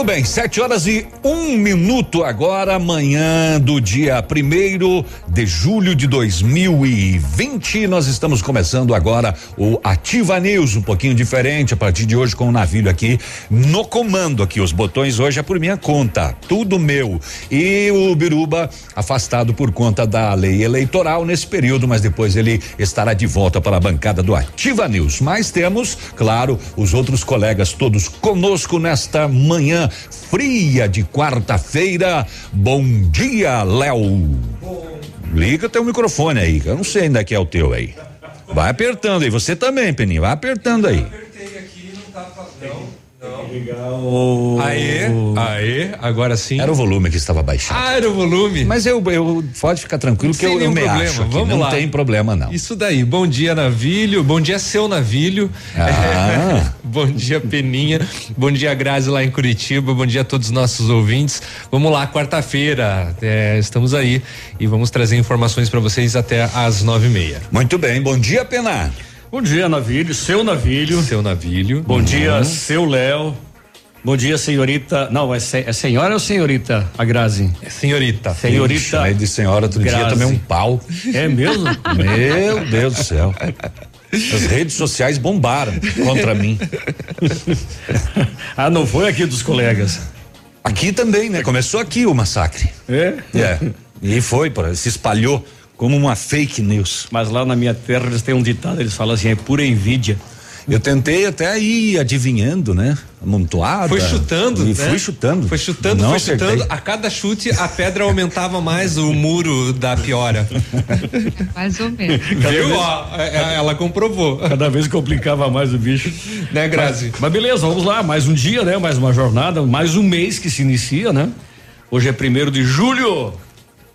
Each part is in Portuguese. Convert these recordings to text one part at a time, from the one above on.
Muito bem, sete horas e um minuto agora, manhã do dia primeiro de julho de 2020. Nós estamos começando agora o Ativa News, um pouquinho diferente a partir de hoje com o navio aqui no comando aqui. Os botões hoje é por minha conta, tudo meu. E o Biruba afastado por conta da lei eleitoral nesse período, mas depois ele estará de volta para a bancada do Ativa News. Mas temos, claro, os outros colegas todos conosco nesta manhã fria de quarta-feira. Bom dia, Léo. Liga teu microfone aí, eu não sei ainda que é o teu aí. Vai apertando aí, você também, Peninho, vai apertando aí. Eu apertei aqui, não tá fazendo. Legal. Aê, aê, agora sim. Era o volume que estava baixado. Ah, era o volume. Mas eu, eu pode ficar tranquilo que eu, eu me problema. acho. Vamos não lá. tem problema não. Isso daí. Bom dia navilho, bom dia seu navilho. Ah. bom dia Peninha, bom dia Grazi lá em Curitiba, bom dia a todos os nossos ouvintes. Vamos lá, quarta-feira, é, estamos aí e vamos trazer informações para vocês até às nove e meia. Muito bem, bom dia Penar. Bom dia, Navilho, seu Navilho. Seu Navilho. Bom uhum. dia, seu Léo. Bom dia, senhorita. Não, é, é senhora ou senhorita, a Grazi? É senhorita. Senhorita. Aí de senhora outro Grazi. dia também um pau. É mesmo? Meu Deus do céu. As redes sociais bombaram contra mim. ah, não foi aqui dos colegas? Aqui também, né? Começou aqui o massacre. É? É. E foi, se espalhou como uma fake news. Mas lá na minha terra eles têm um ditado, eles falam assim, é pura envidia. Eu tentei até ir adivinhando, né? Amontoada. Foi chutando, e né? Fui chutando. Foi chutando, Não foi acertei. chutando. A cada chute a pedra aumentava mais o muro da piora. Mais ou menos. Viu? É, é, ela comprovou. Cada vez complicava mais o bicho. Né, Grazi? Mas, mas beleza, vamos lá. Mais um dia, né? Mais uma jornada, mais um mês que se inicia, né? Hoje é primeiro de julho.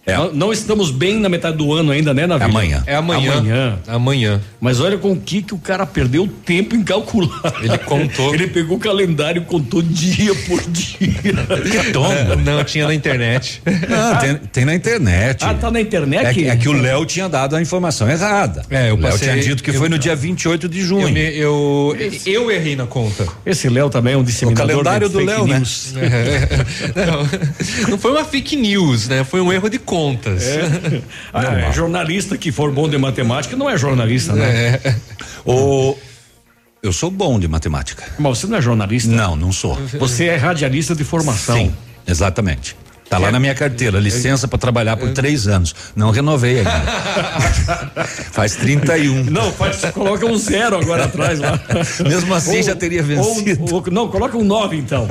É. Não, não, estamos bem na metade do ano ainda, né, Navi? É amanhã. É amanhã. Amanhã. Amanhã. Mas olha com o que que o cara perdeu tempo em calcular. Ele contou. Ele pegou o calendário e contou dia por dia. que tom. É, não, tinha na internet. Não, ah, tem, tem, na internet. Ah, tá na internet? É, que, é que o Léo tinha dado a informação errada. É, eu o Léo tinha dito que eu, foi no dia 28 de junho. Eu, eu, eu errei na conta. Esse Léo também é um disseminador O calendário do Léo, né? não, não foi uma fake news, né? Foi um erro de contas. É. Ah, é, jornalista que for bom de matemática não é jornalista, né? É. O eu sou bom de matemática. Mas você não é jornalista? Não, não sou. Você é radialista de formação. Sim, exatamente. Tá lá é. na minha carteira, licença para trabalhar por três anos. Não renovei ainda. faz 31. Não, faz, coloca um zero agora atrás lá. Mesmo assim ou, já teria vencido. Ou, ou, não, coloca um nove então.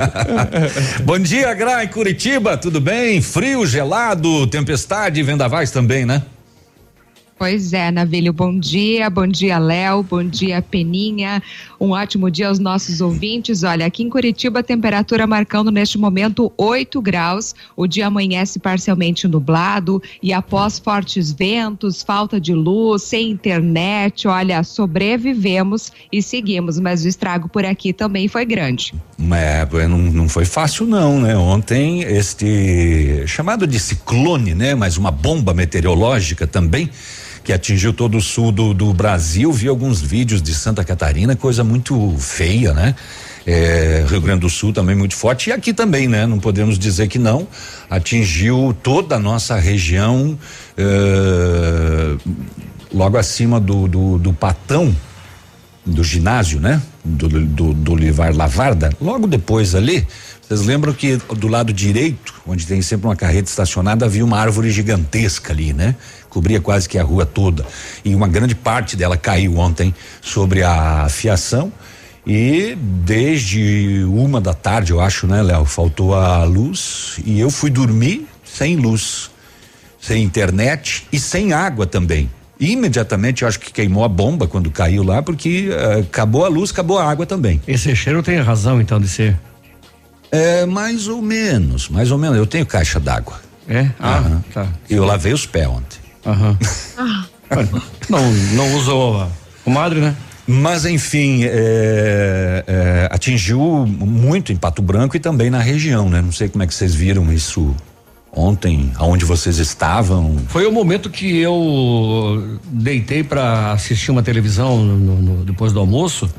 Bom dia, Gra, em Curitiba, tudo bem? Frio, gelado, tempestade, vendavais também, né? Pois é, Navilho, bom dia, bom dia, Léo, bom dia, Peninha. Um ótimo dia aos nossos ouvintes. Olha, aqui em Curitiba, a temperatura marcando neste momento 8 graus. O dia amanhece parcialmente nublado e após fortes ventos, falta de luz, sem internet, olha, sobrevivemos e seguimos, mas o estrago por aqui também foi grande. É, não, não foi fácil não, né? Ontem este chamado de ciclone, né? Mas uma bomba meteorológica também que atingiu todo o sul do, do Brasil. Vi alguns vídeos de Santa Catarina, coisa muito feia, né? É, Rio Grande do Sul também muito forte e aqui também, né? Não podemos dizer que não. Atingiu toda a nossa região, é, logo acima do, do, do Patão, do ginásio, né? Do, do, do Olivar Lavarda, logo depois ali, vocês lembram que do lado direito, onde tem sempre uma carreta estacionada, havia uma árvore gigantesca ali, né? Cobria quase que a rua toda. E uma grande parte dela caiu ontem sobre a fiação. E desde uma da tarde, eu acho, né, Léo? Faltou a luz e eu fui dormir sem luz, sem internet e sem água também. imediatamente eu acho que queimou a bomba quando caiu lá, porque uh, acabou a luz, acabou a água também. Esse cheiro tem razão então de ser. É, mais ou menos, mais ou menos. Eu tenho caixa d'água. É? Ah, uhum. tá. Eu lavei os pés ontem. Aham. Uhum. não, não usou o madre, né? Mas enfim, é, é, atingiu muito em Pato Branco e também na região, né? Não sei como é que vocês viram isso ontem, aonde vocês estavam. Foi o momento que eu deitei para assistir uma televisão no, no, depois do almoço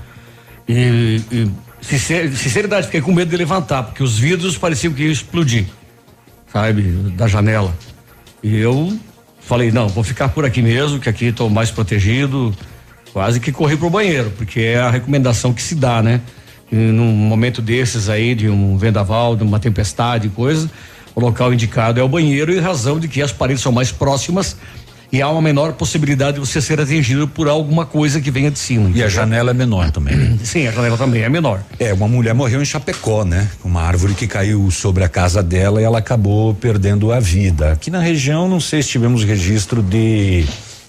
e, e sinceridade, fiquei com medo de levantar, porque os vidros pareciam que iam explodir, sabe, da janela. E eu falei, não, vou ficar por aqui mesmo, que aqui estou mais protegido. Quase que corri pro banheiro, porque é a recomendação que se dá, né? E num momento desses aí, de um vendaval, de uma tempestade, coisa, o local indicado é o banheiro e razão de que as paredes são mais próximas e há uma menor possibilidade de você ser atingido por alguma coisa que venha de cima. E a janela é menor também. Sim, a janela também é menor. É, uma mulher morreu em Chapecó, né? Uma árvore que caiu sobre a casa dela e ela acabou perdendo a vida. Aqui na região, não sei se tivemos registro de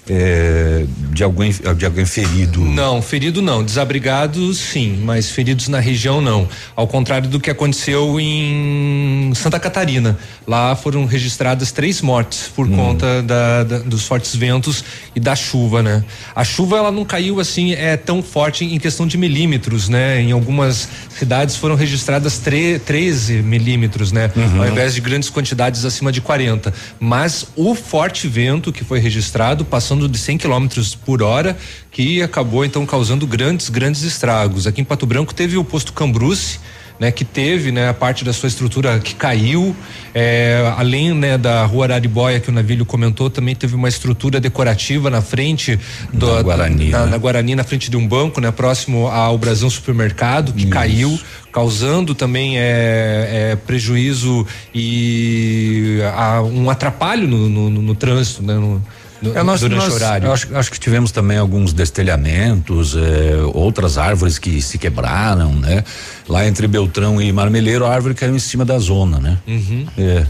é, de alguém de alguém ferido? Não, ferido não. Desabrigados sim, mas feridos na região não. Ao contrário do que aconteceu em Santa Catarina. Lá foram registradas três mortes por hum. conta da, da, dos fortes ventos e da chuva, né? A chuva ela não caiu assim é tão forte em questão de milímetros, né? Em algumas cidades foram registradas 13 milímetros, né? Uhum. Ao invés de grandes quantidades acima de 40. Mas o forte vento que foi registrado passando passando de 100 km por hora, que acabou então causando grandes, grandes estragos. Aqui em Pato Branco teve o posto Cambruce, né, que teve né, a parte da sua estrutura que caiu, é, além né, da rua Araribóia que o Navilho comentou, também teve uma estrutura decorativa na frente do, da Guarani, da, né? na Guarani, na frente de um banco, né, próximo ao Brasão Supermercado, que Isso. caiu, causando também é, é prejuízo e a, um atrapalho no, no, no, no trânsito, né, no, no, é, nós, durante nós, o horário. Acho, acho, que tivemos também alguns destelhamentos, é, outras árvores que se quebraram, né? Lá entre Beltrão e Marmeleiro, a árvore caiu em cima da zona, né? Uhum. É.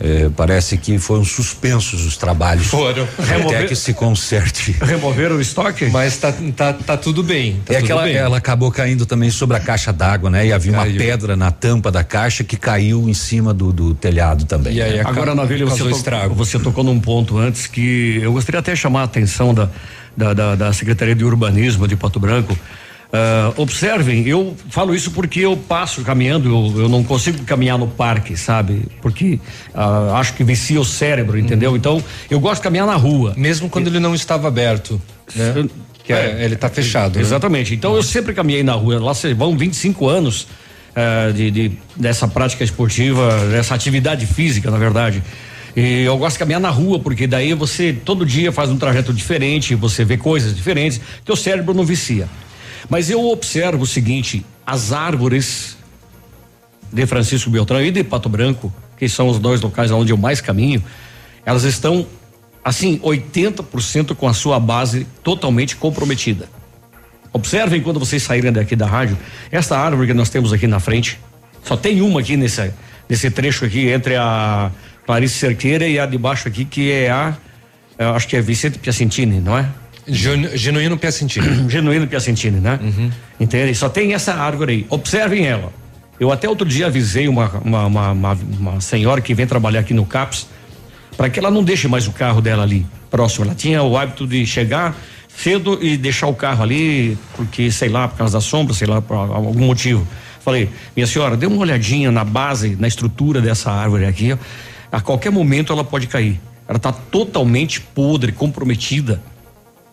É, parece que foram suspensos os trabalhos. Foram. Até Remover, que se conserte. Removeram o estoque? Mas tá, tá, tá tudo bem. Tá é que ela, ela, acabou caindo também sobre a caixa d'água, né? E havia caiu. uma pedra na tampa da caixa que caiu em cima do, do telhado também. E aí, né? Agora, Navilha, você, to, você tocou num ponto antes que eu gostaria até chamar a atenção da, da, da, da Secretaria de Urbanismo de Pato Branco Uh, observem, eu falo isso porque eu passo caminhando, eu, eu não consigo caminhar no parque, sabe? Porque uh, acho que vicia o cérebro, entendeu? Uhum. Então, eu gosto de caminhar na rua. Mesmo quando ele não estava aberto, né? Que é, é, ele está fechado. Né? Exatamente. Né? Então, eu sempre caminhei na rua. Lá vão 25 anos uh, de, de, dessa prática esportiva, dessa atividade física, na verdade. E eu gosto de caminhar na rua, porque daí você todo dia faz um trajeto diferente, você vê coisas diferentes, teu cérebro não vicia. Mas eu observo o seguinte: as árvores de Francisco Beltrão e de Pato Branco, que são os dois locais onde eu mais caminho, elas estão assim 80% com a sua base totalmente comprometida. Observem quando vocês saírem daqui da rádio, esta árvore que nós temos aqui na frente, só tem uma aqui nesse, nesse trecho aqui entre a Clarice Cerqueira e a de baixo aqui que é a, acho que é Vicente Piacentini, não é? Genuíno Piacentini. Genuíno Piacentini, né? Uhum. Entende? Só tem essa árvore aí. Observem ela. Eu até outro dia avisei uma, uma, uma, uma, uma senhora que vem trabalhar aqui no CAPS para que ela não deixe mais o carro dela ali próximo. Ela tinha o hábito de chegar cedo e deixar o carro ali, porque, sei lá, por causa da sombra, sei lá, por algum motivo. Falei, minha senhora, dê uma olhadinha na base, na estrutura dessa árvore aqui. A qualquer momento ela pode cair. Ela está totalmente podre, comprometida.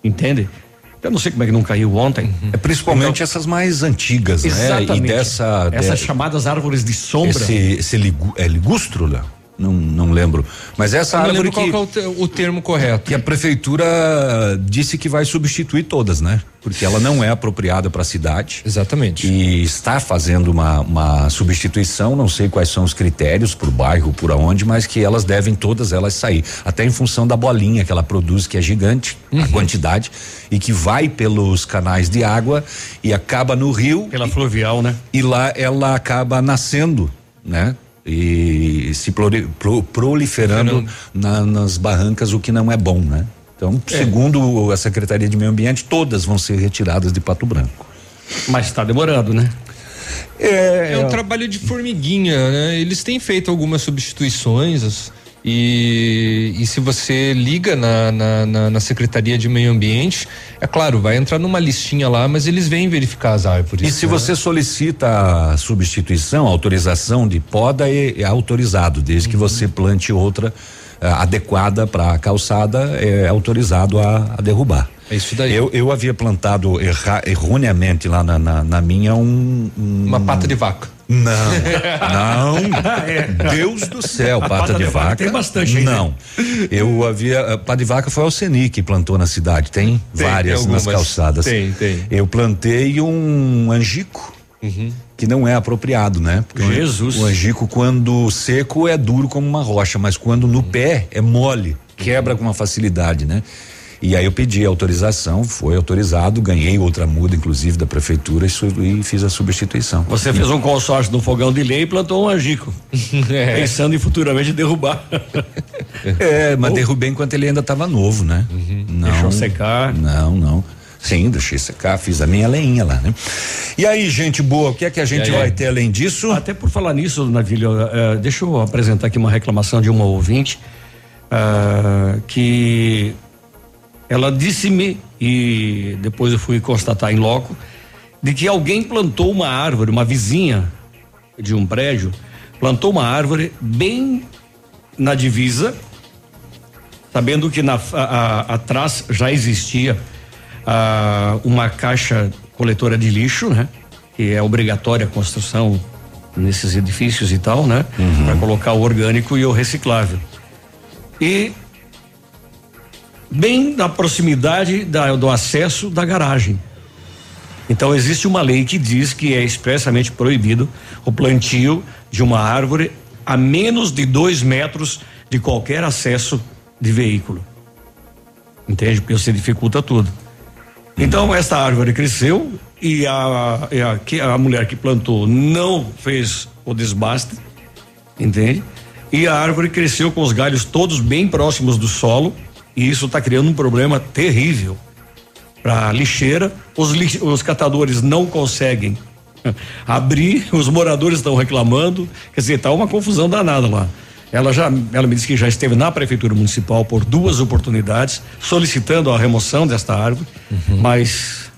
Entende? Eu não sei como é que não caiu ontem. Uhum. É principalmente então, essas mais antigas, exatamente. né? E dessa. Essas de, chamadas árvores de sombra. Esse, esse ligu, é? Não, não lembro. Mas essa não árvore que, qual é o, termo correto. Que a prefeitura disse que vai substituir todas, né? Porque ela não é apropriada para a cidade. Exatamente. E está fazendo uma, uma substituição, não sei quais são os critérios por bairro, por aonde, mas que elas devem todas elas sair. Até em função da bolinha que ela produz, que é gigante, uhum. a quantidade, e que vai pelos canais de água e acaba no rio. Pela fluvial, né? E lá ela acaba nascendo, né? E se proliferando na, nas barrancas, o que não é bom, né? Então, é. segundo a Secretaria de Meio Ambiente, todas vão ser retiradas de Pato Branco. Mas está demorando, né? É, é um trabalho de formiguinha, né? Eles têm feito algumas substituições. E, e se você liga na, na, na, na, Secretaria de Meio Ambiente, é claro, vai entrar numa listinha lá, mas eles vêm verificar as árvores. E se né? você solicita a substituição, autorização de poda, é, é autorizado, desde uhum. que você plante outra uh, adequada para a calçada, é autorizado a, a derrubar. É isso daí. Eu, eu havia plantado erra, erroneamente lá na, na, na minha um, um, Uma pata de vaca. Não, não. é. Deus do céu, pata, pata de, de, vaca. Tem bastante. Não. Eu havia. Pata de vaca foi o Alceni que plantou na cidade. Tem, tem várias tem nas calçadas. Tem, tem. Eu plantei um angico. Uhum. Que não é apropriado, né? Porque Jesus. O angico, quando seco, é duro como uma rocha, mas quando no uhum. pé é mole, quebra com uma facilidade, né? E aí eu pedi autorização, foi autorizado, ganhei outra muda, inclusive, da prefeitura e, fiz a substituição. Você fez um consórcio no fogão de lei e plantou um angico. É. Pensando em futuramente derrubar. É, mas derrubei enquanto ele ainda estava novo, né? Uhum. Não, Deixou secar? Não, não. Sim, deixei secar, fiz a minha leinha lá, né? E aí, gente boa, o que é que a gente vai ter além disso? Até por falar nisso, Navilho, uh, deixa eu apresentar aqui uma reclamação de uma ouvinte uh, que ela disse-me, e depois eu fui constatar em loco, de que alguém plantou uma árvore, uma vizinha de um prédio, plantou uma árvore bem na divisa, sabendo que na, a, a, atrás já existia a, uma caixa coletora de lixo, né? Que é obrigatória a construção nesses edifícios e tal, né? Uhum. Para colocar o orgânico e o reciclável. E bem na proximidade da, do acesso da garagem. Então existe uma lei que diz que é expressamente proibido o plantio de uma árvore a menos de dois metros de qualquer acesso de veículo. Entende? Porque você dificulta tudo. Então essa árvore cresceu e a, a, a mulher que plantou não fez o desbaste, entende? E a árvore cresceu com os galhos todos bem próximos do solo e isso está criando um problema terrível para a lixeira. Os, lix, os catadores não conseguem abrir, os moradores estão reclamando. Quer dizer, está uma confusão danada lá. Ela já, ela me disse que já esteve na prefeitura municipal por duas oportunidades, solicitando a remoção desta árvore, uhum. mas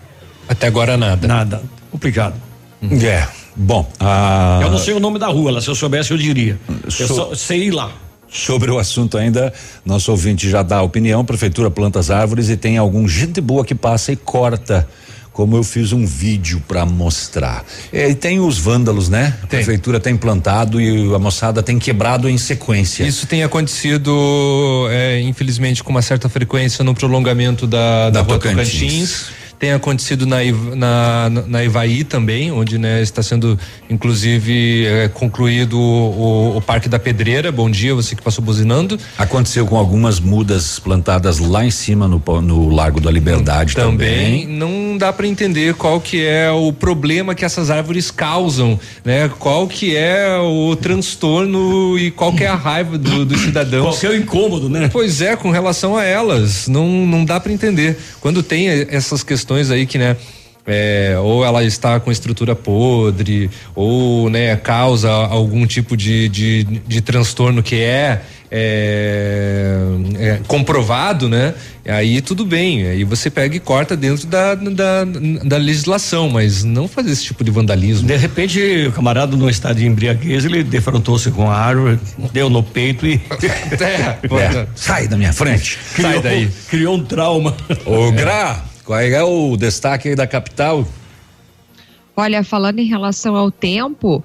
até agora nada. Nada. Complicado. Uhum. É. Bom, a... eu não sei o nome da rua, se eu soubesse eu diria. So... Eu só sei ir lá. Sobre o assunto ainda, nosso ouvinte já dá a opinião, prefeitura planta as árvores e tem algum gente boa que passa e corta como eu fiz um vídeo para mostrar. É, e tem os vândalos, né? A tem. prefeitura tem plantado e a moçada tem quebrado em sequência. Isso tem acontecido, é, infelizmente, com uma certa frequência no prolongamento da, da, da Tocantins. Tocantins tem acontecido na, na, na Ivaí também, onde né, está sendo inclusive é, concluído o, o, o, Parque da Pedreira. Bom dia, você que passou buzinando. Aconteceu com algumas mudas plantadas lá em cima no, no Largo da Liberdade também. também. Não dá para entender qual que é o problema que essas árvores causam, né? Qual que é o transtorno e qual que é a raiva do, dos cidadãos. Qual que é o incômodo, né? Pois é, com relação a elas, não não dá para entender. Quando tem essas questões questões aí que, né? É, ou ela está com estrutura podre, ou né, causa algum tipo de, de, de transtorno que é, é, é, comprovado, né? Aí tudo bem, aí você pega e corta dentro da, da, da, legislação, mas não fazer esse tipo de vandalismo. De repente, o camarada no estado de embriaguez, ele defrontou-se com a árvore, deu no peito e. é, é, sai da minha frente. Criou, sai daí. Criou um trauma. Ô, Gra, qual é o destaque aí da capital? Olha, falando em relação ao tempo,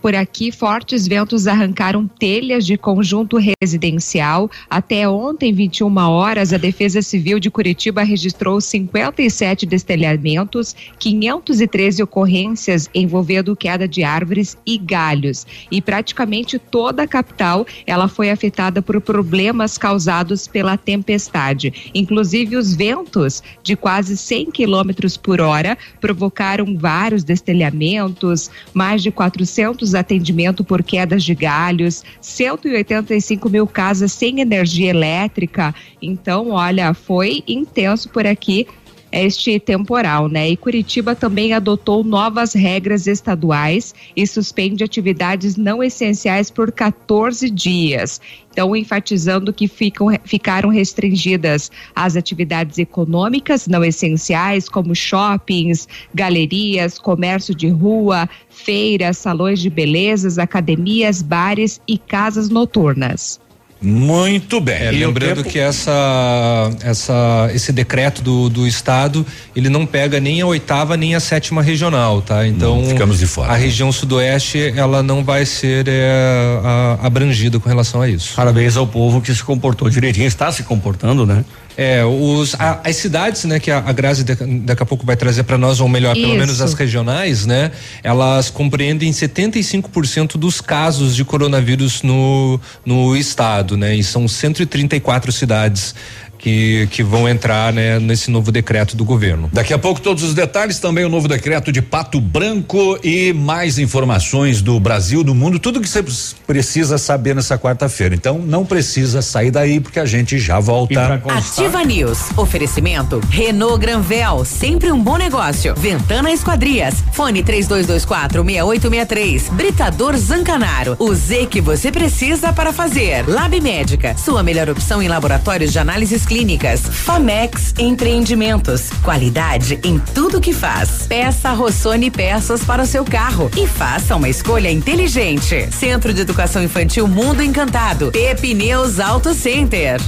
por aqui fortes ventos arrancaram telhas de conjunto residencial. Até ontem, 21 horas, a Defesa Civil de Curitiba registrou 57 destelhamentos, 513 ocorrências envolvendo queda de árvores e galhos. E praticamente toda a capital ela foi afetada por problemas causados pela tempestade. Inclusive os ventos de quase 100 quilômetros por hora provocaram vários vários destelhamentos, mais de 400 atendimentos por quedas de galhos, 185 mil casas sem energia elétrica. Então, olha, foi intenso por aqui este temporal, né? E Curitiba também adotou novas regras estaduais e suspende atividades não essenciais por 14 dias. Então, enfatizando que ficam, ficaram restringidas as atividades econômicas não essenciais, como shoppings, galerias, comércio de rua, feiras, salões de belezas, academias, bares e casas noturnas. Muito bem. É, lembrando tempo... que essa, essa, esse decreto do, do estado ele não pega nem a oitava nem a sétima regional, tá? Então não, ficamos de fora. A região sudoeste ela não vai ser é, a, abrangida com relação a isso. Parabéns ao povo que se comportou direitinho, está se comportando, né? É, os, a, as cidades, né, que a, a Grazi de, daqui a pouco vai trazer para nós, ou melhor, Isso. pelo menos as regionais, né, elas compreendem 75% dos casos de coronavírus no, no estado, né, e são 134 cidades que, que vão entrar né, nesse novo decreto do governo. Daqui a pouco todos os detalhes, também o novo decreto de Pato Branco e mais informações do Brasil, do mundo, tudo que você precisa saber nessa quarta-feira. Então não precisa sair daí porque a gente já volta. Ativa News. Oferecimento Renault Granvel, sempre um bom negócio. Ventana Esquadrias. Fone 3224 6863. Britador Zancanaro. O Z que você precisa para fazer. Lab Médica, sua melhor opção em laboratórios de análises clínicas. Famex Empreendimentos. Qualidade em tudo que faz. Peça Rossoni peças para o seu carro e faça uma escolha inteligente. Centro de Educação Infantil Mundo Encantado. Pepineus Auto Center.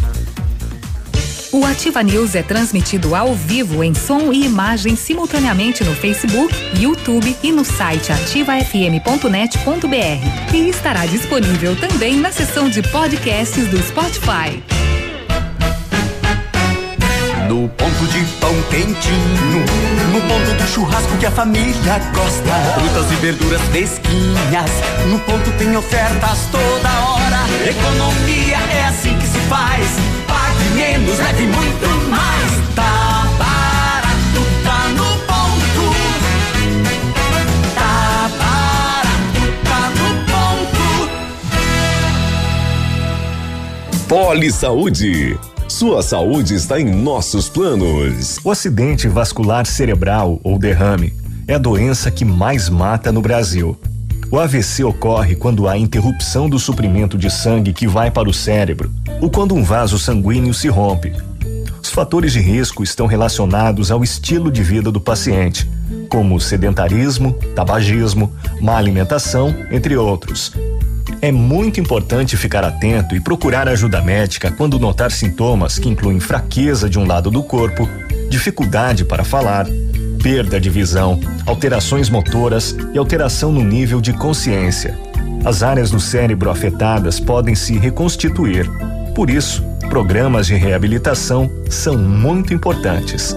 O Ativa News é transmitido ao vivo em som e imagem simultaneamente no Facebook, YouTube e no site ativafm.net.br. E estará disponível também na seção de podcasts do Spotify. No ponto de pão quentinho, no ponto do churrasco que a família gosta. Frutas e verduras fresquinhas, no ponto tem ofertas toda hora. Economia é assim que se faz. Pague menos, leve muito mais. Tá barato, tá no ponto. Tá barato, tá no ponto. Poli Saúde sua saúde está em nossos planos. O acidente vascular cerebral ou derrame é a doença que mais mata no Brasil. O AVC ocorre quando há interrupção do suprimento de sangue que vai para o cérebro ou quando um vaso sanguíneo se rompe. Os fatores de risco estão relacionados ao estilo de vida do paciente, como sedentarismo, tabagismo, má alimentação, entre outros. É muito importante ficar atento e procurar ajuda médica quando notar sintomas que incluem fraqueza de um lado do corpo, dificuldade para falar, perda de visão, alterações motoras e alteração no nível de consciência. As áreas do cérebro afetadas podem se reconstituir. Por isso, programas de reabilitação são muito importantes.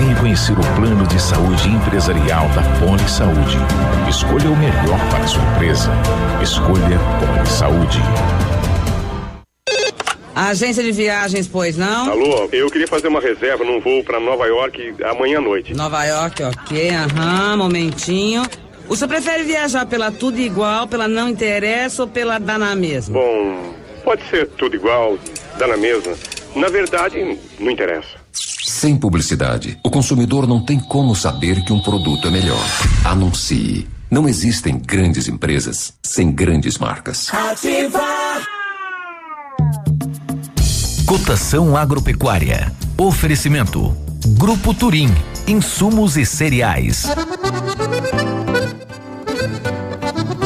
Venha conhecer o plano de saúde empresarial da Poli Saúde. Escolha o melhor para a sua empresa. Escolha Poli Saúde. Agência de viagens, pois não? Alô, eu queria fazer uma reserva num voo para Nova York amanhã à noite. Nova York, ok, aham, momentinho. O senhor prefere viajar pela tudo igual, pela não interessa ou pela dá na mesma? Bom, pode ser tudo igual, dá na mesma. Na verdade, não interessa. Sem publicidade, o consumidor não tem como saber que um produto é melhor. Anuncie. Não existem grandes empresas sem grandes marcas. Ativar. Cotação agropecuária. Oferecimento. Grupo Turim. Insumos e cereais.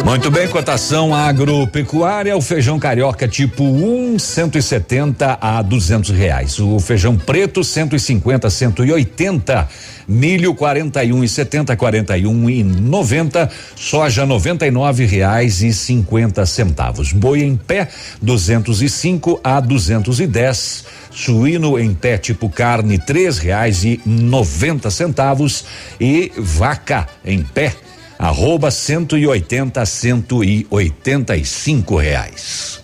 Muito bem, cotação agropecuária, o feijão carioca tipo 1, um, 170 a 200 reais. O feijão preto 150 180, milho 41 e 70 41 e 90, soja 99 reais e 50 centavos. Boi em pé 205 a 210, suíno em pé tipo carne três reais e noventa centavos e vaca em pé arroba 180 a 185 reais.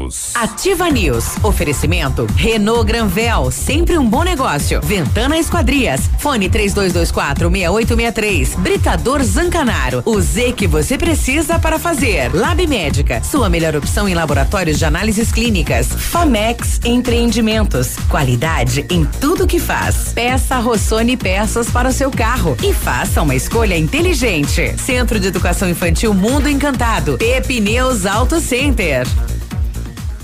Ativa News. Oferecimento Renault Granvel, sempre um bom negócio. Ventana Esquadrias. Fone 3224 6863. Britador Zancanaro. O Z que você precisa para fazer. Lab Médica. Sua melhor opção em laboratórios de análises clínicas. Famex Empreendimentos. Qualidade em tudo que faz. Peça Rossoni peças para o seu carro e faça uma escolha inteligente. Centro de Educação Infantil Mundo Encantado. Pepineus Auto Center.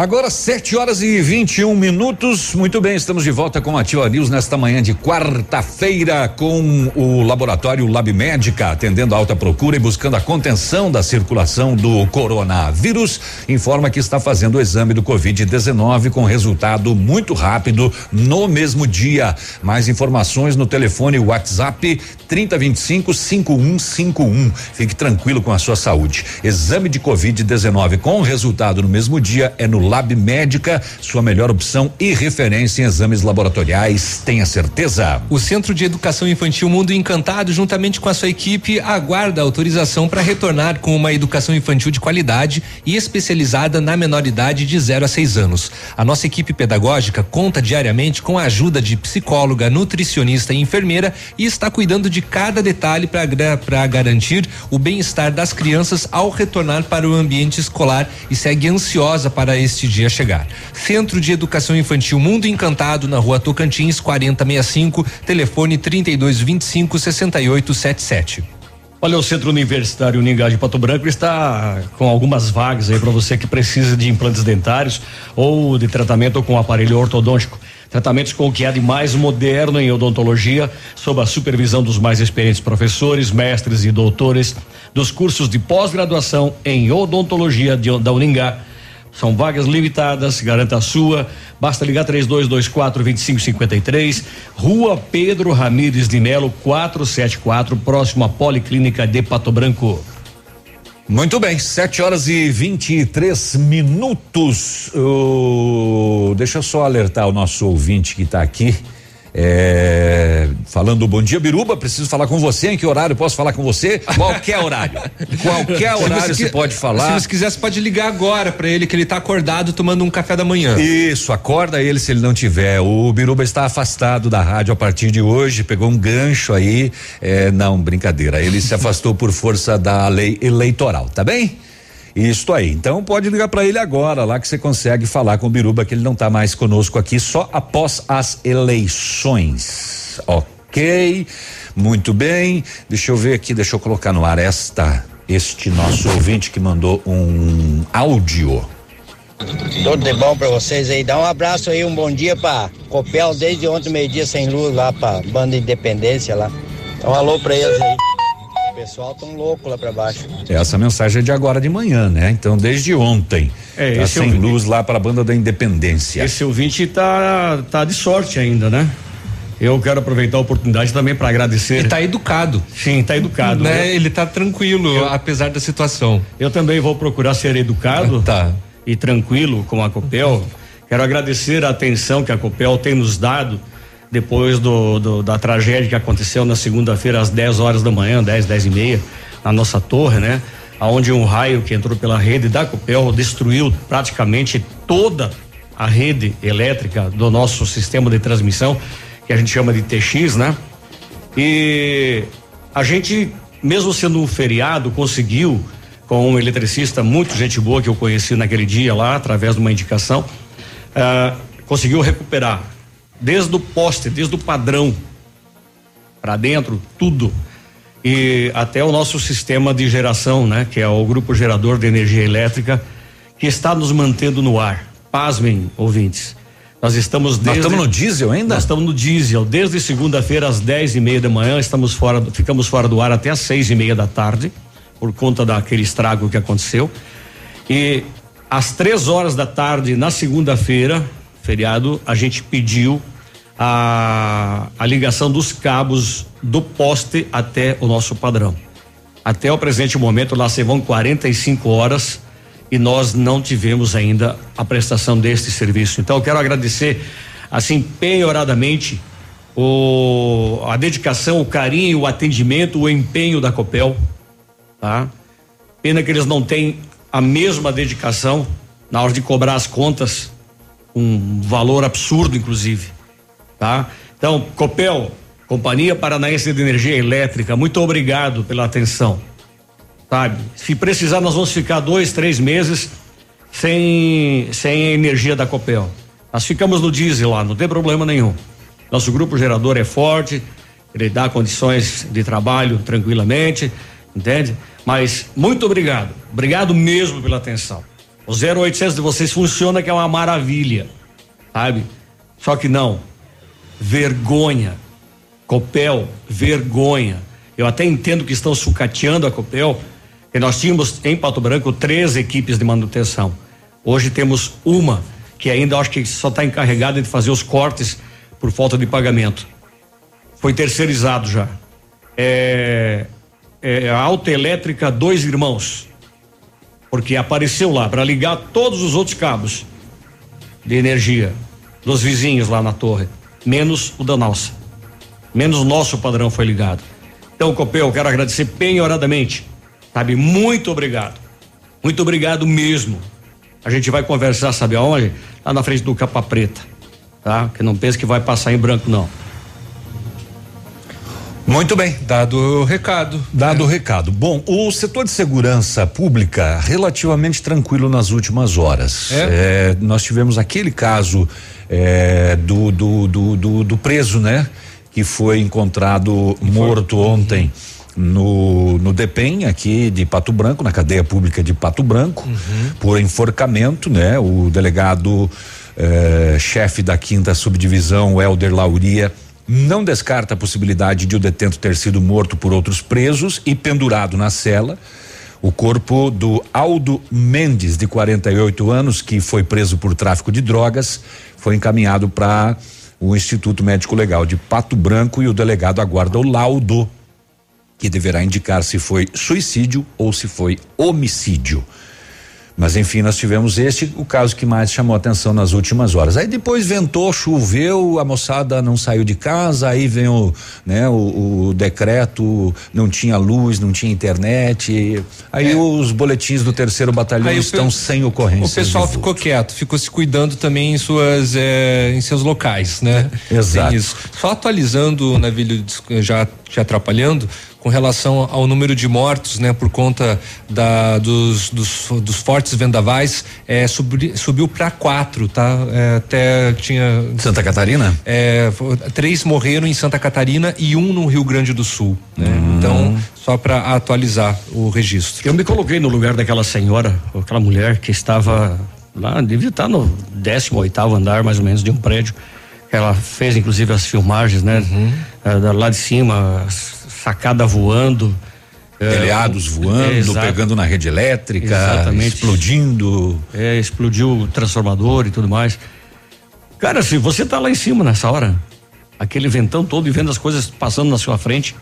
Agora, 7 horas e 21 minutos. Muito bem, estamos de volta com a Ativa News nesta manhã de quarta-feira com o laboratório Lab Médica, atendendo a alta procura e buscando a contenção da circulação do coronavírus. Informa que está fazendo o exame do Covid-19 com resultado muito rápido no mesmo dia. Mais informações no telefone WhatsApp 3025 5151. Fique tranquilo com a sua saúde. Exame de Covid-19 com resultado no mesmo dia é no Lab Médica, sua melhor opção e referência em exames laboratoriais, tenha certeza. O Centro de Educação Infantil Mundo Encantado, juntamente com a sua equipe, aguarda autorização para retornar com uma educação infantil de qualidade e especializada na menoridade de 0 a 6 anos. A nossa equipe pedagógica conta diariamente com a ajuda de psicóloga, nutricionista e enfermeira e está cuidando de cada detalhe para garantir o bem-estar das crianças ao retornar para o ambiente escolar e segue ansiosa para este dia chegar. Centro de Educação Infantil Mundo Encantado, na rua Tocantins, 4065, telefone 3225 6877. Olha, o Centro Universitário Uningá de Pato Branco está com algumas vagas aí para você que precisa de implantes dentários ou de tratamento com aparelho ortodôntico. Tratamentos com o que há de mais moderno em odontologia, sob a supervisão dos mais experientes professores, mestres e doutores dos cursos de pós-graduação em odontologia de, da Uningá são vagas limitadas, garanta a sua. Basta ligar 3224 2553, Rua Pedro Ramires de Melo, 474, próximo à Policlínica de Pato Branco. Muito bem, 7 horas e 23 minutos. Deixa eu só alertar o nosso ouvinte que está aqui. É, falando bom dia, Biruba, preciso falar com você. Em que horário posso falar com você? Qualquer horário. Qualquer horário você, pode falar. Se você quiser, você pode ligar agora para ele, que ele está acordado tomando um café da manhã. Isso, acorda ele se ele não tiver. O Biruba está afastado da rádio a partir de hoje, pegou um gancho aí. É, não, brincadeira. Ele se afastou por força da lei eleitoral, tá bem? Isto aí. Então pode ligar para ele agora, lá que você consegue falar com o Biruba, que ele não está mais conosco aqui, só após as eleições. Ok, muito bem. Deixa eu ver aqui, deixa eu colocar no ar esta, este nosso ouvinte que mandou um áudio. Tudo de bom para vocês aí. Dá um abraço aí, um bom dia para Copel desde ontem, meio-dia sem luz lá para Banda Independência lá. Então, alô para eles aí pessoal tão louco lá para baixo. Essa mensagem é de agora de manhã, né? Então, desde ontem. É, tá sem ouvinte, luz lá para a banda da Independência. Esse ouvinte tá, tá de sorte ainda, né? Eu quero aproveitar a oportunidade também para agradecer. Ele está educado. Sim, está educado. Né? Eu, Ele está tranquilo, eu, apesar da situação. Eu também vou procurar ser educado tá. e tranquilo com a Copel. Quero agradecer a atenção que a Copel tem nos dado depois do, do, da tragédia que aconteceu na segunda-feira às 10 horas da manhã, 10, 10 e meia, na nossa torre, né? Aonde um raio que entrou pela rede da Copel destruiu praticamente toda a rede elétrica do nosso sistema de transmissão, que a gente chama de TX, né? E a gente, mesmo sendo um feriado, conseguiu, com um eletricista muito gente boa que eu conheci naquele dia lá, através de uma indicação, uh, conseguiu recuperar desde o poste, desde o padrão para dentro, tudo. E até o nosso sistema de geração, né, que é o grupo gerador de energia elétrica, que está nos mantendo no ar. Pasmem, ouvintes. Nós estamos desde, Nós estamos no diesel ainda? Nós estamos no diesel. Desde segunda-feira às 10 e meia da manhã, estamos fora, ficamos fora do ar até às seis e meia da tarde, por conta daquele estrago que aconteceu. E às três horas da tarde, na segunda-feira, feriado, a gente pediu a, a ligação dos cabos do poste até o nosso padrão. Até o presente momento, lá se vão 45 horas e nós não tivemos ainda a prestação deste serviço. Então eu quero agradecer assim penhoradamente o a dedicação, o carinho, o atendimento, o empenho da Copel, tá? Pena que eles não têm a mesma dedicação na hora de cobrar as contas, um valor absurdo inclusive, tá? Então, Copel, Companhia Paranaense de Energia Elétrica, muito obrigado pela atenção sabe? Se precisar, nós vamos ficar dois, três meses sem, sem energia da Copel. Nós ficamos no diesel lá, não tem problema nenhum. Nosso grupo gerador é forte, ele dá condições de trabalho tranquilamente, entende? Mas muito obrigado, obrigado mesmo pela atenção. O 0800 de vocês funciona que é uma maravilha, sabe? Só que não, vergonha. Copel, vergonha. Eu até entendo que estão sucateando a Copel, e nós tínhamos em Pato Branco três equipes de manutenção. Hoje temos uma que ainda acho que só está encarregada de fazer os cortes por falta de pagamento. Foi terceirizado já. É, é a autoelétrica Dois Irmãos, porque apareceu lá para ligar todos os outros cabos de energia dos vizinhos lá na torre, menos o da nossa. Menos o nosso padrão foi ligado. Então, Copel, quero agradecer penhoradamente Sabe? Muito obrigado. Muito obrigado mesmo. A gente vai conversar, sabe aonde? Lá na frente do Capa Preta. Tá? Que não pense que vai passar em branco, não. Muito bem, dado o recado. Dado é. o recado. Bom, o setor de segurança pública relativamente tranquilo nas últimas horas. É. É, nós tivemos aquele caso é, do, do, do, do, do preso, né? Que foi encontrado morto ontem. Uhum no, no DEPEN aqui de Pato Branco, na cadeia pública de Pato Branco, uhum. por enforcamento, né? O delegado eh, chefe da quinta subdivisão, Helder Lauria, não descarta a possibilidade de o detento ter sido morto por outros presos e pendurado na cela. O corpo do Aldo Mendes, de 48 anos, que foi preso por tráfico de drogas, foi encaminhado para o Instituto Médico Legal de Pato Branco e o delegado aguarda o laudo que deverá indicar se foi suicídio ou se foi homicídio. Mas enfim, nós tivemos este o caso que mais chamou atenção nas últimas horas. Aí depois ventou, choveu, a moçada não saiu de casa, aí vem o, né, o, o decreto, não tinha luz, não tinha internet. Aí é. os boletins do terceiro batalhão estão pe... sem ocorrência. O pessoal ficou quieto, ficou se cuidando também em suas eh, em seus locais, né? Exato. Só atualizando, Navilho, já te atrapalhando, com relação ao número de mortos, né, por conta da, dos, dos, dos fortes vendavais, é, subi, subiu para quatro, tá? É, até tinha. Santa Catarina? É, três morreram em Santa Catarina e um no Rio Grande do Sul. Né? Hum. Então, só para atualizar o registro. Eu me coloquei no lugar daquela senhora, aquela mulher que estava lá, devia estar no 18 oitavo andar, mais ou menos, de um prédio. Ela fez inclusive as filmagens, né? Uhum. É, lá de cima, sacada voando. É, Telhados é, voando, é, pegando na rede elétrica, Exatamente. explodindo. É, explodiu o transformador e tudo mais. Cara, se você tá lá em cima nessa hora, aquele ventão todo e vendo as coisas passando na sua frente.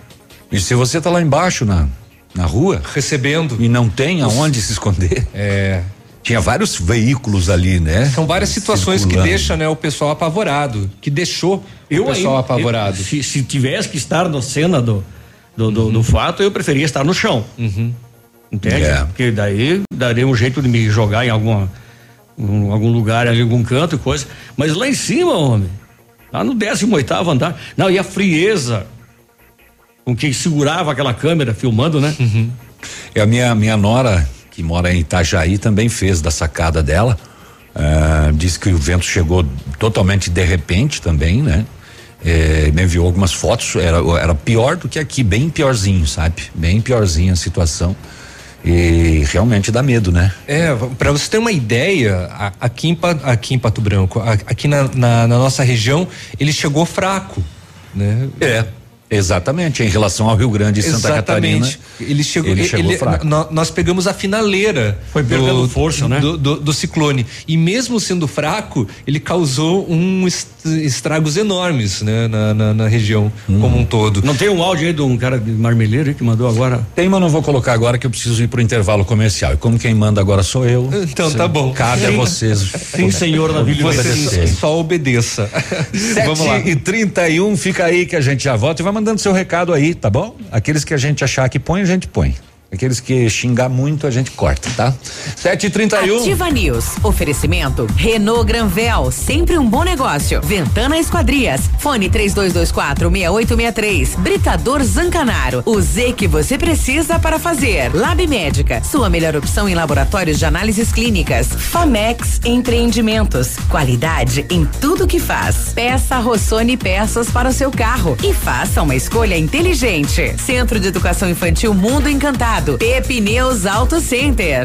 E se você tá lá embaixo na, na rua? Recebendo. E não tem aonde se esconder? É. Tinha vários veículos ali, né? São várias situações que deixam, né, o pessoal apavorado, que deixou eu o pessoal aí, apavorado. Eu, se, se tivesse que estar na cena do, do, do, uhum. do fato, eu preferia estar no chão. Uhum. Entende? É. Porque daí daria um jeito de me jogar em alguma, em algum lugar, em algum canto e coisa. Mas lá em cima, homem, lá no 18 oitavo andar. Não, e a frieza com que segurava aquela câmera filmando, né? Uhum. E a minha, minha nora, que mora em Itajaí, também fez da sacada dela. Uh, disse que o vento chegou totalmente de repente também, né? é, me enviou algumas fotos, era, era pior do que aqui, bem piorzinho, sabe? Bem piorzinho a situação. E realmente dá medo, né? É, para você ter uma ideia, aqui em, aqui em Pato Branco, aqui na, na, na nossa região, ele chegou fraco, né? É. Exatamente, em relação ao Rio Grande e Santa Catarina. Ele chegou, ele chegou ele, fraco. Nós pegamos a finaleira Foi perdendo do, força, né? Do, do, do, ciclone. E mesmo sendo fraco, ele causou um estragos enormes, né? Na, na, na região hum. como um todo. Não tem um áudio aí de um cara de marmeleiro que mandou agora? Tem, mas não vou colocar agora que eu preciso ir pro intervalo comercial. E como quem manda agora sou eu. Então tá bom. Cabe a vocês. Sim, senhor na Você só obedeça. Vamos lá. e 31 fica aí que a gente já volta e vai mandando seu recado aí, tá bom? Aqueles que a gente achar que põe, a gente põe. Aqueles que xingar muito a gente corta, tá? 7h31. Ativa News. Oferecimento Renault Granvel, sempre um bom negócio. Ventana Esquadrias. Fone 3224 6863. Britador Zancanaro. O Z que você precisa para fazer. Lab Médica. Sua melhor opção em laboratórios de análises clínicas. Famex Empreendimentos. Qualidade em tudo que faz. Peça Rossoni peças para o seu carro e faça uma escolha inteligente. Centro de Educação Infantil Mundo Encantado Pepineus Auto Center.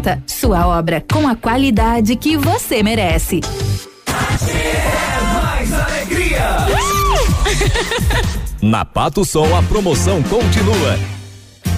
Sua obra com a qualidade que você merece. É mais alegria! Na Pato Sol a promoção continua.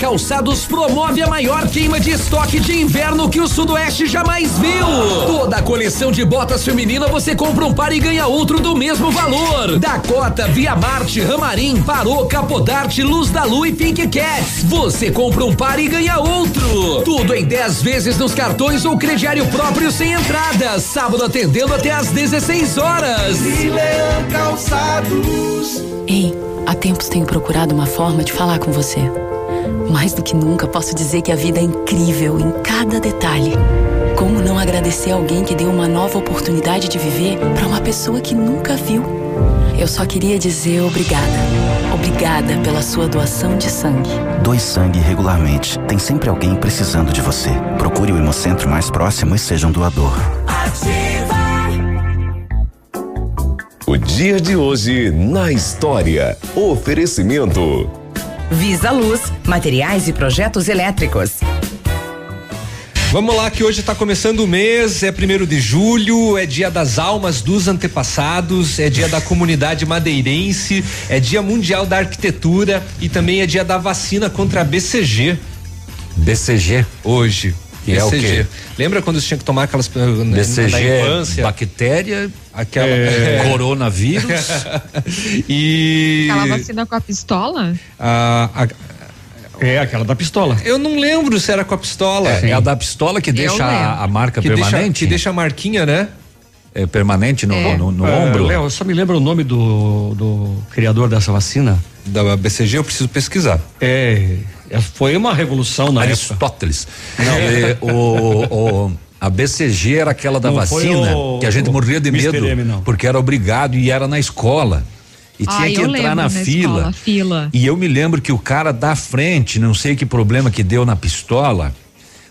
Calçados promove a maior queima de estoque de inverno que o Sudoeste jamais viu. Toda a coleção de botas feminina você compra um par e ganha outro do mesmo valor. Dakota, Via Marte, Ramarim, Parou, Capodarte, Luz da Lu e Pink Cats. Você compra um par e ganha outro. Tudo em 10 vezes nos cartões ou crediário próprio sem entrada. Sábado atendendo até às 16 horas. Lilian Calçados. Ei, há tempos tenho procurado uma forma de falar com você. Mais do que nunca, posso dizer que a vida é incrível em cada detalhe. Como não agradecer alguém que deu uma nova oportunidade de viver para uma pessoa que nunca viu? Eu só queria dizer obrigada. Obrigada pela sua doação de sangue. Doe sangue regularmente. Tem sempre alguém precisando de você. Procure o Hemocentro mais próximo e seja um doador. Ativa! O dia de hoje na história. Oferecimento. Visa Luz, materiais e projetos elétricos. Vamos lá, que hoje está começando o mês, é primeiro de julho, é dia das almas dos antepassados, é dia da comunidade madeirense, é dia mundial da arquitetura e também é dia da vacina contra a BCG. BCG? Hoje. BCG. é o quê? Lembra quando você tinha que tomar aquelas BCG na infância? bactéria, aquela é. coronavírus e aquela vacina com a pistola? A, a, é, aquela da pistola. Eu não lembro se era com a pistola. É, é a da pistola que deixa a, a, marca que permanente? Deixa, que deixa a marquinha, né? É permanente no, é. no, no, no é, ombro? Léo, só me lembra o nome do, do criador dessa vacina? Da BCG, eu preciso pesquisar. É, é foi uma revolução na Aristóteles. Época. Não, é, o, o, a BCG era aquela da não, vacina o, que a gente morria de medo porque era obrigado e era na escola. E tinha que entrar na, na fila. Escola, fila. E eu me lembro que o cara da frente, não sei que problema que deu na pistola,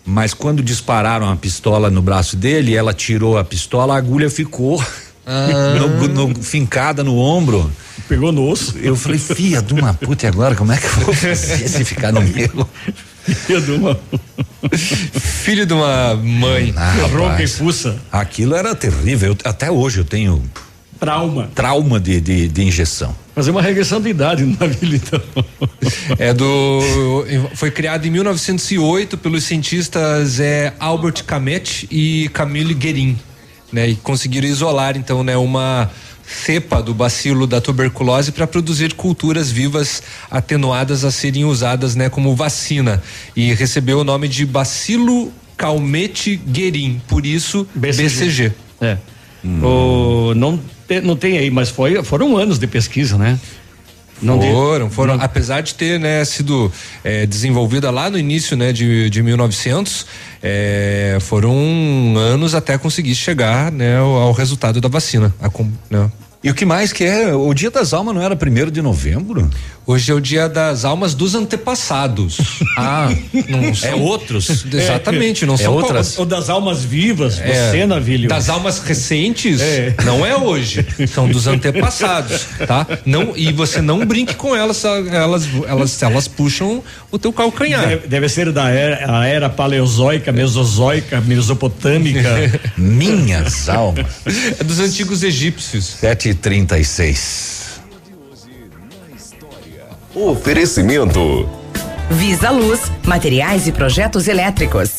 mas quando dispararam a pistola no braço dele, ela tirou a pistola, a agulha ficou ah. no, no, fincada no ombro. Pegou no osso. Eu falei, filha de uma puta, e agora como é que eu vou fazer se ficar no meu? Filho de uma. Filho de uma mãe. Ah, Ronca e fuça. Aquilo era terrível. Eu, até hoje eu tenho trauma. Trauma de, de, de injeção. Fazer uma regressão de idade no navio, então. É do. Foi criado em 1908 pelos cientistas é, Albert Camet e Camille Guerin, né? E conseguiram isolar, então, né, uma cepa do bacilo da tuberculose para produzir culturas vivas atenuadas a serem usadas, né, como vacina. E recebeu o nome de bacilo calmete guerin, por isso BCG. BCG. É. Hum. O, não, te, não tem aí, mas foi, foram anos de pesquisa, né? Não foram, foram, não. apesar de ter né, sido é, desenvolvida lá no início né, de, de 1900, é, foram anos até conseguir chegar né, ao, ao resultado da vacina. A, né. E o que mais que é? O Dia das Almas não era primeiro de novembro? Hoje é o dia das almas dos antepassados. ah, não são, é outros. Exatamente, não é são outras. Ou das almas vivas, é, você, Navilho. Das almas recentes, é. não é hoje. São dos antepassados, tá? Não, e você não brinque com elas, elas, elas, elas puxam o teu calcanhar. Deve, deve ser da era, a era paleozoica, mesozoica, mesopotâmica. Minhas almas. É dos antigos egípcios. Sete e trinta e seis. Oferecimento. Visa Luz, materiais e projetos elétricos.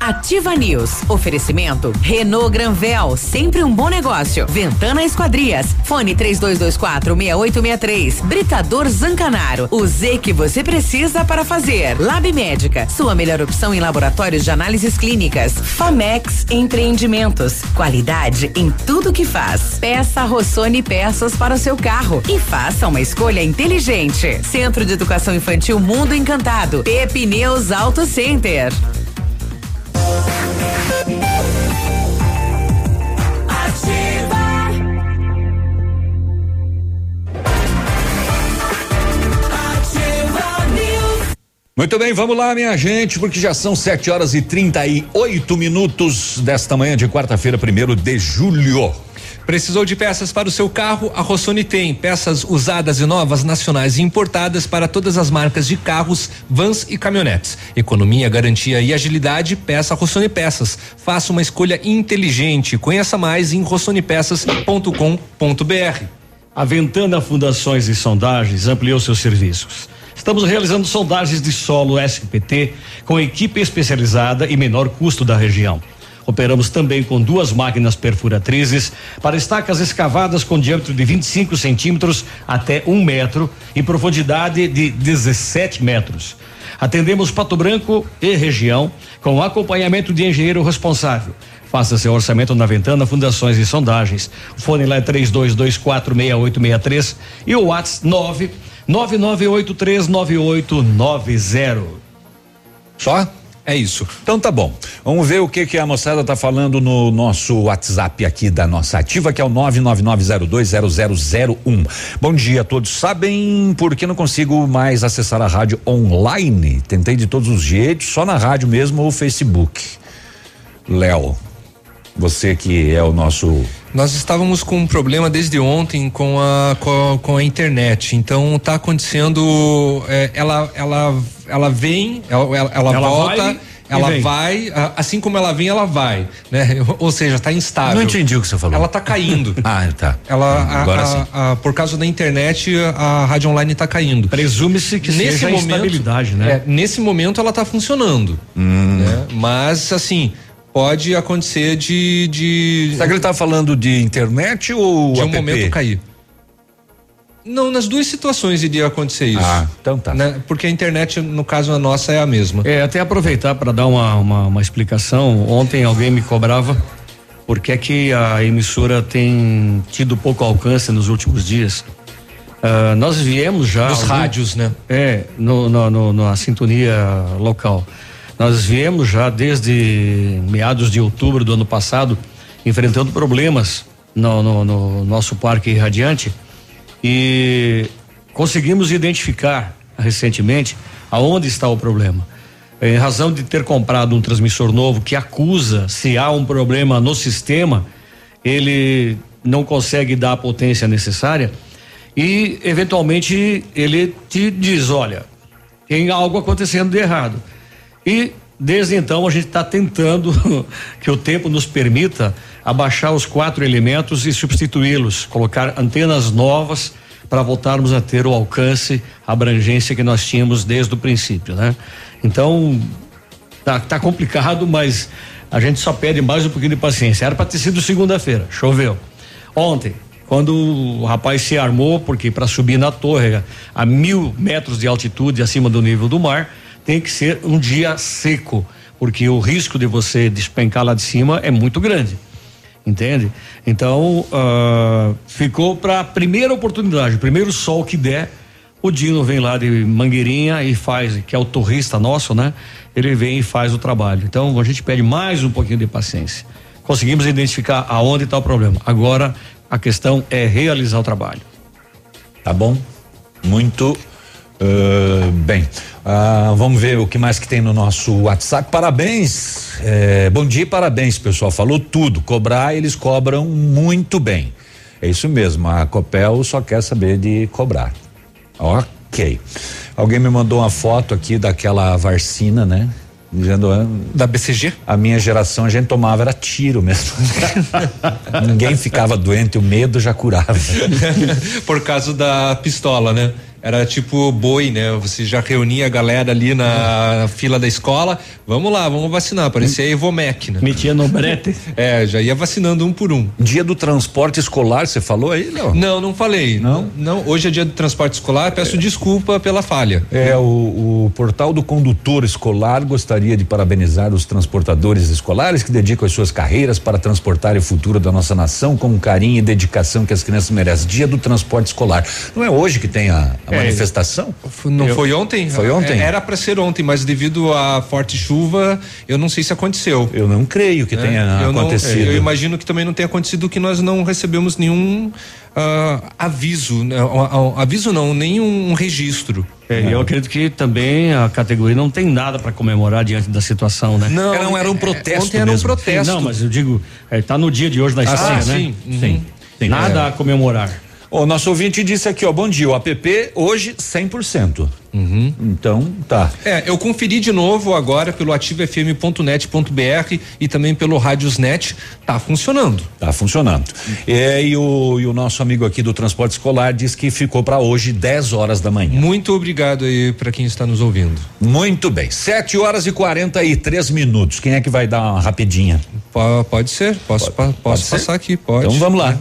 Ativa News. Oferecimento Renault Granvel, sempre um bom negócio. Ventana Esquadrias. Fone 3224 6863. Britador Zancanaro. O Z que você precisa para fazer. Lab Médica, sua melhor opção em laboratórios de análises clínicas. Famex Empreendimentos. Qualidade em tudo que faz. Peça Rossoni peças para o seu carro e faça uma escolha inteligente. Centro de Educação Infantil Mundo Encantado. Pepineus Auto Center. Muito bem, vamos lá, minha gente, porque já são 7 horas e 38 minutos desta manhã de quarta-feira, primeiro de julho. Precisou de peças para o seu carro? A Rossoni tem peças usadas e novas, nacionais e importadas para todas as marcas de carros, vans e caminhonetes. Economia, garantia e agilidade, peça Rossoni Peças. Faça uma escolha inteligente. Conheça mais em rossonipeças.com.br. A Ventana Fundações e Sondagens ampliou seus serviços Estamos realizando sondagens de solo SPT com equipe especializada e menor custo da região. Operamos também com duas máquinas perfuratrizes para estacas escavadas com diâmetro de 25 centímetros até um metro e profundidade de 17 metros. Atendemos Pato Branco e região com acompanhamento de engenheiro responsável. Faça seu orçamento na Ventana Fundações e Sondagens. O fone lá é 32246863 e o WhatsApp 9 99839890. Só? É isso. Então tá bom. Vamos ver o que que a moçada tá falando no nosso WhatsApp aqui da nossa ativa, que é o 999020001. Bom dia a todos. Sabem por que não consigo mais acessar a rádio online? Tentei de todos os jeitos, só na rádio mesmo ou Facebook. Léo, você que é o nosso nós estávamos com um problema desde ontem com a, com a, com a internet. Então está acontecendo. É, ela, ela, ela vem, ela, ela, ela volta. Vai ela vai, assim como ela vem, ela vai, né? Ou seja, está instável. Não entendi o que você falou. Ela está caindo. ah, tá. Ela, Agora a, sim. A, por causa da internet, a rádio online está caindo. Presume-se que nesse seja momento, instabilidade, né? É, nesse momento ela está funcionando, hum. né? Mas assim, pode acontecer de. de Será que ele está falando de internet ou de um app? momento cair? Não, nas duas situações iria acontecer isso. Ah, então tá. Né? Porque a internet, no caso, a nossa é a mesma. É, até aproveitar para dar uma, uma, uma, explicação. Ontem alguém me cobrava por que é que a emissora tem tido pouco alcance nos últimos dias. Uh, nós viemos já. Nos algum, rádios, né? É, no, no, no, na sintonia local. Nós viemos já desde meados de outubro do ano passado enfrentando problemas no, no, no nosso parque radiante e conseguimos identificar recentemente aonde está o problema. Em razão de ter comprado um transmissor novo que acusa se há um problema no sistema, ele não consegue dar a potência necessária e eventualmente ele te diz, olha, tem algo acontecendo de errado. E desde então a gente está tentando que o tempo nos permita abaixar os quatro elementos e substituí-los, colocar antenas novas para voltarmos a ter o alcance, a abrangência que nós tínhamos desde o princípio, né? Então tá, tá complicado, mas a gente só pede mais um pouquinho de paciência. Era para ter sido segunda-feira, choveu. Ontem, quando o rapaz se armou, porque para subir na torre a mil metros de altitude acima do nível do mar, tem que ser um dia seco, porque o risco de você despencar lá de cima é muito grande. Entende? Então, uh, ficou para a primeira oportunidade, o primeiro sol que der, o Dino vem lá de Mangueirinha e faz, que é o torrista nosso, né? Ele vem e faz o trabalho. Então, a gente pede mais um pouquinho de paciência. Conseguimos identificar aonde está o problema. Agora, a questão é realizar o trabalho. Tá bom? Muito uh, bem. Uh, vamos ver o que mais que tem no nosso WhatsApp. Parabéns, é, bom dia, parabéns, pessoal. Falou tudo. Cobrar, eles cobram muito bem. É isso mesmo. A Copel só quer saber de cobrar. Ok. Alguém me mandou uma foto aqui daquela Varcina, né? Dizendo, ah, da BCG? A minha geração a gente tomava era tiro mesmo. Ninguém ficava doente, o medo já curava. Por causa da pistola, né? Era tipo boi, né? Você já reunia a galera ali na fila da escola, vamos lá, vamos vacinar, parecia Evomec, né? Metia no brete. É, já ia vacinando um por um. Dia do transporte escolar, você falou aí, não? Não, não falei. Não? Não, hoje é dia do transporte escolar, peço é. desculpa pela falha. É, o, o portal do condutor escolar gostaria de parabenizar os transportadores escolares que dedicam as suas carreiras para transportar o futuro da nossa nação com carinho e dedicação que as crianças merecem. Dia do transporte escolar. Não é hoje que tem a, a é, manifestação? Não eu, foi ontem? Foi ontem? Era para ser ontem, mas devido à forte chuva, eu não sei se aconteceu. Eu não creio que é, tenha eu acontecido. Não, eu imagino que também não tenha acontecido que nós não recebemos nenhum uh, aviso, uh, aviso não, nenhum registro. É, eu acredito que também a categoria não tem nada para comemorar diante da situação, né? Não, não era um é, protesto. Ontem era um protesto. Sim, não, mas eu digo, está no dia de hoje da ah, história, né? Sim, uhum. sim. Tem nada é. a comemorar. O nosso ouvinte disse aqui, ó, bom dia, o app hoje 100%. Uhum. Então, tá. É, eu conferi de novo agora pelo ativofm.net.br e também pelo Rádiosnet, tá funcionando. Tá funcionando. É, e, o, e o nosso amigo aqui do transporte escolar diz que ficou para hoje 10 horas da manhã. Muito obrigado aí para quem está nos ouvindo. Muito bem. 7 horas e 43 minutos. Quem é que vai dar uma rapidinha? P pode ser, posso, pode, pa posso pode passar ser? aqui, pode. Então vamos lá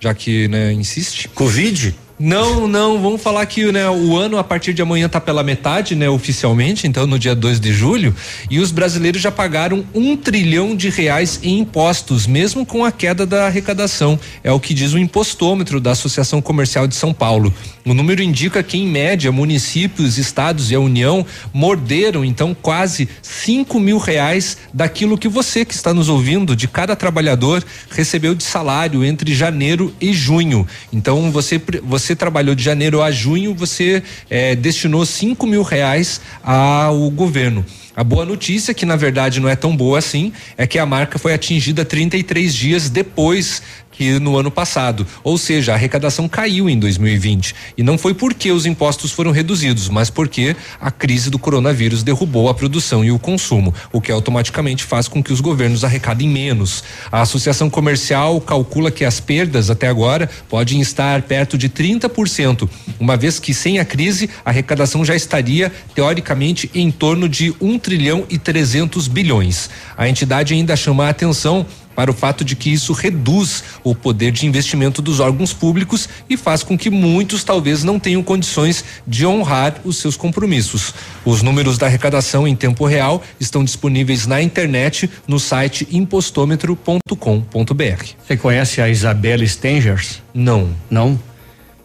já que né, insiste. Covid? Não, não, vamos falar que né, o ano a partir de amanhã está pela metade, né, oficialmente, então no dia 2 de julho, e os brasileiros já pagaram um trilhão de reais em impostos, mesmo com a queda da arrecadação. É o que diz o impostômetro da Associação Comercial de São Paulo. O número indica que, em média, municípios, estados e a União morderam, então, quase 5 mil reais daquilo que você que está nos ouvindo, de cada trabalhador, recebeu de salário entre janeiro e junho. Então, você, você você trabalhou de janeiro a junho, você é, destinou cinco mil reais ao governo. A boa notícia, que na verdade não é tão boa assim, é que a marca foi atingida 33 dias depois que no ano passado. Ou seja, a arrecadação caiu em 2020. E não foi porque os impostos foram reduzidos, mas porque a crise do coronavírus derrubou a produção e o consumo, o que automaticamente faz com que os governos arrecadem menos. A Associação Comercial calcula que as perdas até agora podem estar perto de 30%, uma vez que sem a crise a arrecadação já estaria teoricamente em torno de um trilhão e 300 bilhões. A entidade ainda chama a atenção para o fato de que isso reduz o poder de investimento dos órgãos públicos e faz com que muitos talvez não tenham condições de honrar os seus compromissos. Os números da arrecadação em tempo real estão disponíveis na internet no site impostômetro.com.br. Você conhece a Isabela Stengers? Não. Não?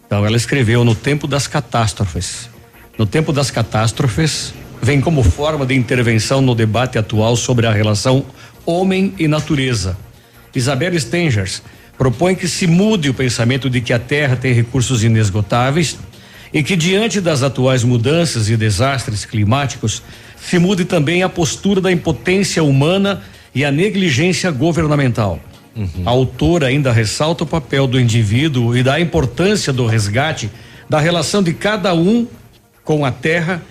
Então ela escreveu no tempo das catástrofes. No tempo das catástrofes, vem como forma de intervenção no debate atual sobre a relação homem e natureza. Isabel Stengers, propõe que se mude o pensamento de que a Terra tem recursos inesgotáveis e que, diante das atuais mudanças e desastres climáticos, se mude também a postura da impotência humana e a negligência governamental. Uhum. A autora ainda ressalta o papel do indivíduo e da importância do resgate da relação de cada um com a terra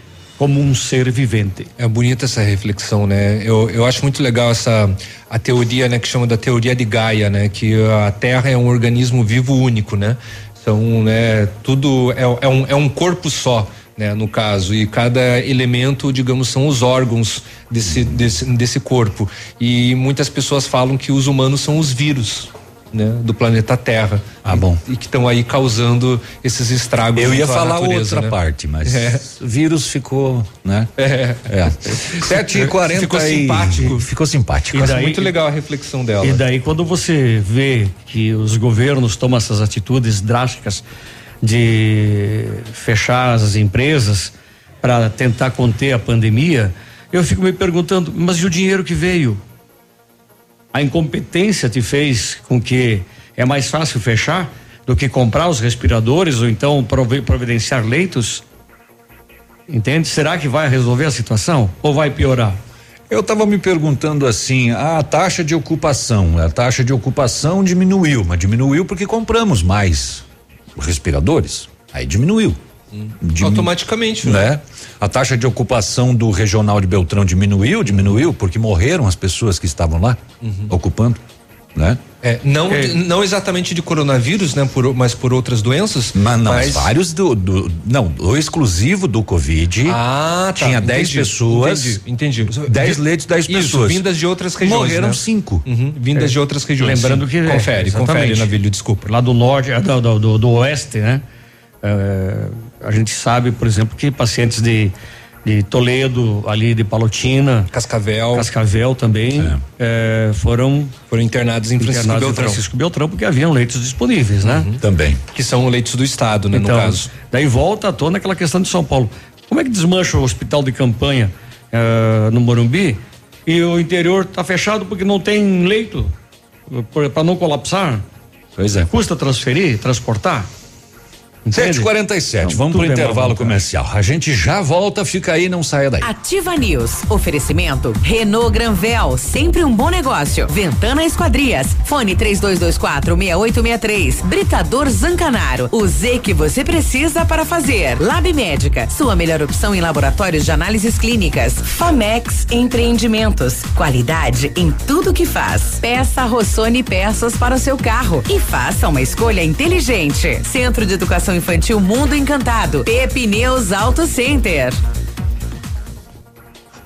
como um ser vivente. É bonita essa reflexão, né? Eu, eu acho muito legal essa a teoria, né, que chama da teoria de Gaia, né, que a Terra é um organismo vivo único, né? São, né, tudo é, é um, é um corpo só. Né, no caso, e cada elemento, digamos, são os órgãos desse, desse, desse corpo. E muitas pessoas falam que os humanos são os vírus, né, do planeta Terra. Ah, bom. E, e que estão aí causando esses estragos. Eu ia falar natureza, outra né? parte, mas É. o vírus ficou, né? É. é. 7 e 40 Ficou e- simpático. Ficou simpático. E daí- muito legal a reflexão dela. E daí, quando você vê que os governos tomam essas atitudes drásticas de fechar as empresas para tentar conter a pandemia, eu fico me perguntando, mas e o dinheiro que veio? A incompetência te fez com que é mais fácil fechar do que comprar os respiradores ou então providenciar leitos? Entende? Será que vai resolver a situação ou vai piorar? Eu estava me perguntando assim, a taxa de ocupação, a taxa de ocupação diminuiu, mas diminuiu porque compramos mais respiradores. Aí diminuiu. Automaticamente, né? né? A taxa de ocupação do regional de Beltrão diminuiu, diminuiu porque morreram as pessoas que estavam lá ocupando, né? É, não, não exatamente de coronavírus, né? Por, mas por outras doenças. Mas não, mas vários do, do não, o exclusivo do Covid. Ah, tá. Tinha 10 entendi, pessoas. Entendi. entendi. 10 Vi- leitos, 10 Isso, pessoas. vindas de outras regiões. Morreram né? cinco. Uhum, vindas É. de outras regiões. Lembrando que é, confere, confere, Navilho, desculpa. Lá do norte, ah, do, do, do- do oeste, né? É, a gente sabe, por exemplo, que pacientes de, de Toledo, ali de Palotina, Cascavel, Cascavel também é, foram foram internados em Francisco internados Beltrão. Uhum. Francisco Beltrão porque haviam leitos disponíveis, né? Também. Que são leitos do estado, né? Então, no caso. daí volta à tona aquela questão de São Paulo. Como é que desmancha o hospital de campanha eh, no Morumbi e o interior está fechado porque não tem leito para não colapsar? Pois é. Custa transferir, transportar? Entende? 7h47, Não, vamos pro é intervalo comercial. A gente já volta, fica aí, não saia daí. Ativa News. Oferecimento Renault Granvel, sempre um bom negócio. Ventana Esquadrias. Fone 3224 6863. Britador Zancanaro. O Z que você precisa para fazer. Lab Médica. Sua melhor opção em laboratórios de análises clínicas. Famex Empreendimentos. Qualidade em tudo que faz. Peça Rossoni peças para o seu carro e faça uma escolha inteligente. Centro de Educação Infantil Mundo Encantado. Pepineus Auto Center.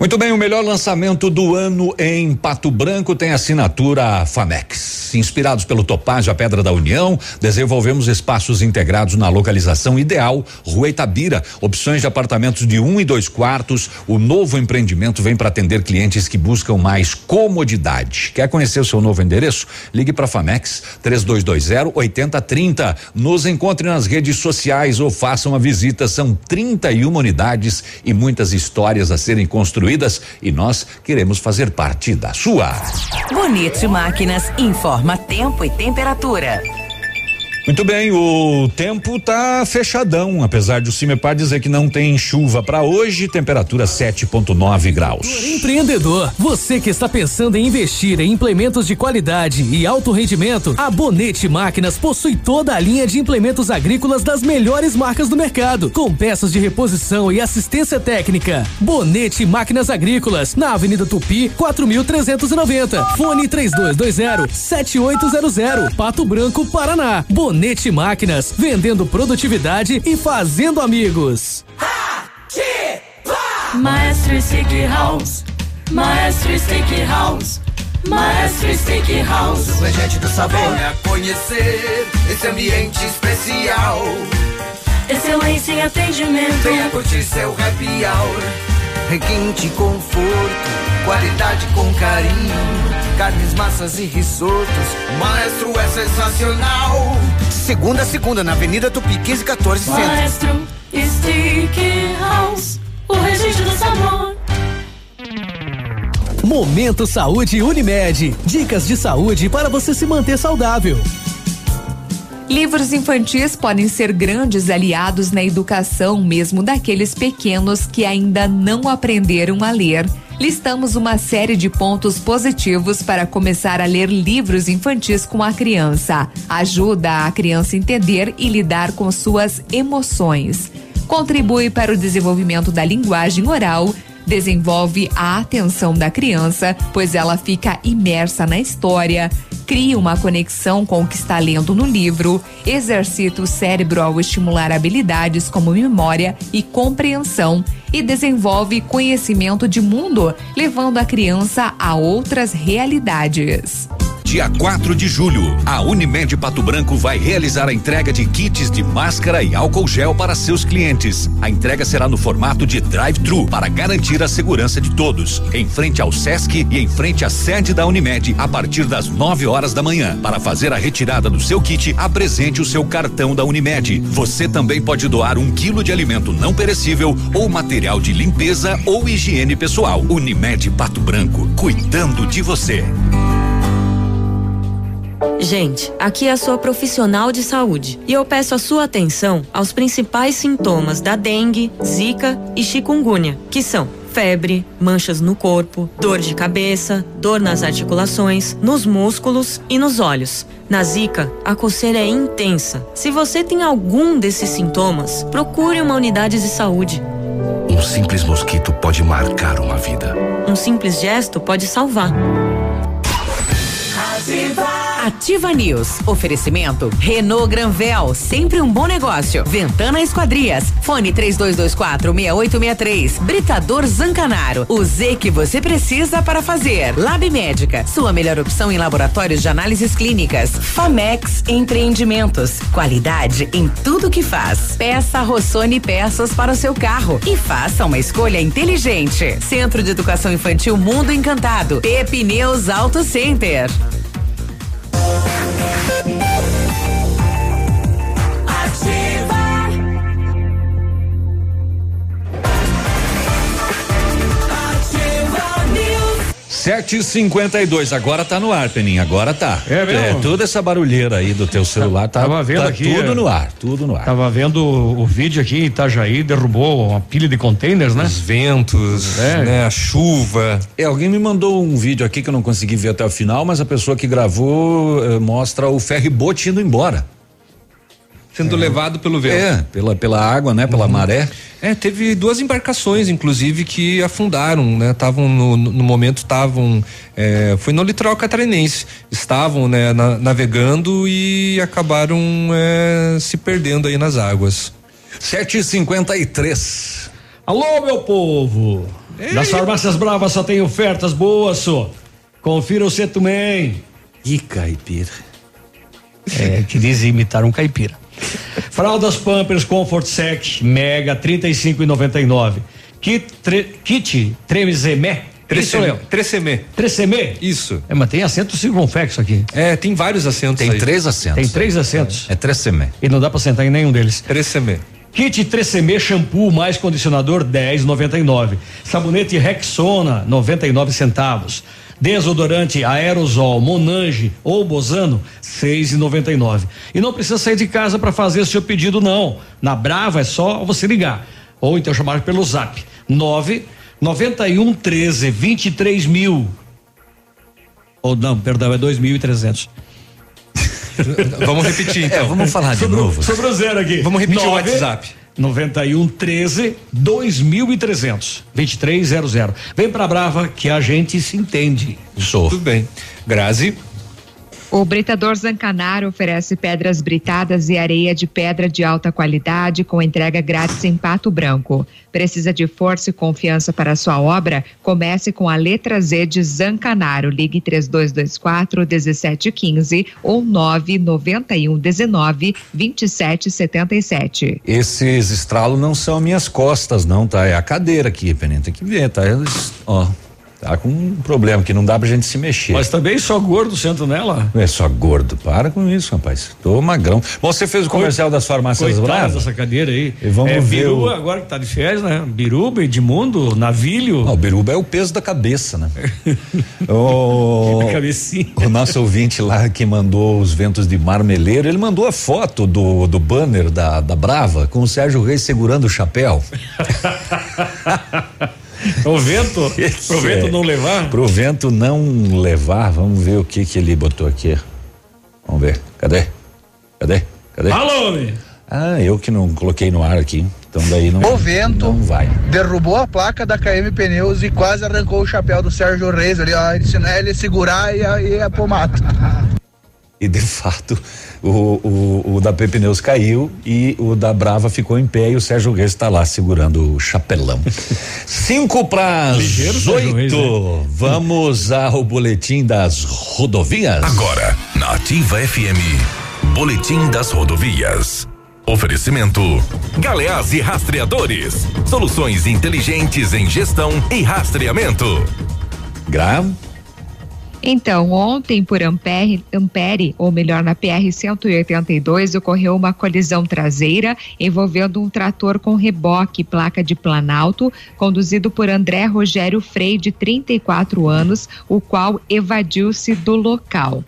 Muito bem, o melhor lançamento do ano em Pato Branco tem assinatura Famex. Inspirados pelo Topázio, a Pedra da União, desenvolvemos espaços integrados na localização ideal, Rua Itabira. Opções de apartamentos de um e dois quartos. O novo empreendimento vem para atender clientes que buscam mais comodidade. Quer conhecer o seu novo endereço? Ligue para Famex 3220 8030. Nos encontre nas redes sociais ou faça uma visita. São 31 unidades e muitas histórias a serem construídas e nós queremos fazer parte da sua. Bonito Máquinas informa tempo e temperatura. Muito bem, o tempo tá fechadão, apesar de o Cimepar dizer que não tem chuva para hoje, temperatura 7.9 graus. Empreendedor, você que está pensando em investir em implementos de qualidade e alto rendimento, a Bonete Máquinas possui toda a linha de implementos agrícolas das melhores marcas do mercado, com peças de reposição e assistência técnica. Bonete Máquinas Agrícolas, na Avenida Tupi, 4390. Fone 3220 7800, Pato Branco, Paraná. Bonete Máquinas, vendendo produtividade e fazendo amigos. Maestro Steakhouse, Maestro Steakhouse, Maestro Steakhouse. O regente do sabor. Venha conhecer esse ambiente especial. Excelência em atendimento. Venha curtir seu happy hour. Requinte, conforto, qualidade com carinho. Carnes, massas e risotos. O maestro é sensacional. Segunda a segunda na Avenida Tupi 1514 Centro. Maestro Steakhouse, o regente do sabor. Momento Saúde Unimed. Dicas de saúde para você se manter saudável. Livros infantis podem ser grandes aliados na educação, mesmo daqueles pequenos que ainda não aprenderam a ler. Listamos uma série de pontos positivos para começar a ler livros infantis com a criança. Ajuda a criança a entender e lidar com suas emoções. Contribui para o desenvolvimento da linguagem oral desenvolve a atenção da criança, pois ela fica imersa na história, cria uma conexão com o que está lendo no livro, exercita o cérebro ao estimular habilidades como memória e compreensão e desenvolve conhecimento de mundo, levando a criança a outras realidades. Dia 4 de julho, a Unimed Pato Branco vai realizar a entrega de kits de máscara e álcool gel para seus clientes. A entrega será no formato de drive-thru para garantir a segurança de todos, em frente ao SESC e em frente à sede da Unimed, a partir das 9 horas da manhã. Para fazer a retirada do seu kit, apresente o seu cartão da Unimed. Você também pode doar um quilo de alimento não perecível ou material de limpeza ou higiene pessoal. Unimed Pato Branco, cuidando de você. Gente, aqui é a sua profissional de saúde e eu peço a sua atenção aos principais sintomas da dengue, zika e chikungunya, que são febre, manchas no corpo, dor de cabeça, dor nas articulações, nos músculos e nos olhos. Na zika, a coceira é intensa. Se você tem algum desses sintomas, procure uma unidade de saúde. Um simples mosquito pode marcar uma vida. Um simples gesto pode salvar. Ativa News. Oferecimento Renault Granvel, sempre um bom negócio. Ventana Esquadrias. Fone 3224 6863. Britador Zancanaro. O Z que você precisa para fazer. Lab Médica, sua melhor opção em laboratórios de análises clínicas. Famex Empreendimentos. Qualidade em tudo que faz. Peça Rossoni peças para o seu carro e faça uma escolha inteligente. Centro de Educação Infantil Mundo Encantado. Pepineus Auto Center. Sete e cinquenta e dois, agora tá no ar, Peninha, agora tá. É mesmo? É, toda essa barulheira aí do teu celular tá, Tava vendo tá aqui, tudo é. no ar, tudo no ar. Tava vendo o, o vídeo aqui em Itajaí, derrubou uma pilha de containers, né? Os ventos, É. né? A chuva. É, alguém me mandou um vídeo aqui que eu não consegui ver até o final, mas a pessoa que gravou eh, mostra o ferryboat indo embora. Sendo levado pelo vento. É, pela, pela água, né? Pela maré. É, teve duas embarcações, inclusive, que afundaram, né? Estavam no, no momento, estavam. é, foi no litoral catarinense. Estavam, né, na- navegando e acabaram é, se perdendo aí nas águas. Sete e cinquenta e três. Alô, meu povo! Das farmácias bravas só tem ofertas boas, só. Confira o Cetumen. E caipira. É, que diz imitar um caipira. Fraldas Pampers Comfort Sec Mega 35,99. Kit, tre, kit Tremezemé. Trecemê. Trecemê? Isso. É, mas tem assento circunflexo aqui. É, tem vários assentos Tem aí. três assentos. Tem três assentos. É trecemé. E não dá pra sentar em nenhum deles. Trecemê. Kit 3CM shampoo mais condicionador 10,99. Sabonete Rexona 99 centavos. Desodorante aerosol Monange ou Bozano 6,99. E não precisa sair de casa para fazer seu pedido não. Na Brava é só você ligar ou então chamar pelo Zap 9 91 13 23 mil. Ou não, perdão, é 2.300. Vamos repetir então. É, vamos falar de Sobrou- novo. Sobrou zero aqui. Vamos repetir o Nove, WhatsApp. 91 13 2300 2300. Vem pra Brava que a gente se entende. Sou. Tudo bem. Grazi. O Britador Zancanaro oferece pedras britadas e areia de pedra de alta qualidade com entrega grátis em Pato Branco. Precisa de força e confiança para sua obra? Comece com a letra Z de Zancanaro. Ligue 3224 1715 ou 991 19 2777. Esses estralos não são minhas costas, não, tá? É a cadeira aqui, Peninha. Tem que ver, tá? Ó. Tá com um problema que não dá pra gente se mexer. Mas também só gordo senta nela. Não é só gordo, para com isso, rapaz. Tô magrão. Você fez o comercial das farmácias Brava? dessa cadeira aí. E vamos é, ver Biruba, o- agora que tá de férias, né? Biruba, Edmundo, Navilho. Não, o biruba é o peso da cabeça, né? o, Cabecinha. o nosso ouvinte lá que mandou os ventos de marmeleiro, ele mandou a foto do, do banner da, da Brava com o Sérgio Reis segurando o chapéu. O vento, pro vento É. não levar. Pro vento não levar, vamos ver o que que ele botou aqui. Vamos ver, cadê? Cadê? Cadê? Alô, homem. Ah, eu que não coloquei no ar aqui, então daí não, O vento não vai. derrubou a placa da KM Pneus e quase arrancou o chapéu do Sérgio Reis ali, ó. Ele, ele a segurar e ia, ia pro mato. E de fato, o, o, o da Pepineus caiu e o da Brava ficou em pé e o Sérgio Reis está lá segurando o chapelão. Cinco para Ligeiro, Sérgio Reis, oito. Vamos ao boletim das rodovias. Agora, na Ativa FM, Boletim das Rodovias. Oferecimento: Galeás e Rastreadores. Soluções inteligentes em gestão e rastreamento. Gra. Então, ontem, por Ampere, Ampere, ou melhor, na PR 182, ocorreu uma colisão traseira envolvendo um trator com reboque, placa de Planalto, conduzido por André Rogério Frei, de 34 anos, o qual evadiu-se do local.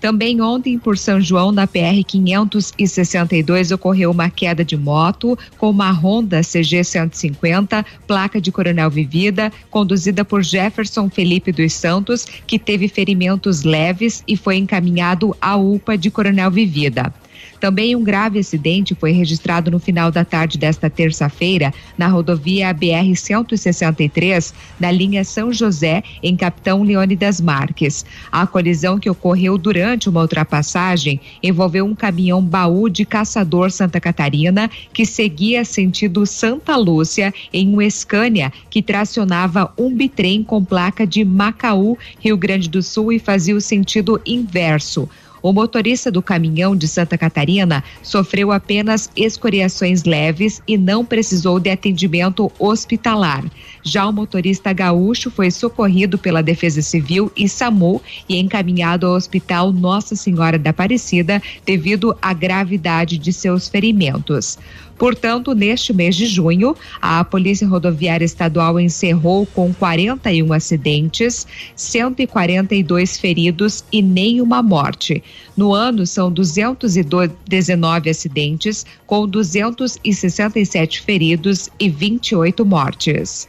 Também ontem, por São João, na PR 562, ocorreu uma queda de moto com uma Honda CG 150, placa de Coronel Vivida, conduzida por Jefferson Felipe dos Santos, que teve ferimentos leves e foi encaminhado à UPA de Coronel Vivida. Também um grave acidente foi registrado no final da tarde desta terça-feira na rodovia BR-163, na linha São José, em Capitão Leônidas Marques. A colisão que ocorreu durante uma ultrapassagem envolveu um caminhão baú de Caçador Santa Catarina que seguia sentido Santa Lúcia em um Scania que tracionava um bitrem com placa de Macaú, Rio Grande do Sul e fazia o sentido inverso. O motorista do caminhão de Santa Catarina sofreu apenas escoriações leves e não precisou de atendimento hospitalar. Já o motorista gaúcho foi socorrido pela Defesa Civil e SAMU e encaminhado ao Hospital Nossa Senhora da Aparecida devido à gravidade de seus ferimentos. Portanto, neste mês de junho, a Polícia Rodoviária Estadual encerrou com 41 acidentes, 142 feridos e nenhuma morte. No ano, são 219 acidentes, com 267 feridos e 28 mortes.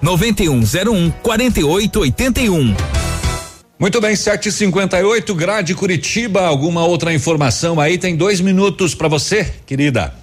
9101 4881. Muito bem, 758 grade Curitiba. Alguma outra informação aí? Tem dois minutos para você, querida.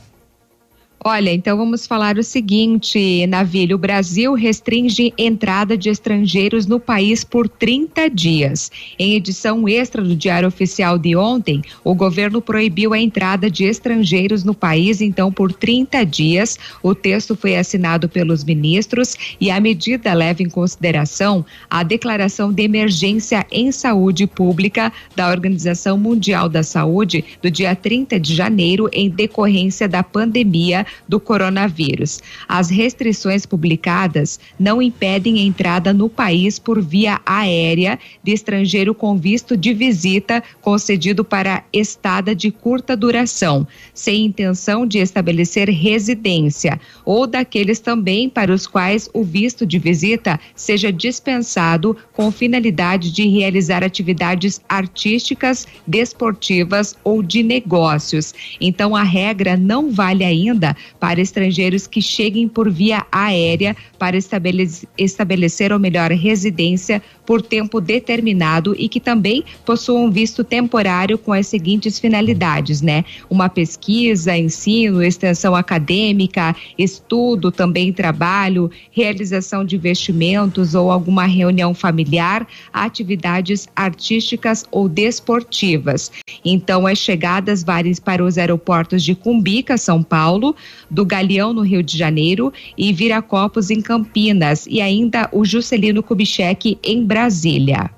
Olha, então vamos falar o seguinte, Navilho, o Brasil restringe entrada de estrangeiros no país por 30 dias. Em edição extra do Diário Oficial de ontem, o governo proibiu a entrada de estrangeiros no país, então, por 30 dias. O texto foi assinado pelos ministros e a medida leva em consideração a declaração de emergência em saúde pública da Organização Mundial da Saúde do dia 30 de janeiro em decorrência da pandemia do coronavírus. As restrições publicadas não impedem entrada no país por via aérea de estrangeiro com visto de visita concedido para estada de curta duração, sem intenção de estabelecer residência, ou daqueles também para os quais o visto de visita seja dispensado com finalidade de realizar atividades artísticas, desportivas ou de negócios. Então a regra não vale ainda para estrangeiros que cheguem por via aérea para estabelecer, ou melhor residência por tempo determinado e que também possuam visto temporário com as seguintes finalidades, né? Uma pesquisa, ensino, extensão acadêmica, estudo, também trabalho, realização de investimentos ou alguma reunião familiar, atividades artísticas ou desportivas. Então, as chegadas valem para os aeroportos de Cumbica, São Paulo, do Galeão, no Rio de Janeiro, e Viracopos, em Campinas, e ainda o Juscelino Kubitschek, em Brasília.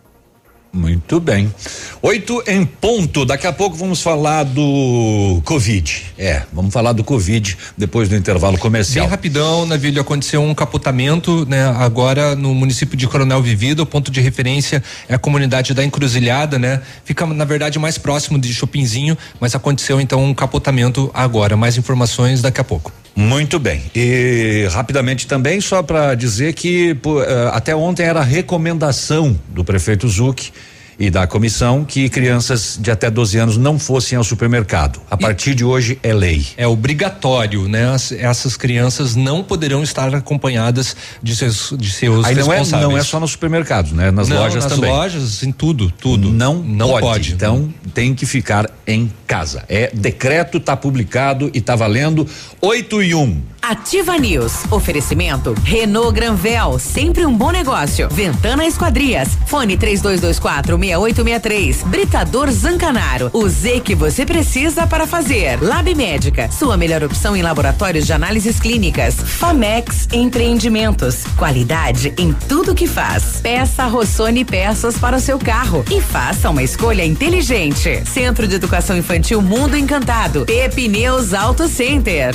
Muito bem. Oito em ponto. Daqui a pouco vamos falar do Covid. É, vamos falar do Covid depois do intervalo comercial. Bem rapidão, Navilho, aconteceu um capotamento, né? Agora no município de Coronel Vivido, o ponto de referência é a comunidade da Encruzilhada, né? Fica, na verdade, mais próximo de Chopinzinho, mas aconteceu então um capotamento agora. Mais informações daqui a pouco. Muito bem. E rapidamente também, só para dizer que eh, até ontem era recomendação do prefeito Zuc e da comissão que crianças de até 12 anos não fossem ao supermercado. A partir de hoje é lei. É obrigatório, né? As- essas crianças não poderão estar acompanhadas de seus, de seus Aí não é, responsáveis. não é só nos supermercados, né? Nas Não, lojas nas também. lojas, em tudo, tudo. Não, Não pode. pode. Então tem que ficar em casa. É decreto, tá publicado e tá valendo. 8 e 1. Ativa News. Oferecimento Renault Granvel, sempre um bom negócio. Ventana Esquadrias. Fone 3224 6863. Britador Zancanaro. O Z que você precisa para fazer. Lab Médica. Sua melhor opção em laboratórios de análises clínicas. Famex Empreendimentos. Qualidade em tudo que faz. Peça Rossoni peças para o seu carro e faça uma escolha inteligente. Centro de Educação Infantil Mundo Encantado. Pepineus Auto Center.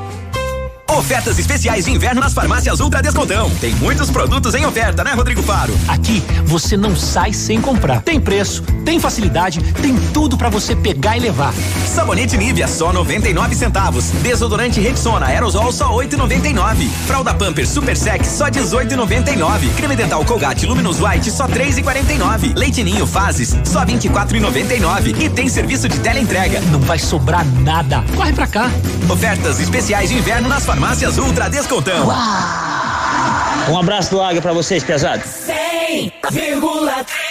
Ofertas especiais de inverno nas farmácias Ultra Descontão. Tem muitos produtos em oferta, né, Rodrigo Faro? Aqui você não sai sem comprar. Tem preço, tem facilidade, tem tudo pra você pegar e levar. Sabonete Nivea só 99 centavos. Desodorante Rexona Aerosol só 8,99. Fralda Pampers Super Sec só 18,99. Creme dental Colgate Luminous White só 3,49. Leite Ninho Fases só 24,99. E tem serviço de teleentrega. Não vai sobrar nada. Corre pra cá. Ofertas especiais de inverno nas farmácias Ultra Descontão. Um abraço do Águia pra vocês, pesados. 100,3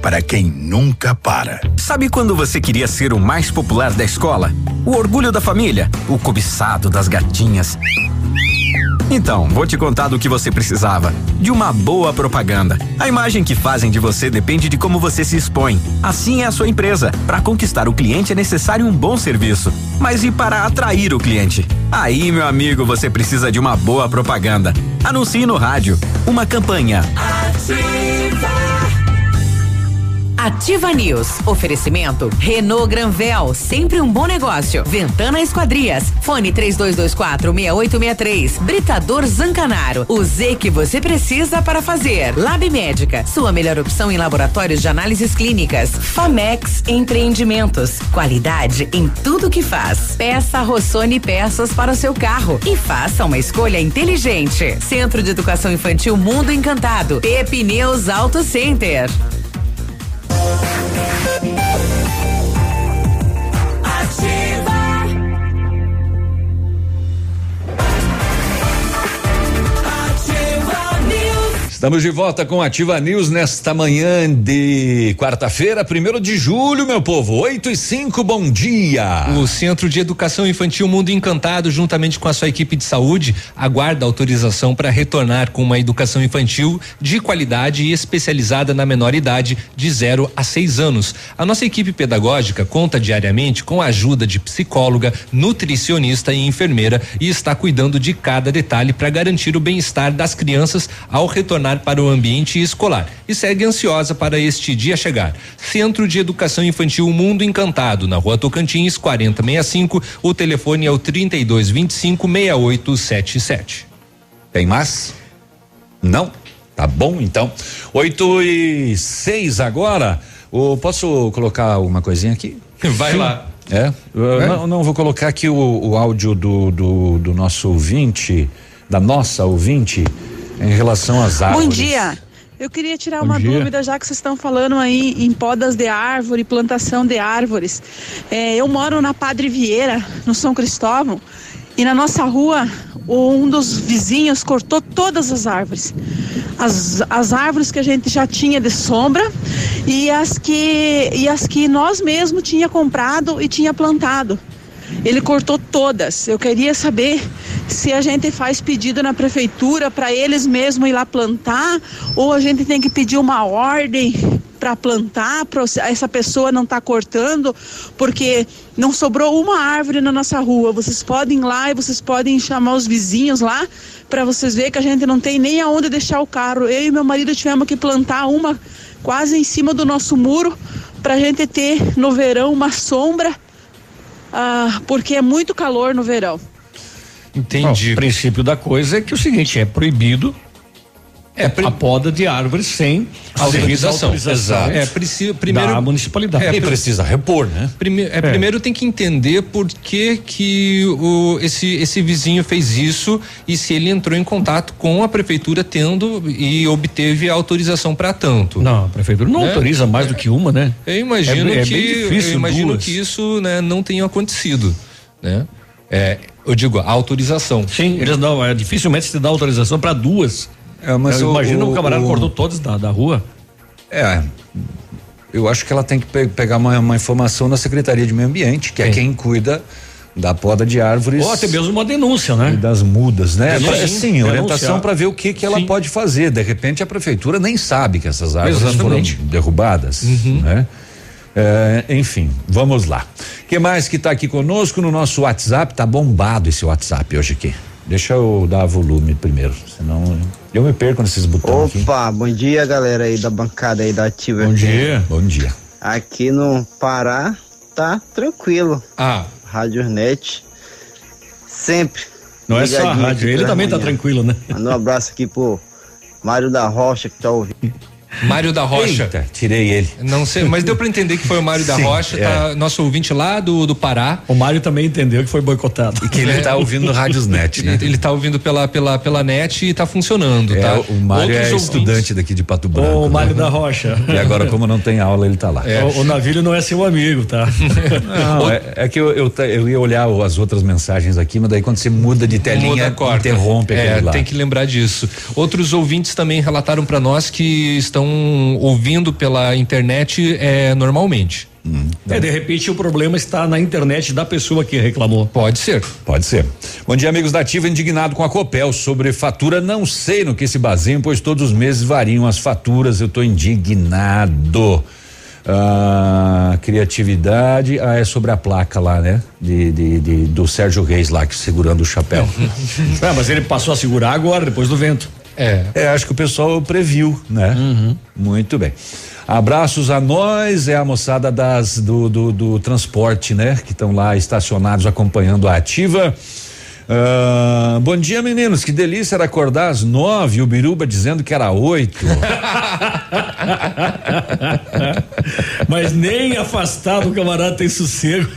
para quem nunca para. Sabe quando você queria ser o mais popular da escola? O orgulho da família? O cobiçado das gatinhas? Então, vou te contar do que você precisava. De uma boa propaganda. A imagem que fazem de você depende de como você se expõe. Assim é a sua empresa. Para conquistar o cliente é necessário um bom serviço. Mas e para atrair o cliente? Aí, meu amigo, você precisa de uma boa propaganda. Anuncie no rádio. Uma campanha. Ativa News. Oferecimento Renault Granvel, sempre um bom negócio. Ventana Esquadrias. Fone 3224 6863. Britador Zancanaro. O Z que você precisa para fazer. Lab Médica. Sua melhor opção em laboratórios de análises clínicas. Famex Empreendimentos. Qualidade em tudo que faz. Peça Rossoni peças para o seu carro e faça uma escolha inteligente. Centro de Educação Infantil Mundo Encantado. Pepineus Auto Center. Yeah. Estamos de volta com Ativa News nesta manhã de quarta-feira, primeiro de julho, meu povo. 8 e 5, bom dia. O Centro de Educação Infantil Mundo Encantado, juntamente com a sua equipe de saúde, aguarda autorização para retornar com uma educação infantil de qualidade e especializada na menor idade, de 0 a 6 anos. A nossa equipe pedagógica conta diariamente com a ajuda de psicóloga, nutricionista e enfermeira e está cuidando de cada detalhe para garantir o bem-estar das crianças ao retornar para o ambiente escolar e segue ansiosa para este dia chegar. Centro de Educação Infantil Mundo Encantado, na Rua Tocantins, 4065. O telefone é o 3225 6877. Tem mais? Não? Tá bom, então. 8 e 6 agora. O, posso colocar uma coisinha aqui? Vai lá. É? É? Não, não, vou colocar aqui o, o áudio do, do, do nosso ouvinte, da nossa ouvinte, em relação às árvores. Bom dia. Eu queria tirar Bom uma dia. dúvida, já que vocês estão falando aí em podas de árvore, plantação de árvores. É, eu moro na Padre Vieira, no São Cristóvão, e na nossa rua, um dos vizinhos cortou todas as árvores. As, as árvores que a gente já tinha de sombra e as que, e as que nós mesmos tinha comprado e tinha plantado. Ele cortou todas. Eu queria saber se a gente faz pedido na prefeitura para eles mesmos ir lá plantar ou a gente tem que pedir uma ordem para plantar, pra essa pessoa não tá cortando, porque não sobrou uma árvore na nossa rua. Vocês podem ir lá e vocês podem chamar os vizinhos lá para vocês verem que a gente não tem nem aonde deixar o carro. Eu e meu marido tivemos que plantar uma quase em cima do nosso muro para a gente ter no verão uma sombra ah, porque é muito calor no verão. Entendi. o princípio da coisa é que o seguinte, é proibido é, a poda de árvores sem Autorização. Exato. É, preci- primeiro- da municipalidade. É, precisa repor, né? Prime- é, Primeiro tem que entender por que que o, esse, esse vizinho fez isso e se ele entrou em contato com a prefeitura tendo e obteve autorização para tanto. Não, a prefeitura não Né? autoriza mais do que uma, né? Eu imagino É- é que bem difícil eu imagino duas. que isso né, não tenha acontecido, né? É, eu digo a autorização. Sim, eles não, é dificilmente se dá autorização para duas. É, mas Eu o- imagina o, o- camarada o- cortou todas da, da rua. É. Eu acho que ela tem que pe- pegar uma, uma informação na Secretaria de Meio Ambiente, que é quem cuida da poda de árvores. Ou até mesmo uma denúncia, né? E das mudas, né? Denúncia, Pra- sim, sim, orientação para ver o que que ela pode fazer. De repente a prefeitura nem sabe que essas árvores Exatamente. foram derrubadas, né? É, enfim, vamos lá. que mais que tá aqui conosco no nosso WhatsApp? Tá bombado esse WhatsApp hoje aqui. Deixa eu dar volume primeiro, senão eu me perco nesses botões aqui. Opa, bom dia galera aí da bancada aí da Ativa. Bom dia. Bom dia. Aqui no Pará tá tranquilo. Ah. Rádio Net. Sempre. Não é só a rádio, aqui ele também tá manhã. tranquilo, né? Manda um abraço aqui pro Mário da Rocha que tá ouvindo. Mário da Rocha. Eita, tirei ele. Não sei, mas deu para entender que foi o Mário da Rocha, é. tá, nosso ouvinte lá do, do Pará. O Mário também entendeu que foi boicotado. E que ele tá ouvindo no Rádios Net, né? Ele, ele tá ouvindo pela, pela, pela net e tá funcionando, É, tá? o Mário é Outros estudante daqui de Pato Branco. O né? Mário da Rocha. E agora, como não tem aula, ele tá lá. O, o navilho não é seu amigo, tá? Não, é, é que eu, eu, eu ia olhar o- as outras mensagens aqui, mas daí quando você muda de telinha, Muda interrompe é, aquele lá. tem que lembrar disso. Outros ouvintes também relataram para nós que estão ouvindo pela internet é, normalmente. É, de repente o problema está na internet da pessoa que reclamou. Pode ser. Pode ser. Bom dia, amigos da Ativa, indignado com a Copel sobre fatura, não sei no que se baseiam, pois todos os meses variam as faturas, eu tô indignado. Ah, criatividade, ah, é sobre a placa lá, né? De, de- de- do Sérgio Reis lá, que segurando o chapéu. Ah, mas ele passou a segurar agora, depois do vento. É. É, acho que o pessoal previu, né? Muito bem. Abraços a nós, é a moçada das do, do, do transporte, né? Que estão lá estacionados acompanhando a ativa. Ah, bom dia, meninos. Que delícia era acordar às nove. O Biruba dizendo que era oito. Mas nem afastado o camarada tem sossego.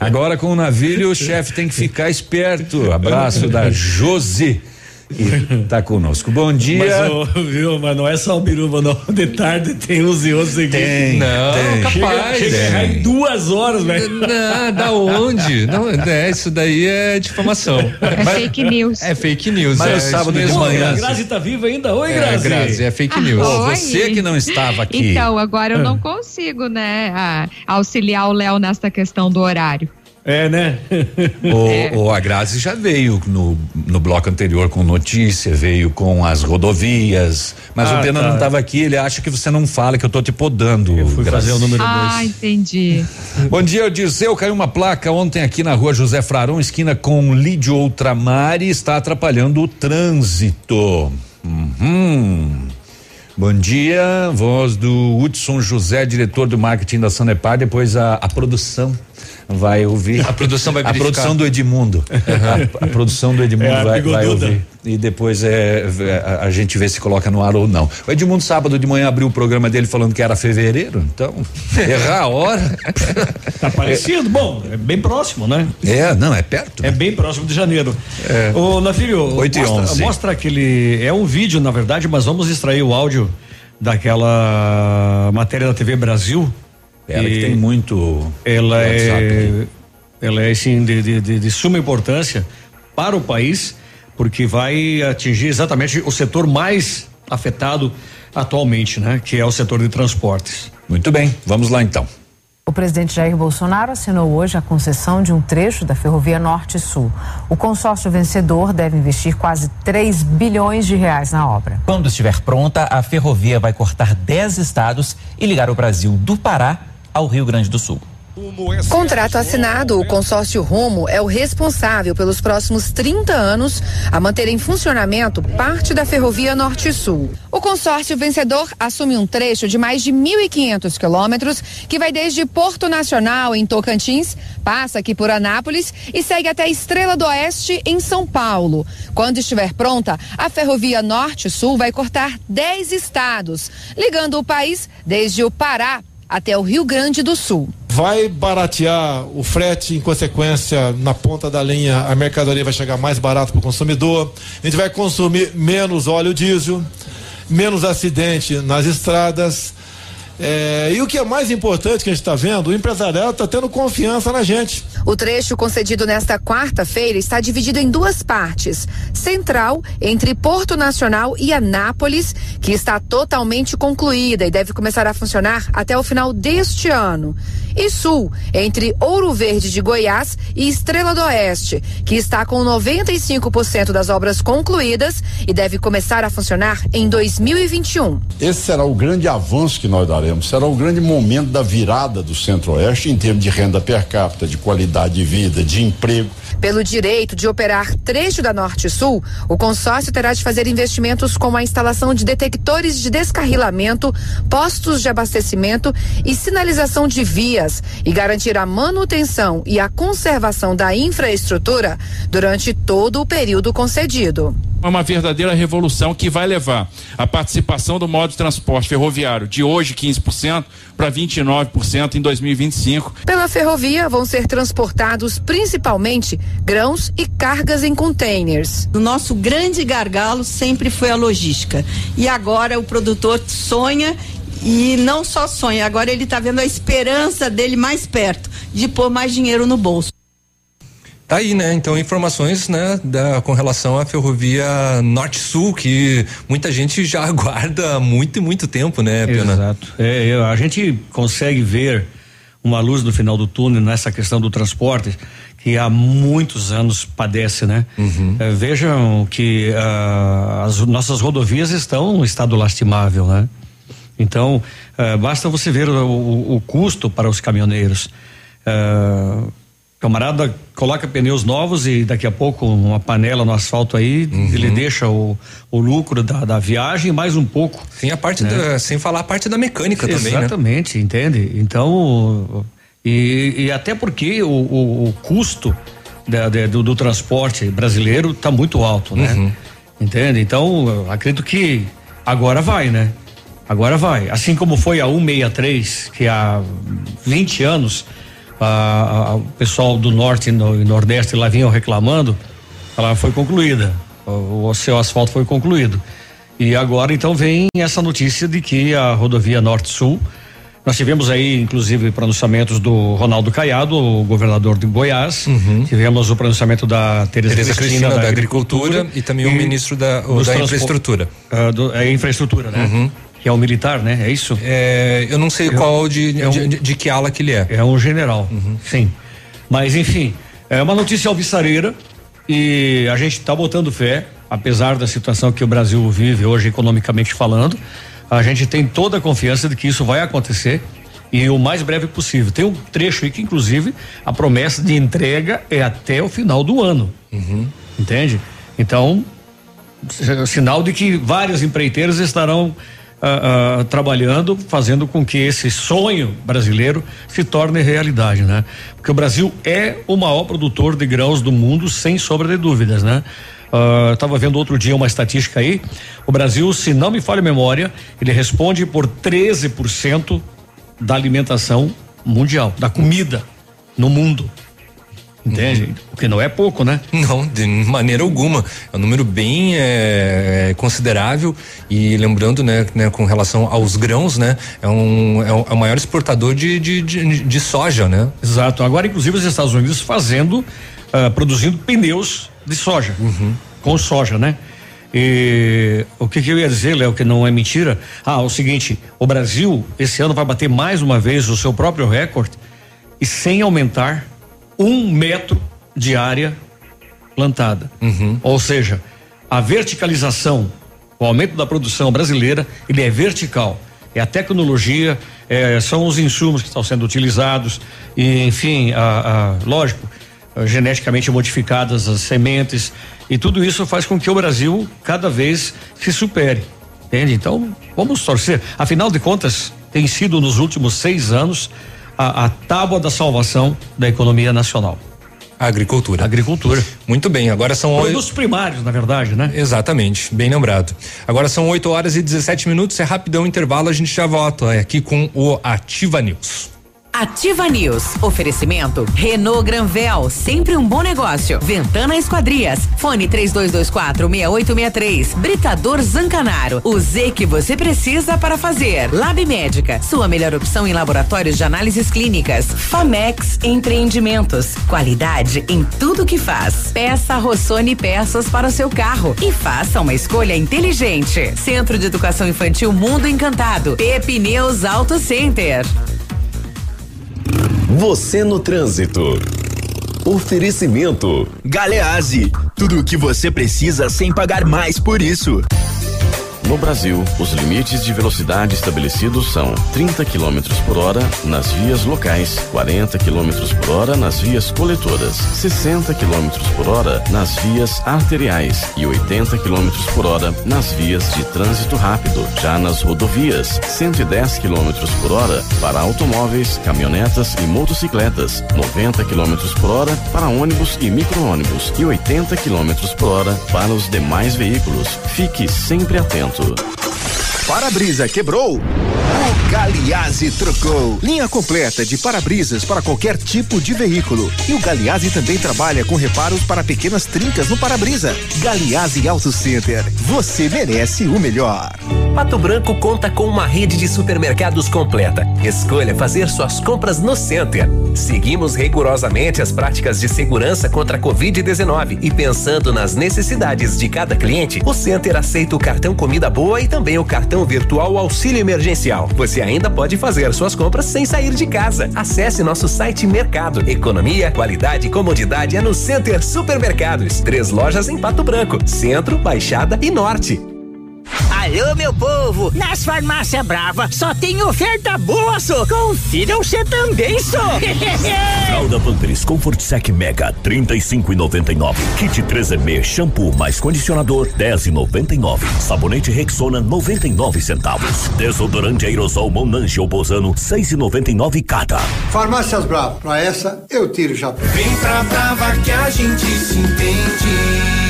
Agora com o navio, o chefe tem que ficar esperto. Abraço da Josi. Que tá conosco. Bom dia. Mas, ô, viu, mas não é só o biruba, não. De tarde tem uns e outros aqui. Tem, Não, tem. capaz. Chega, chega É. duas horas, velho. Não, da onde? Não, é, isso daí é difamação. É fake news. É fake news. Mas é, isso sábado de manhã, A Grazi tá viva ainda? Oi, É, Grazi. Grazi, é fake news. Oi. você que não estava aqui. Então, agora eu não consigo, né, a- auxiliar o Léo nessa questão do horário. É, né? O, o a Grazi já veio no, no bloco anterior com notícia, veio com as rodovias, mas Ah, o Pena tá. não estava aqui, ele acha que você não fala que eu tô te podando. Eu Fui fazer o número Ah, dois. entendi. Bom dia, Dirceu. Caiu uma placa ontem aqui na rua José Frarão, esquina com Lídio Ultramar, e está atrapalhando o trânsito. Uhum. Bom dia, voz do Hudson José, diretor do marketing da Sanepar. Depois a, a produção vai ouvir. A produção vai A verificar. produção do Edmundo. A, a produção do Edmundo É, a vai, vai ouvir. E depois é, é, a, a gente vê se coloca no ar ou não. O Edmundo, sábado de manhã, abriu o programa dele falando que era fevereiro, então, errar a hora. Tá parecido? Bom, é bem próximo, né? É, não, é perto. É bem próximo de janeiro. É. Ô, Navírio, Oito e mostra, onze. mostra aquele. É um vídeo, na verdade, mas vamos extrair o áudio daquela matéria da TV Brasil. Que E tem muito. Ela é, ela é assim de, de, de- de suma importância para o país, porque vai atingir exatamente o setor mais afetado atualmente, né? Que é o setor de transportes. Muito bem, vamos lá então. O presidente Jair Bolsonaro assinou hoje a concessão de um trecho da ferrovia Norte-Sul. O consórcio vencedor deve investir quase 3 bilhões de reais na obra. Quando estiver pronta, a ferrovia vai cortar 10 estados e ligar o Brasil do Pará ao Rio Grande do Sul. Contrato assinado, o consórcio Rumo é o responsável pelos próximos 30 anos a manter em funcionamento parte da ferrovia Norte-Sul. O consórcio vencedor assume um trecho de mais de 1.500 quilômetros que vai desde Porto Nacional, em Tocantins, passa aqui por Anápolis e segue até Estrela do Oeste, em São Paulo. Quando estiver pronta, a ferrovia Norte-Sul vai cortar 10 estados, ligando o país desde o Pará até o Rio Grande do Sul. Vai baratear o frete, em consequência, na ponta da linha, a mercadoria vai chegar mais barato para o consumidor. A gente vai consumir menos óleo diesel, menos acidente nas estradas. É, e o que é mais importante que a gente está vendo, o empresariado está tendo confiança na gente. O trecho concedido nesta quarta-feira está dividido em duas partes: central, entre Porto Nacional e Anápolis, que está totalmente concluída e deve começar a funcionar até o final deste ano. E sul, entre Ouro Verde de Goiás e Estrela do Oeste, que está com 95% das obras concluídas e deve começar a funcionar em 2021. Esse será o grande avanço que nós daremos, será o grande momento da virada do Centro-Oeste em termos de renda per capita, de qualidade de vida, de emprego. Pelo direito de operar trecho da Norte-Sul, o consórcio terá de fazer investimentos como a instalação de detectores de descarrilamento, postos de abastecimento e sinalização de vias e garantir a manutenção e a conservação da infraestrutura durante todo o período concedido. É uma verdadeira revolução que vai levar a participação do modo de transporte ferroviário de hoje 15% para 29% em 2025. Pela ferrovia vão ser transportados principalmente grãos e cargas em containers. O nosso grande gargalo sempre foi a logística. E agora o produtor sonha e não só sonha, agora ele está vendo a esperança dele mais perto de pôr mais dinheiro no bolso. Tá aí, né? Então, informações, né, da, com relação à ferrovia Norte-Sul, que muita gente já aguarda há muito e muito tempo, né, Pena? Exato. É, eu- a gente consegue ver uma luz no final do túnel nessa questão do transporte que há muitos anos padece, né? É, vejam que ah, as nossas rodovias estão em estado lastimável, né? Então, ah, basta você ver o, o- o custo para os caminhoneiros. Ah, camarada coloca pneus novos e daqui a pouco uma panela no asfalto aí, uhum. ele deixa o, o lucro da, da viagem mais um pouco. Tem a parte né? da, sem falar a parte da mecânica Exatamente, também, né? Exatamente, entende? Então, e, e até porque o, o, o custo da, do, do, transporte brasileiro está muito alto, né? Uhum. Entende? Então, acredito que agora vai, né? Agora vai. Assim como foi a 163, que há 20 anos a, a, o pessoal do norte e, no, nordeste lá vinham reclamando, ela foi concluída. O, o seu asfalto foi concluído. E agora então vem essa notícia de que a rodovia Norte-Sul nós tivemos aí, inclusive, pronunciamentos do Ronaldo Caiado, o governador de Goiás. Uhum. Tivemos o pronunciamento da Tereza, Tereza Cristina, Cristina, da, da agricultura, agricultura, e também e o ministro da, o, da infraestrutura. Uh, do, é infraestrutura, né? Uhum. Que é um militar, né? É isso? É, eu não sei eu, qual de, é um, de, de, que ala que ele é. É um general, uhum. sim. Mas enfim, é uma notícia alvissareira e a gente está botando fé, apesar da situação que o Brasil vive hoje economicamente falando a gente tem toda a confiança de que isso vai acontecer e o mais breve possível. Tem um trecho aí que, inclusive, a promessa de entrega é até o final do ano. Uhum. Entende? Então, sinal de que várias empreiteiras estarão uh, uh, trabalhando, fazendo com que esse sonho brasileiro se torne realidade, né? Porque o Brasil é o maior produtor de grãos do mundo, sem sombra de dúvidas, né? Estava uh, vendo outro dia uma estatística aí. O Brasil, se não me falha a memória, ele responde por 13% da alimentação mundial, da comida no mundo. Entende? Uhum. O que não é pouco, né? Não, de maneira alguma. É um número bem é, considerável e lembrando, né, né, com relação aos grãos, né, é um, é, é o maior exportador de, de, de, de, soja, né? Exato. Agora, inclusive, os Estados Unidos fazendo, uh, produzindo pneus de soja, uhum. com soja, né? E o que, que, eu ia dizer, Léo, que não é mentira? Ah, o seguinte: o Brasil esse ano vai bater mais uma vez o seu próprio recorde e sem aumentar um metro de área plantada. Uhum. Ou seja, a verticalização, o aumento da produção brasileira, ele é vertical. É a tecnologia, é, são os insumos que estão sendo utilizados, e enfim, a, a lógico, eh, geneticamente modificadas as sementes e tudo isso faz com que o Brasil cada vez se supere. Entende? Então, vamos torcer. Afinal de contas, tem sido nos últimos seis anos a, a tábua da salvação da economia nacional. A agricultura. Agricultura. Muito bem, agora são. Produtos primários, na verdade, né? Exatamente, bem lembrado. Agora são 8 horas e 17 minutos, é rapidão intervalo, a gente já volta aqui com o Ativa News. Ativa News. Oferecimento Renault Granvel, sempre um bom negócio. Ventana Esquadrias. Fone 3224 6863. Britador Zancanaro. O Z que você precisa para fazer. Lab Médica. Sua melhor opção em laboratórios de análises clínicas. Famex Empreendimentos. Qualidade em tudo que faz. Peça Rossoni peças para o seu carro e faça uma escolha inteligente. Centro de Educação Infantil Mundo Encantado. Pepineus Auto Center. Você no trânsito. Oferecimento. Galease. Tudo o que você precisa sem pagar mais por isso. No Brasil, os limites de velocidade estabelecidos são 30 km por hora nas vias locais, 40 km por hora nas vias coletoras, 60 km por hora nas vias arteriais e 80 km por hora nas vias de trânsito rápido. Já nas rodovias, 110 km por hora para automóveis, caminhonetas e motocicletas, 90 km por hora para ônibus e micro-ônibus e 80 km por hora para os demais veículos. Fique sempre atento. Para-brisa quebrou? O Galiase trocou. Linha completa de para-brisas para qualquer tipo de veículo. E o Galiase também trabalha com reparos para pequenas trincas no para-brisa. Galiase Auto Center. Você merece o melhor. Pato Branco conta com uma rede de supermercados completa. Escolha fazer suas compras no Center. Seguimos rigorosamente as práticas de segurança contra a Covid-19 e pensando nas necessidades de cada cliente, o Center aceita o cartão Comida Boa e também o cartão virtual Auxílio Emergencial. Você ainda pode fazer suas compras sem sair de casa. Acesse nosso site Mercado. Economia, qualidade e comodidade é no Center Supermercados. Três lojas em Pato Branco, Centro, Baixada e Norte. Alô, meu povo! Nas farmácias Brava só tem oferta boa, só. Confira você também, só. Fralda Pampers Comfort Sec Mega 35,99. Kit 3M shampoo mais condicionador 10,99. Sabonete Rexona 99 centavos. Desodorante aerosol Monange ou Bozano 6,99 cada. Farmácias Brava, pra essa eu tiro já. Vem pra Brava que a gente se entende.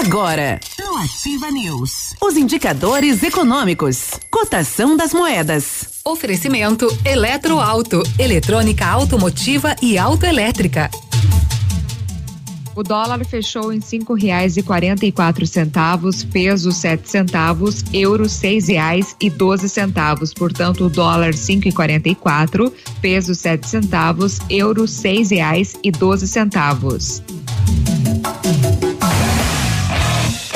Agora, no Ativa News, os indicadores econômicos, cotação das moedas. Oferecimento Eletroauto, eletrônica automotiva e autoelétrica. O dólar fechou em cinco reais e quarenta e quatro centavos, peso sete centavos, euro seis reais e doze centavos. Portanto, o dólar cinco e quarenta e quatro, peso sete centavos, euro seis reais e doze centavos.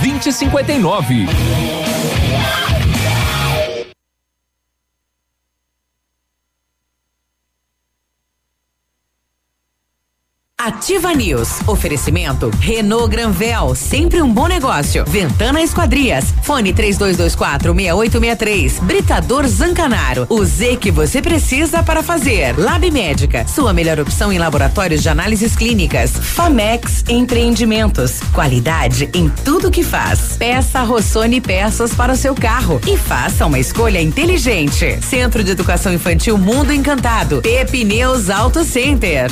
2059. Ativa News. Oferecimento Renault Granvel, sempre um bom negócio. Ventana Esquadrias. Fone 3224 6863. Britador Zancanaro. O Z que você precisa para fazer. Lab Médica. Sua melhor opção em laboratórios de análises clínicas. Famex Empreendimentos. Qualidade em tudo que faz. Peça Rossoni peças para o seu carro e faça uma escolha inteligente. Centro de Educação Infantil Mundo Encantado. Pepineus Auto Center.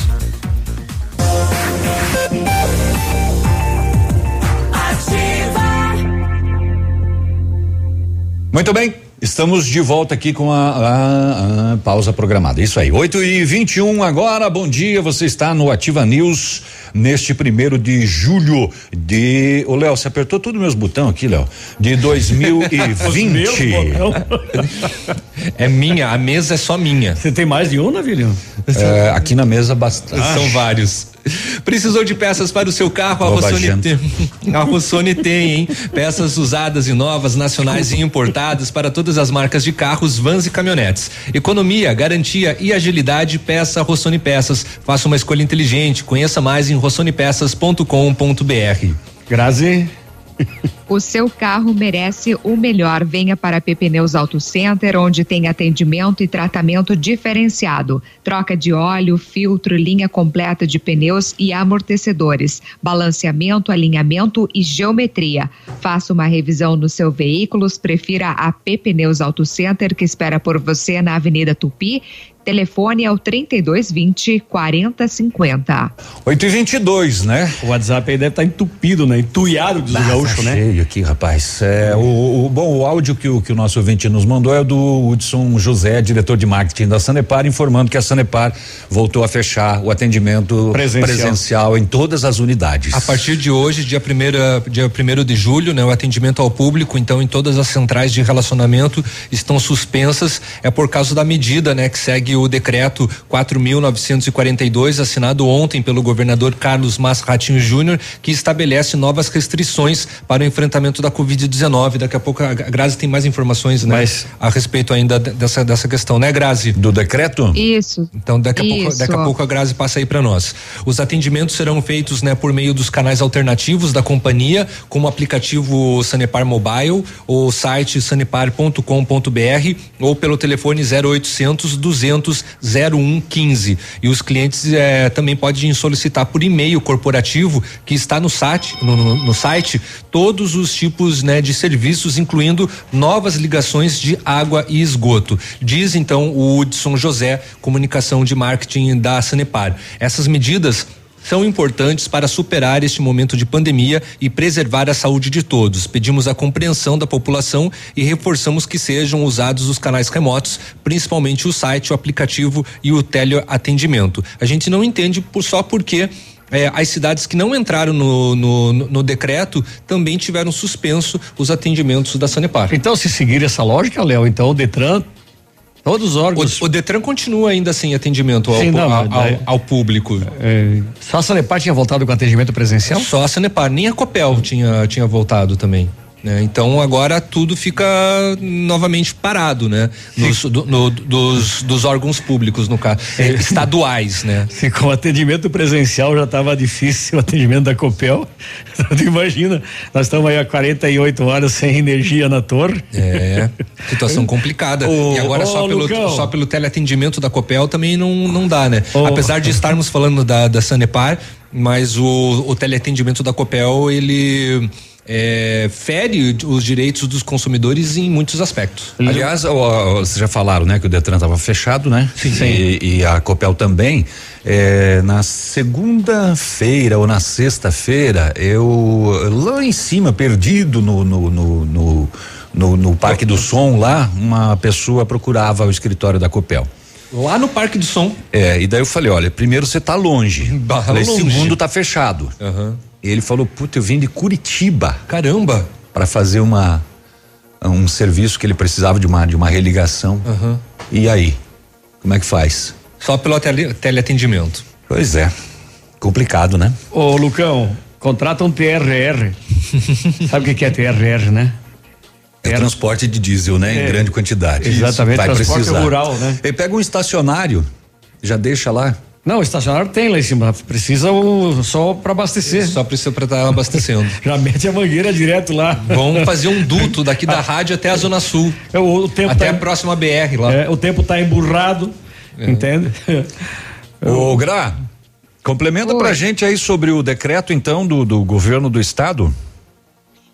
Muito bem. Estamos de volta aqui com a, a, a, pausa programada. Isso aí. 8 e 21 agora. Bom dia. Você está no Ativa News neste primeiro de julho de. Ô, Léo, você apertou todos os meus botões aqui, Léo. De 2020. é minha, a mesa é só minha. Você tem mais de um, Navilho? É, aqui na mesa bastante. São vários. Precisou de peças para o seu carro? A Rossoni, tem, a Rossoni tem, hein? Peças usadas e novas, nacionais e importadas para todas as marcas de carros, vans e caminhonetes. Economia, garantia e agilidade, peça Rossoni Peças. Faça uma escolha inteligente. Conheça mais em rossonipeças.com.br. Grazi. O seu carro merece o melhor. Venha para a Pneus Auto Center, onde tem atendimento e tratamento diferenciado. Troca de óleo, filtro, linha completa de pneus e amortecedores, balanceamento, alinhamento e geometria. Faça uma revisão no seu veículo. Prefira a Pneus Auto Center, que espera por você na Avenida Tupi Telefone é o 3220 4050. 8 e 22 né? O WhatsApp aí deve estar tá entupido, né? Entuiado de gaúcho, tá né? cheio aqui, rapaz. É, o, o, bom, o áudio que o, que o nosso ouvinte nos mandou é do Hudson José, diretor de marketing da Sanepar, informando que a Sanepar voltou a fechar o atendimento presencial, presencial em todas as unidades. A partir de hoje, dia primeiro, dia primeiro de julho, né? O atendimento ao público, então, em todas as centrais de relacionamento estão suspensas, é por causa da medida, né? Que segue o decreto 4.942, assinado ontem pelo governador Carlos Mas Ratinho Júnior, que estabelece novas restrições para o enfrentamento da Covid-19. Daqui a pouco a Grazi tem mais informações, né? Mas, a respeito ainda dessa, dessa questão, né, Grazi? Do decreto? Isso. Então daqui a, Isso. Pouco, daqui a pouco a Grazi passa aí para nós. Os atendimentos serão feitos, né, por meio dos canais alternativos da companhia, como o aplicativo Sanepar Mobile, ou site sanepar.com.br ou pelo telefone 0800 200 200 0115. E os clientes eh, também podem solicitar por e-mail corporativo que está no site, no, no, no site, todos os tipos né, de serviços, incluindo novas ligações de água e esgoto. Diz então o Hudson José, comunicação de marketing da Sanepar. Essas medidas são importantes para superar este momento de pandemia e preservar a saúde de todos. Pedimos a compreensão da população e reforçamos que sejam usados os canais remotos, principalmente o site, o aplicativo e o teleatendimento. A gente não entende por só porque é, as cidades que não entraram no, no, no, decreto também tiveram suspenso os atendimentos da Sanepar. Então, se seguir essa lógica, Léo, então o Detran Todos os órgãos. O, o, Detran continua ainda sem atendimento ao, Sim, não, ao, daí- ao, ao público. É, só a Sanepar tinha voltado com atendimento presencial? Só a Sanepar, nem a Copel tinha, tinha voltado também. Né? Então agora tudo fica novamente parado, né? Nos, do- no- dos, dos órgãos públicos, no caso, é, estaduais, né? Se com o atendimento presencial já estava difícil o atendimento da Copel, tu imagina, nós estamos aí há 48 horas sem energia na torre. É, situação complicada. E agora só, pelo, Lucão. só pelo teleatendimento da Copel também não, não dá, né? Apesar de estarmos falando da, da Sanepar, mas o, o teleatendimento da Copel, ele é, fere os direitos dos consumidores em muitos aspectos. Aliás, ó, ó, vocês já falaram, né, que o Detran estava fechado, né? Sim. E, e a Copel também. É, na segunda-feira ou na sexta-feira, eu lá em cima, perdido no no, no, no, no- no Parque do Som, lá, uma pessoa procurava o escritório da Copel. Lá no Parque do Som. É, e daí eu falei, olha, primeiro você tá longe. Falei, longe. segundo tá fechado. E ele falou, puta, eu vim de Curitiba. Caramba! Para fazer uma um serviço que ele precisava de uma de uma religação. E aí, como é que faz? Só pelo tele, teleatendimento. Pois é, complicado, né? Ô, Lucão, contrata um TRR. Sabe o que que é TRR, né? É transporte de diesel, né? É. Em grande quantidade. Exatamente, Vai transporte precisar. rural, né? Ele pega um estacionário, já deixa lá. Não, o estacionário tem lá em cima, precisa o, só para abastecer. Só precisa para estar abastecendo. Já mete a mangueira direto lá. Vamos fazer um duto daqui da rádio até a Zona Sul. É, o, o tempo até tá- a próxima BR lá. É, o tempo tá emburrado, entende? Ô, Gra, complementa pra gente aí sobre o decreto, então, do, do governo do estado.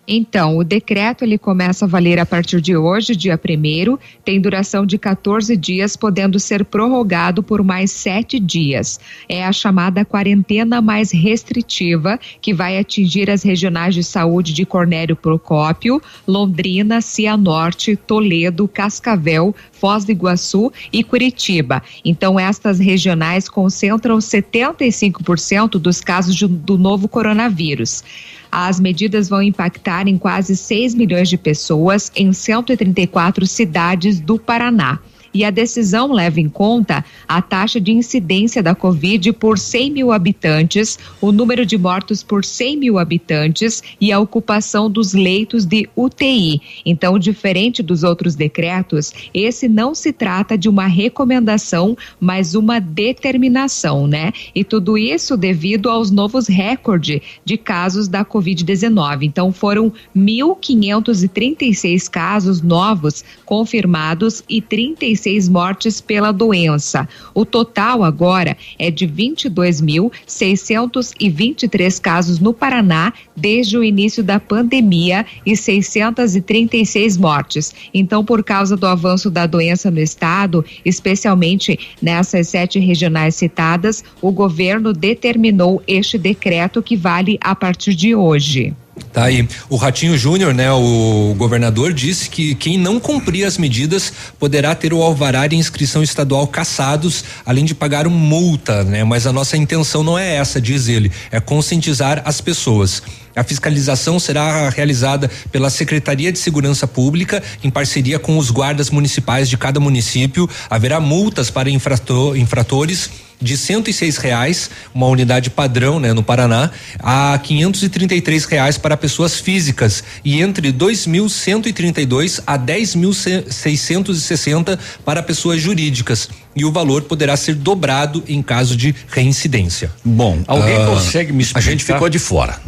Então, o decreto ele começa a valer a partir de hoje, dia 1 tem duração de 14 dias, podendo ser prorrogado por mais sete dias. É a chamada quarentena mais restritiva, que vai atingir as regionais de saúde de Cornélio Procópio, Londrina, Cianorte, Toledo, Cascavel, Foz do Iguaçu e Curitiba. Então, estas regionais concentram 75% dos casos de- do novo coronavírus. As medidas vão impactar em quase 6 milhões de pessoas em 134 cidades do Paraná. E a decisão leva em conta a taxa de incidência da Covid por 100 mil habitantes, o número de mortos por 100 mil habitantes e a ocupação dos leitos de UTI. Então, diferente dos outros decretos, esse não se trata de uma recomendação, mas uma determinação, né? E tudo isso devido aos novos recordes de casos da Covid-19. Então, foram 1.536 casos novos confirmados e 36 mortes pela doença. O total agora é de 22.623 casos no Paraná desde o início da pandemia e 636 mortes. Então, por causa do avanço da doença no estado, especialmente nessas sete regionais citadas, o governo determinou este decreto que vale a partir de hoje. Tá aí. O Ratinho Júnior, né, o governador, disse que quem não cumprir as medidas poderá ter o alvará e inscrição estadual cassados, além de pagar uma multa, né? Mas a nossa intenção não é essa, diz ele, é conscientizar as pessoas. A fiscalização será realizada pela Secretaria de Segurança Pública em parceria com os guardas municipais de cada município. Haverá multas para infrator- infratores de 106 reais, uma unidade padrão, né, no Paraná, a 533 reais para pessoas físicas e entre 2.132 a 10.660 para pessoas jurídicas. E o valor poderá ser dobrado em caso de reincidência. Bom, Alguém ah, consegue me A explicar? gente ficou de fora.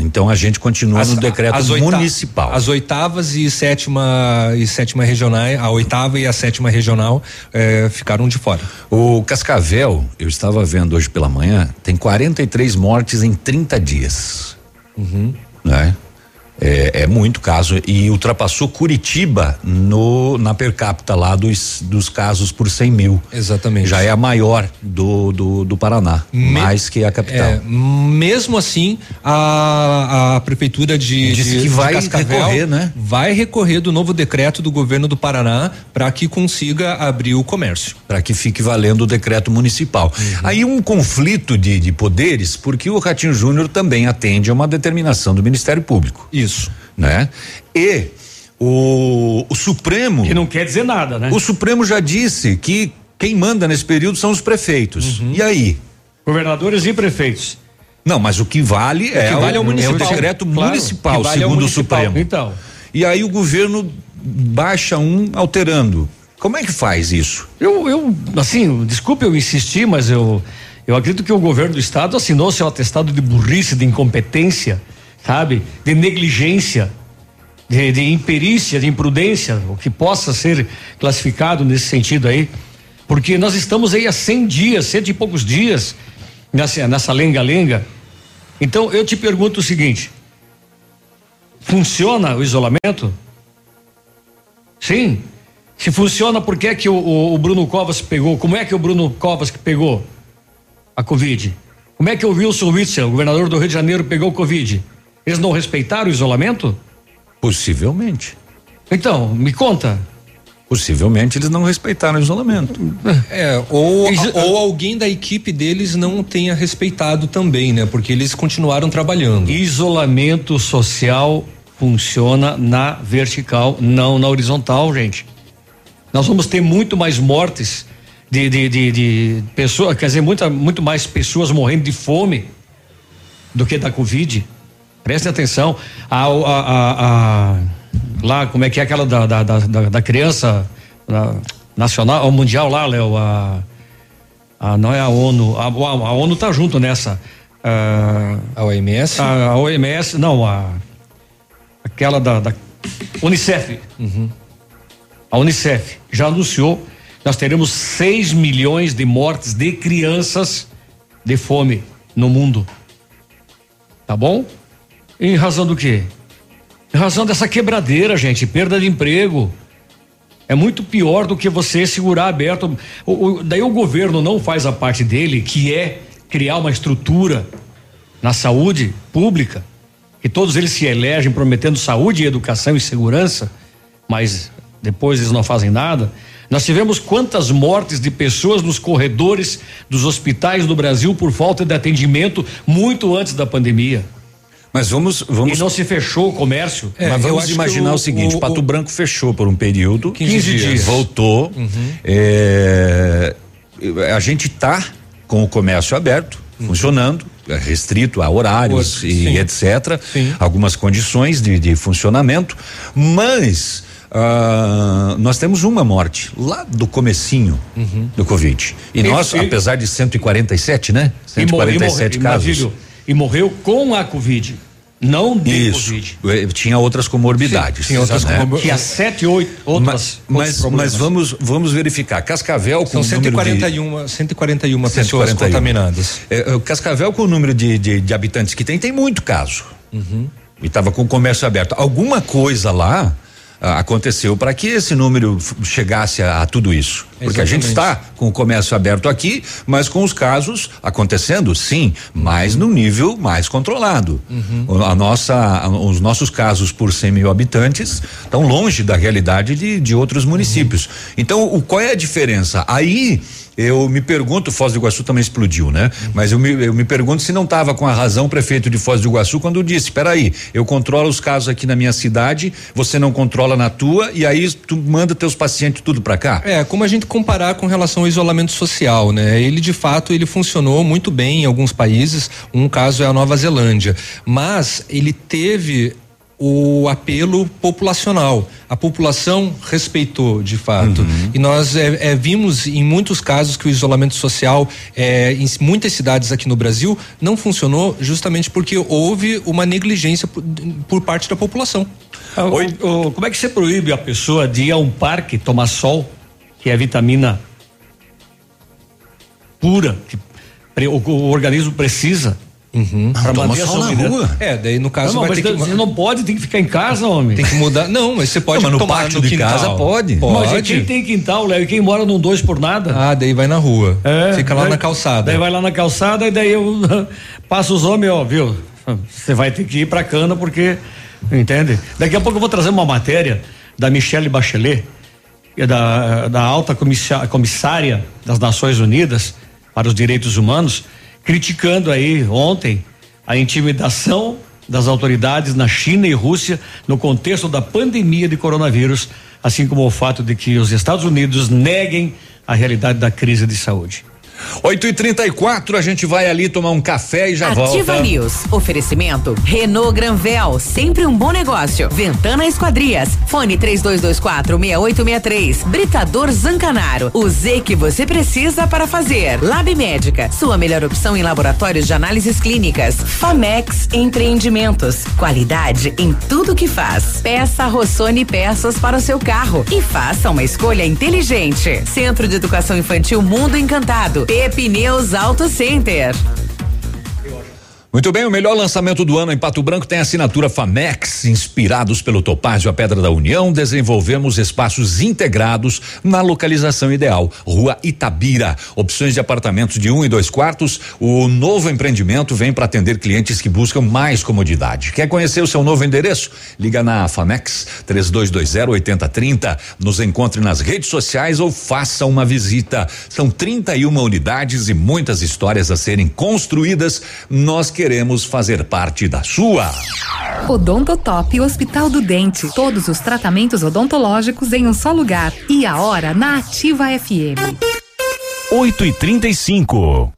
Então a gente continua no decreto oita- municipal. As oitavas e sétima e sétima regionais, a oitava e a sétima regional eh, ficaram de fora. O Cascavel, eu estava vendo hoje pela manhã, tem 43 mortes em 30 dias. Uhum. Né? É, é, muito caso e ultrapassou Curitiba no na per capita lá dos, dos casos por 100 mil. Exatamente. Já é a maior do do, do Paraná, Me, mais que a capital. É, mesmo assim, a, a prefeitura de, Disse de, que vai de recorrer, né? Vai recorrer do novo decreto do governo do Paraná para que consiga abrir o comércio. Para que fique valendo o decreto municipal. Uhum. Aí um conflito de, de poderes, porque o Ratinho Júnior também atende a uma determinação do Ministério Público. Isso. Isso. Né? E o, o Supremo. Que não quer dizer nada, né? O Supremo já disse que quem manda nesse período são os prefeitos. Uhum. E aí? Governadores e prefeitos. Não, mas o que vale, é, o, vale é, o, é, o, decreto claro, municipal, vale segundo o, municipal. o Supremo. Então. E aí o governo baixa um alterando. Como é que faz isso? Eu, eu, assim, desculpe eu insistir, mas eu, eu acredito que o governo do estado assinou seu atestado de burrice, de incompetência sabe? De negligência, de, de imperícia, de imprudência, o que possa ser classificado nesse sentido aí. Porque nós estamos aí há 100 dias, cento e poucos dias, nessa lenga-lenga. Então eu te pergunto o seguinte: funciona o isolamento? Sim. Se funciona, por que é que o, o, o Bruno Covas pegou? Como é que o Bruno Covas pegou a Covid? Como é que o Wilson Witzel, governador do Rio de Janeiro, pegou Covid? Eles não respeitaram o isolamento? Possivelmente. Então, me conta. Possivelmente eles não respeitaram o isolamento. É, ou, ou alguém da equipe deles não tenha respeitado também, né? Porque eles continuaram trabalhando. Isolamento social funciona na vertical, não na horizontal, gente. Nós vamos ter muito mais mortes de, de, de, de pessoas, quer dizer, muita, muito mais pessoas morrendo de fome do que da Covid. Prestem atenção. A, a, a, a, lá, como é que é aquela da, da, da, da criança nacional, ou mundial lá, Léo? A, a, não é a ONU. A, a ONU tá junto nessa. A, OMS? A, OMS, não, a aquela da, da Unicef. Uhum. A Unicef já anunciou nós teremos 6 milhões de mortes de crianças de fome no mundo. Tá bom? Em razão do quê? Em razão dessa quebradeira, gente, perda de emprego. É muito pior do que você segurar aberto. O, o, daí o governo não faz a parte dele, que é criar uma estrutura na saúde pública, que todos eles se elegem prometendo saúde, educação e segurança, mas depois eles não fazem nada. Nós tivemos quantas mortes de pessoas nos corredores dos hospitais do Brasil por falta de atendimento muito antes da pandemia. Mas vamos, vamos. E não se fechou o comércio. É, mas vamos imaginar o, o, seguinte: o, Pato Branco fechou por um período. 15, 15 dias. dias. Voltou. Uhum. É, a gente está com o comércio aberto, uhum. funcionando, é restrito a horários e sim. etc. Sim. Algumas condições de, de funcionamento, mas Uh, nós temos uma morte lá do comecinho uhum. do Covid. E, e nós, e, apesar de 147, né? 147 e, casos. E morreu com a Covid. Não de Isso. Covid. É, tinha outras comorbidades. Sim, tinha outras né? comorbidades. Tinha sete, oito outras. Mas, mas, mas, vamos, vamos verificar. Cascavel com São 141, de, 141 pessoas 141. contaminadas. É, é Cascavel com o número de, de, de, habitantes que tem, tem muito caso. Uhum. E estava com o comércio aberto. Alguma coisa lá aconteceu para que esse número chegasse a, a tudo isso. Porque Exatamente. a gente está com o comércio aberto aqui, mas com os casos acontecendo, sim, mas uhum. num nível mais controlado. Uhum. A nossa, os nossos casos por 100 mil habitantes estão longe da realidade de, de outros municípios. Uhum. Então, o, qual é a diferença? Aí eu me pergunto, Foz do Iguaçu também explodiu, né? Mas eu me, eu me pergunto se não estava com a razão o prefeito de Foz do Iguaçu quando disse: espera aí, eu controlo os casos aqui na minha cidade, você não controla na tua e aí tu manda teus pacientes tudo para cá. É, como a gente comparar com relação ao isolamento social, né? Ele de fato ele funcionou muito bem em alguns países. Um caso é a Nova Zelândia, mas ele teve o apelo populacional. A população respeitou de fato. Uhum. E nós é, é, vimos em muitos casos que o isolamento social é, em muitas cidades aqui no Brasil não funcionou justamente porque houve uma negligência por, por parte da população. Ah, o, o, como é que você proíbe a pessoa de ir a um parque tomar sol, que é vitamina pura, que o, o organismo precisa? Uhum. Pra toma manter a sua na rua. É, daí no caso Não, vai mas ter que você não pode, tem que ficar em casa, homem. tem que mudar. Não, mas você pode Não, mas no tomar pátio no de casa pode. Mas Pode. quem tem quintal, Léo, e quem mora num dois por nada. Ah, daí vai na rua. É, Fica lá daí- na calçada. Daí vai lá na calçada e daí eu passo os homens, ó, viu? Você vai ter que ir pra cana porque, entende? Daqui a pouco eu vou trazer uma matéria da Michelle Bachelet, que é da, da alta comissária das Nações Unidas para os Direitos Humanos, criticando aí ontem a intimidação das autoridades na China e Rússia no contexto da pandemia de coronavírus, assim como o fato de que os Estados Unidos neguem a realidade da crise de saúde. 8 e 34 a gente vai ali tomar um café e já Ativa volta. News. Oferecimento. Renault Granvel. Sempre um bom negócio. Ventana Esquadrias. Fone 32246863. Britador Zancanaro. O Z que você precisa para fazer. Lab Médica. Sua melhor opção em laboratórios de análises clínicas. Famex Empreendimentos. Qualidade em tudo que faz. Peça Rossoni peças para o seu carro. E faça uma escolha inteligente. Centro de Educação Infantil Mundo Encantado. Pepineus Auto Center. Muito bem, o melhor lançamento do ano em Pato Branco tem a assinatura Famex. Inspirados pelo Topázio a Pedra da União, desenvolvemos espaços integrados na localização ideal. Rua Itabira. Opções de apartamentos de um e dois quartos. O novo empreendimento vem para atender clientes que buscam mais comodidade. Quer conhecer o seu novo endereço? Liga na Famex 3220 8030. Nos encontre nas redes sociais ou faça uma visita. São 31 unidades e muitas histórias a serem construídas. Nós queremos fazer parte da sua. Odontotop Hospital do Dente. Todos os tratamentos odontológicos em um só lugar. E a hora na Ativa FM. 8 e 35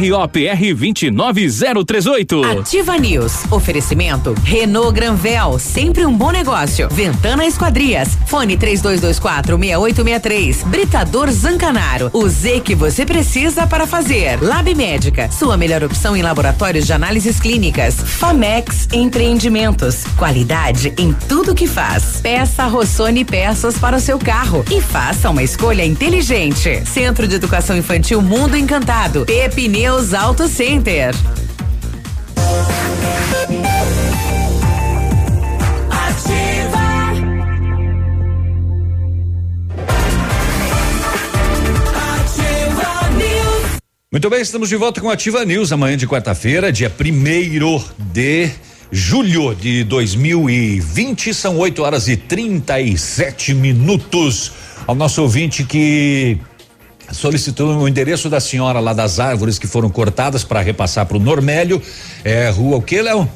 CROPR 29038. Ativa News. Oferecimento. Renault Granvel. Sempre um bom negócio. Ventana Esquadrias. Fone 3224 6863. Britador Zancanaro. O Z que você precisa para fazer. Lab Médica. Sua melhor opção em laboratórios de análises clínicas. Famex Empreendimentos. Qualidade em tudo que faz. Peça Rossoni peças para o seu carro. E faça uma escolha inteligente. Centro de Educação Infantil Mundo Encantado. Pepineus Auto Center. Muito bem, estamos de volta com Ativa News amanhã de quarta-feira, dia primeiro de julho de 2020, são 8 horas e 37 minutos. Ao nosso ouvinte que solicitou o endereço da senhora lá das árvores que foram cortadas para repassar para o Normélio, é rua o que, Léo?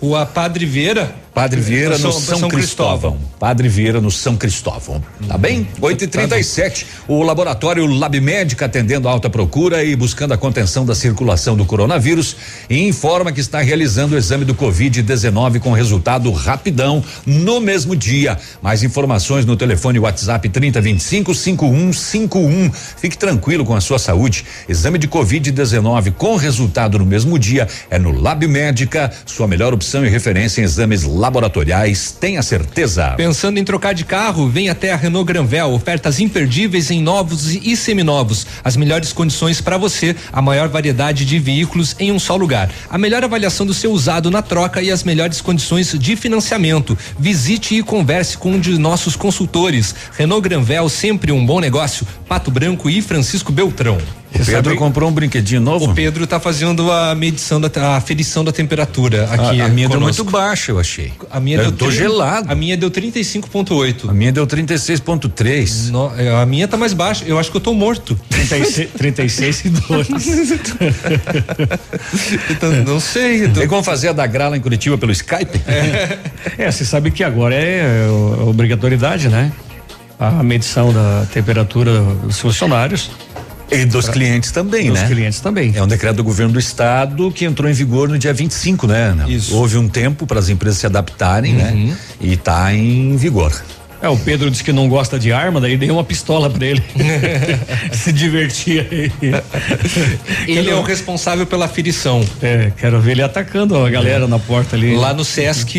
Rua Padre Vieira. Padre Vieira no São, São Cristóvão. Padre Vieira no São Cristóvão. Tá bem? 8 e 37 O laboratório Lab Médica atendendo a alta procura e buscando a contenção da circulação do coronavírus informa que está realizando o exame do Covid-19 com resultado rapidão no mesmo dia. Mais informações no telefone WhatsApp 3025 5151. Fique tranquilo com a sua saúde. Exame de Covid-19 com resultado no mesmo dia é no Lab Médica, sua melhor opção e referência em exames laboratoriais. Tenha certeza. Pensando em trocar de carro, vem até a Renault Granvel, ofertas imperdíveis em novos e seminovos. As melhores condições para você, a maior variedade de veículos em um só lugar. A melhor avaliação do seu usado na troca e as melhores condições de financiamento. Visite e converse com um de nossos consultores. Renault Granvel, sempre um bom negócio. Pato Branco e Francisco Beltrão. O Pedro comprou um brinquedinho novo? O Pedro tá fazendo a medição da a aferição da temperatura aqui. a, a minha deu conosco. muito baixa, eu achei. A minha eu deu tô gelado. A minha deu 35.8. A minha deu 36.3. No- é, A minha tá mais baixa. Eu acho que eu tô morto. 36, 36 e 2. Então, não sei. Tem como fazer a da Grala em Curitiba pelo Skype? É, você sabe que agora é, é obrigatoriedade, né? A medição da temperatura dos funcionários. E dos pra, clientes também, dos né? Dos clientes também. É um decreto do governo do estado que entrou em vigor no dia 25, né? Isso. Houve um tempo para as empresas se adaptarem, né? uhum. né? E está em vigor. É, o Pedro disse que não gosta de arma, daí dei uma pistola para ele. Se divertir aí. Ele é o responsável pela aferição. É, quero ver ele atacando a galera é. na porta ali. Lá no Sesc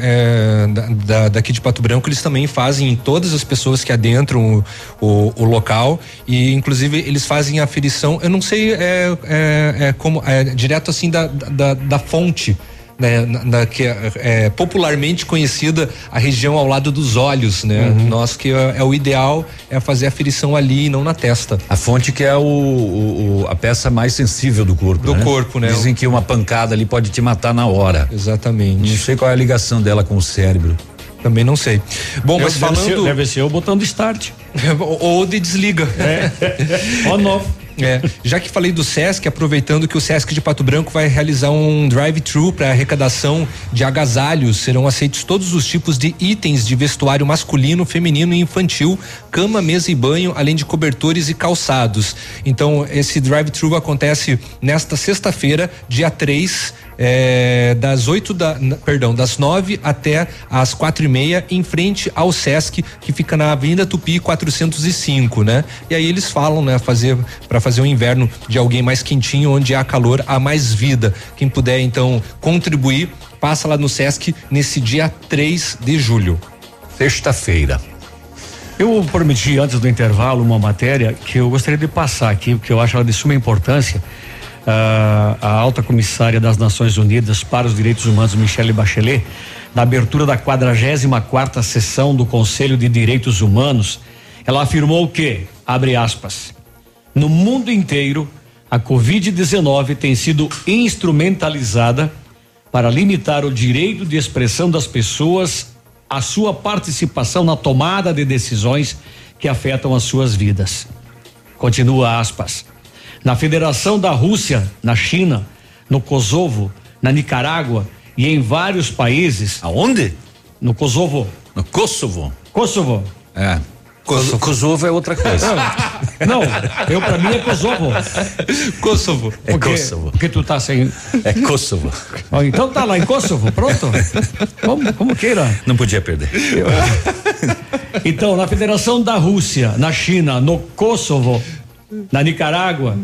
é, da, daqui de Pato Branco, eles também fazem todas as pessoas que adentram o, o, o local e inclusive eles fazem a aferição, eu não sei é, é, é como, é direto assim da, da, da fonte né, na, na, que é, é, popularmente conhecida a região ao lado dos olhos, né? Uhum. Nós que é, é, o ideal é fazer a ferição ali e não na testa. A fonte que é o, o, a peça mais sensível do corpo. Do né? corpo, né? Dizem que uma pancada ali pode te matar na hora. Exatamente. Não sei qual é a ligação dela com o cérebro. Também não sei. Bom, deve, mas falando. Deve ser, deve ser o botão de start. ou de desliga. É. On off. É, já que falei do Sesc, aproveitando que o Sesc de Pato Branco vai realizar um drive-thru para arrecadação de agasalhos, serão aceitos todos os tipos de itens de vestuário masculino, feminino e infantil, cama, mesa e banho, além de cobertores e calçados. Então, esse drive-thru acontece nesta sexta-feira, dia 3, é, das 8 da, perdão, das 9 até as quatro e meia, em frente ao Sesc, que fica na Avenida Tupi 405, né? E aí eles falam, né, fazer para fazer um inverno de alguém mais quentinho, onde há calor, há mais vida. Quem puder então contribuir, passa lá no Sesc nesse dia 3 de julho. Sexta-feira. Eu prometi antes do intervalo uma matéria que eu gostaria de passar aqui, porque eu acho ela de suma importância a, a alta comissária das Nações Unidas para os Direitos Humanos, Michelle Bachelet, na abertura da 44 quarta sessão do Conselho de Direitos Humanos, ela afirmou que, abre aspas, no mundo inteiro, a Covid-19 tem sido instrumentalizada para limitar o direito de expressão das pessoas, a sua participação na tomada de decisões que afetam as suas vidas. Continua aspas na Federação da Rússia, na China, no Kosovo, na Nicarágua e em vários países. Aonde? No Kosovo. No Kosovo. Kosovo. É. Kosovo, Kosovo é outra coisa. Não, eu para mim é Kosovo. Kosovo. É porque, Kosovo. Porque tu tá sem. É Kosovo. Oh, então tá lá em Kosovo, pronto? Como, como queira. Não podia perder. Então, na Federação da Rússia, na China, no Kosovo, na Nicarágua.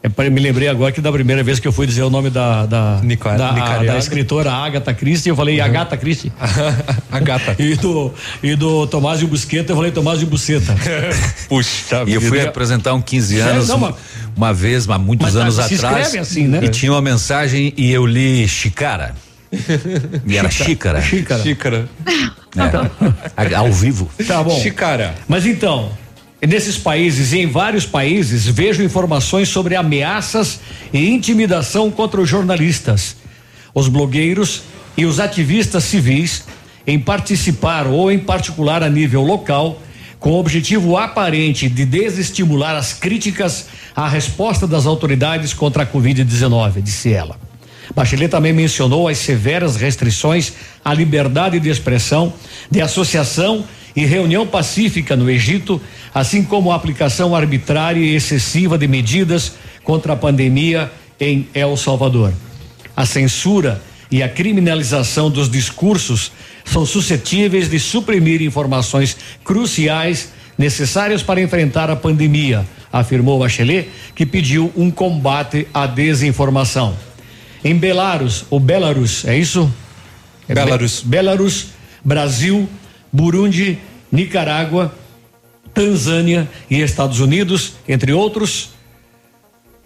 É, me lembrei agora que da primeira vez que eu fui dizer o nome da da, Nicar da, a, da escritora Agatha Christie, eu falei uhum. Agatha Christie. Agatha. e do e do Tomásio Busqueta, eu falei Tomásio Buceta. Puxa, e eu fui apresentar um 15 anos não, uma, uma vez, há muitos anos se atrás. Assim, né? E tinha uma mensagem e eu li Chicara. E era xícara. Xícara. Xícara. É, ao vivo. Tá bom. Xícara. Mas então, Nesses países e em vários países, vejo informações sobre ameaças e intimidação contra os jornalistas, os blogueiros e os ativistas civis em participar ou em particular a nível local, com o objetivo aparente de desestimular as críticas à resposta das autoridades contra a Covid-19, disse ela. Bachelet também mencionou as severas restrições à liberdade de expressão, de associação e reunião pacífica no Egito, assim como a aplicação arbitrária e excessiva de medidas contra a pandemia em El Salvador. A censura e a criminalização dos discursos são suscetíveis de suprimir informações cruciais necessárias para enfrentar a pandemia, afirmou Bachelet, que pediu um combate à desinformação. Em Belarus, ou Belarus, é isso? É Belarus. Belarus, Brasil, Burundi, Nicarágua, Tanzânia e Estados Unidos, entre outros.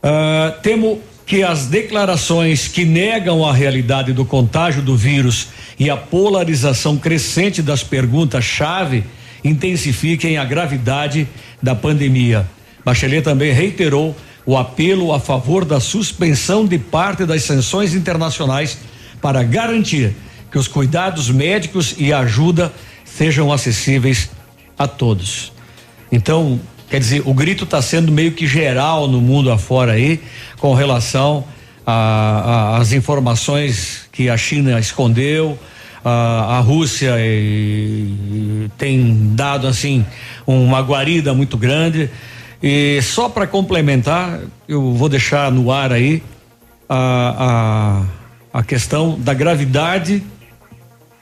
Uh, temo que as declarações que negam a realidade do contágio do vírus e a polarização crescente das perguntas-chave intensifiquem a gravidade da pandemia. Bachelet também reiterou o apelo a favor da suspensão de parte das sanções internacionais para garantir que os cuidados médicos e ajuda sejam acessíveis a todos. Então, quer dizer, o grito está sendo meio que geral no mundo afora aí, com relação às informações que a China escondeu, a, a Rússia e, e tem dado assim uma guarida muito grande E só para complementar, eu vou deixar no ar aí a, a, a questão da gravidade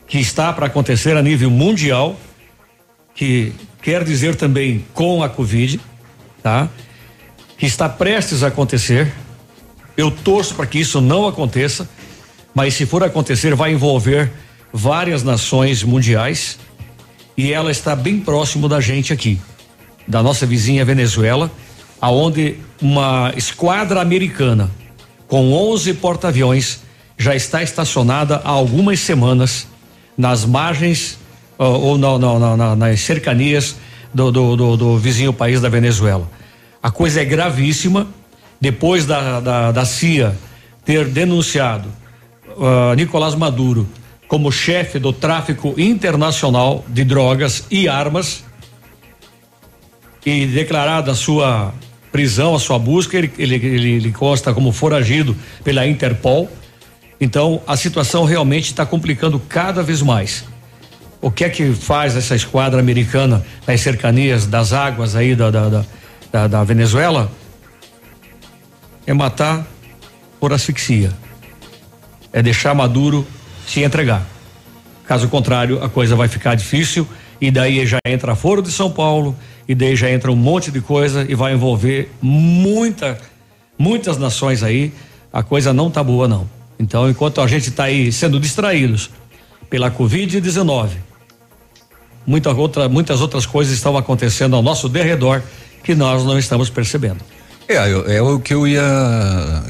que está para acontecer a nível mundial, que quer dizer também com a Covid, tá? Que está prestes a acontecer. Eu torço para que isso não aconteça, mas se for acontecer, vai envolver várias nações mundiais e ela está bem próximo da gente aqui, da nossa vizinha Venezuela, aonde uma esquadra americana com 11 porta-aviões já está estacionada há algumas semanas nas margens uh, ou na, na, na, nas cercanias do, do, do, do, vizinho país da Venezuela. A coisa é gravíssima. Depois da, da, da CIA ter denunciado uh, Nicolás Maduro como chefe do tráfico internacional de drogas e armas e declarada a sua prisão, a sua busca, ele, ele, ele, ele consta como foragido pela Interpol. Então a situação realmente está complicando cada vez mais. O que é que faz essa esquadra americana nas cercanias das águas aí da, da, da, da Venezuela? É matar por asfixia. É deixar Maduro se entregar. Caso contrário, a coisa vai ficar difícil e daí já entra Foro de São Paulo e daí já entra um monte de coisa e vai envolver muita, muitas nações aí. A coisa não tá boa não. Então, enquanto a gente está aí sendo distraídos pela Covid-19, muita outra, muitas outras coisas estão acontecendo ao nosso derredor que nós não estamos percebendo. É, é o que eu ia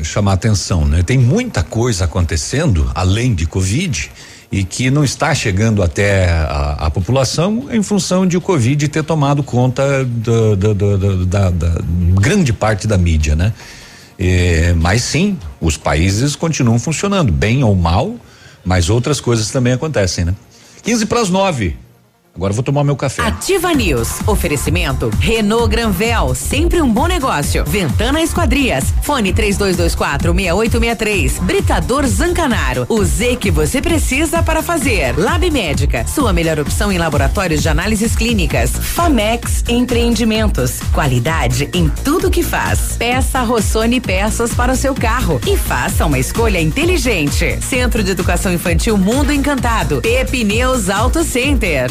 chamar atenção, né? Tem muita coisa acontecendo além de Covid e que não está chegando até a, a população em função de o Covid ter tomado conta do, do, do, da, da, grande parte da mídia, né? Mas sim, os países continuam funcionando, bem ou mal, mas outras coisas também acontecem, né? 15 para as 9. Agora vou tomar meu café. Ativa News. Oferecimento Renault Granvel, sempre um bom negócio. Ventana Esquadrias. Fone 3224 6863. Britador Zancanaro. O Z que você precisa para fazer. Lab Médica. Sua melhor opção em laboratórios de análises clínicas. Famex Empreendimentos. Qualidade em tudo que faz. Peça Rossoni peças para o seu carro e faça uma escolha inteligente. Centro de Educação Infantil Mundo Encantado. Pepineus Auto Center.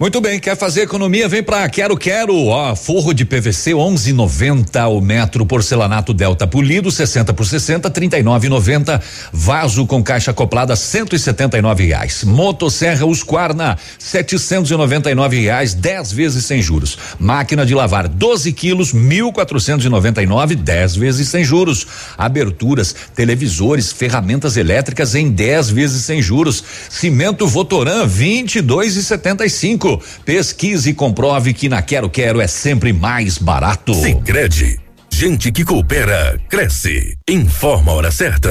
Muito bem, quer fazer economia? Vem pra Quero Quero, ó, forro de PVC 11,90 o metro, porcelanato Delta polido 60 por 60, 39,90. Vaso com caixa acoplada 179 reais. Motosserra Usquarna 799 reais, 10 vezes sem juros. Máquina de lavar 12 quilos 1.499, 10 vezes sem juros. Aberturas, televisores, ferramentas elétricas em 10 vezes sem juros. Cimento Votoran 22,75. Pesquise e comprove que na Quero Quero é sempre mais barato. Sicredi, gente que coopera cresce. Informa a hora certa.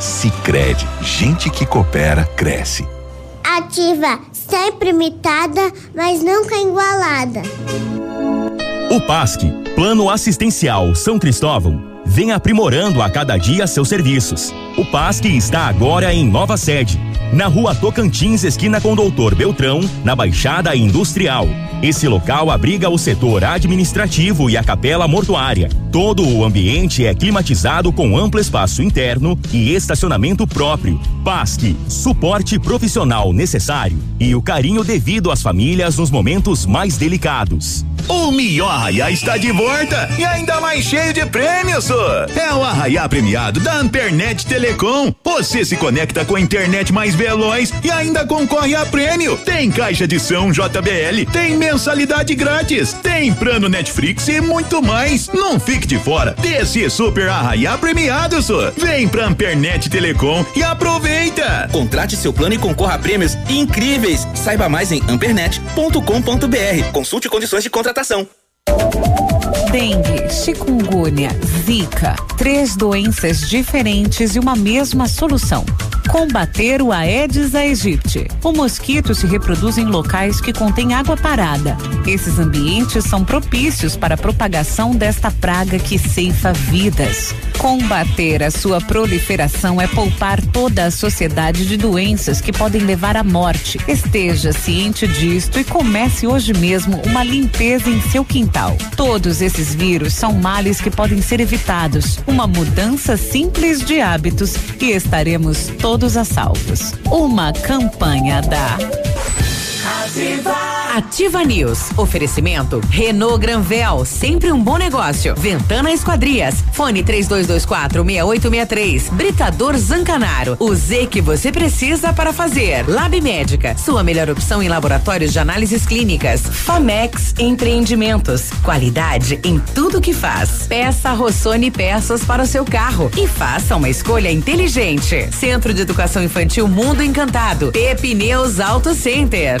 Sicredi, gente que coopera cresce. Ativa, sempre imitada, mas nunca igualada. O PASC, Plano Assistencial São Cristóvão, vem aprimorando a cada dia seus serviços. O PASC está agora em nova sede na rua Tocantins, esquina com Doutor Beltrão, na Baixada Industrial. Esse local abriga o setor administrativo e a capela mortuária. Todo o ambiente é climatizado com amplo espaço interno e estacionamento próprio. PASC, suporte profissional necessário e o carinho devido às famílias nos momentos mais delicados. O Mio Arraiá está de volta e ainda mais cheio de prêmios. É o Arraiá premiado da Ampernet Telecom. Você se conecta com a internet mais velões e ainda concorre a prêmio. Tem caixa de som JBL, tem mensalidade grátis, tem plano Netflix e muito mais. Não fique de fora desse super arraia premiado, só. Vem pra Ampernet Telecom e aproveita. Contrate seu plano e concorra a prêmios incríveis. Saiba mais em ampernet.com.br. Consulte condições de contratação. Dengue, chikungunya, zika, três doenças diferentes e uma mesma solução. Combater o Aedes aegypti. O mosquito se reproduz em locais que contêm água parada. Esses ambientes são propícios para a propagação desta praga que ceifa vidas. Combater a sua proliferação é poupar toda a sociedade de doenças que podem levar à morte. Esteja ciente disto e comece hoje mesmo uma limpeza em seu quintal. Todos esses vírus são males que podem ser evitados. Uma mudança simples de hábitos e estaremos todos a salvos. Uma campanha da Ativa. Ativa News. Oferecimento Renault Granvel, sempre um bom negócio. Ventana Esquadrias. Fone 3224 6863. Britador Zancanaro. O Z que você precisa para fazer. Lab Médica, sua melhor opção em laboratórios de análises clínicas. Famex Empreendimentos. Qualidade em tudo que faz. Peça Rossoni peças para o seu carro e faça uma escolha inteligente. Centro de Educação Infantil Mundo Encantado. Pepineus Auto Center.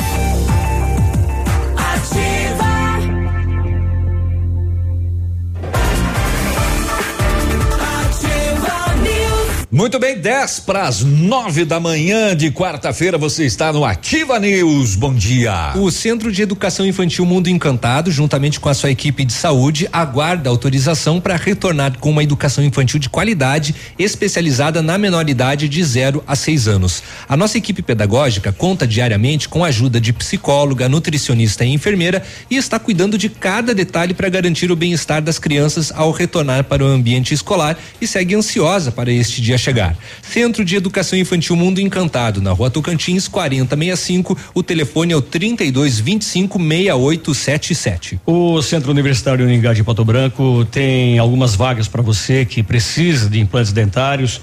Muito bem, 10 para as 9 da manhã de quarta-feira, você está no Ativa News. Bom dia. O Centro de Educação Infantil Mundo Encantado, juntamente com a sua equipe de saúde, aguarda autorização para retornar com uma educação infantil de qualidade, especializada na menoridade de 0 a 6 anos. A nossa equipe pedagógica conta diariamente com a ajuda de psicóloga, nutricionista e enfermeira e está cuidando de cada detalhe para garantir o bem-estar das crianças ao retornar para o ambiente escolar e segue ansiosa para este dia chegar. Centro de Educação Infantil Mundo Encantado, na rua Tocantins, 4065. O telefone é o 3225 6877. O Centro Universitário Uningá de Pato Branco tem algumas vagas para você que precisa de implantes dentários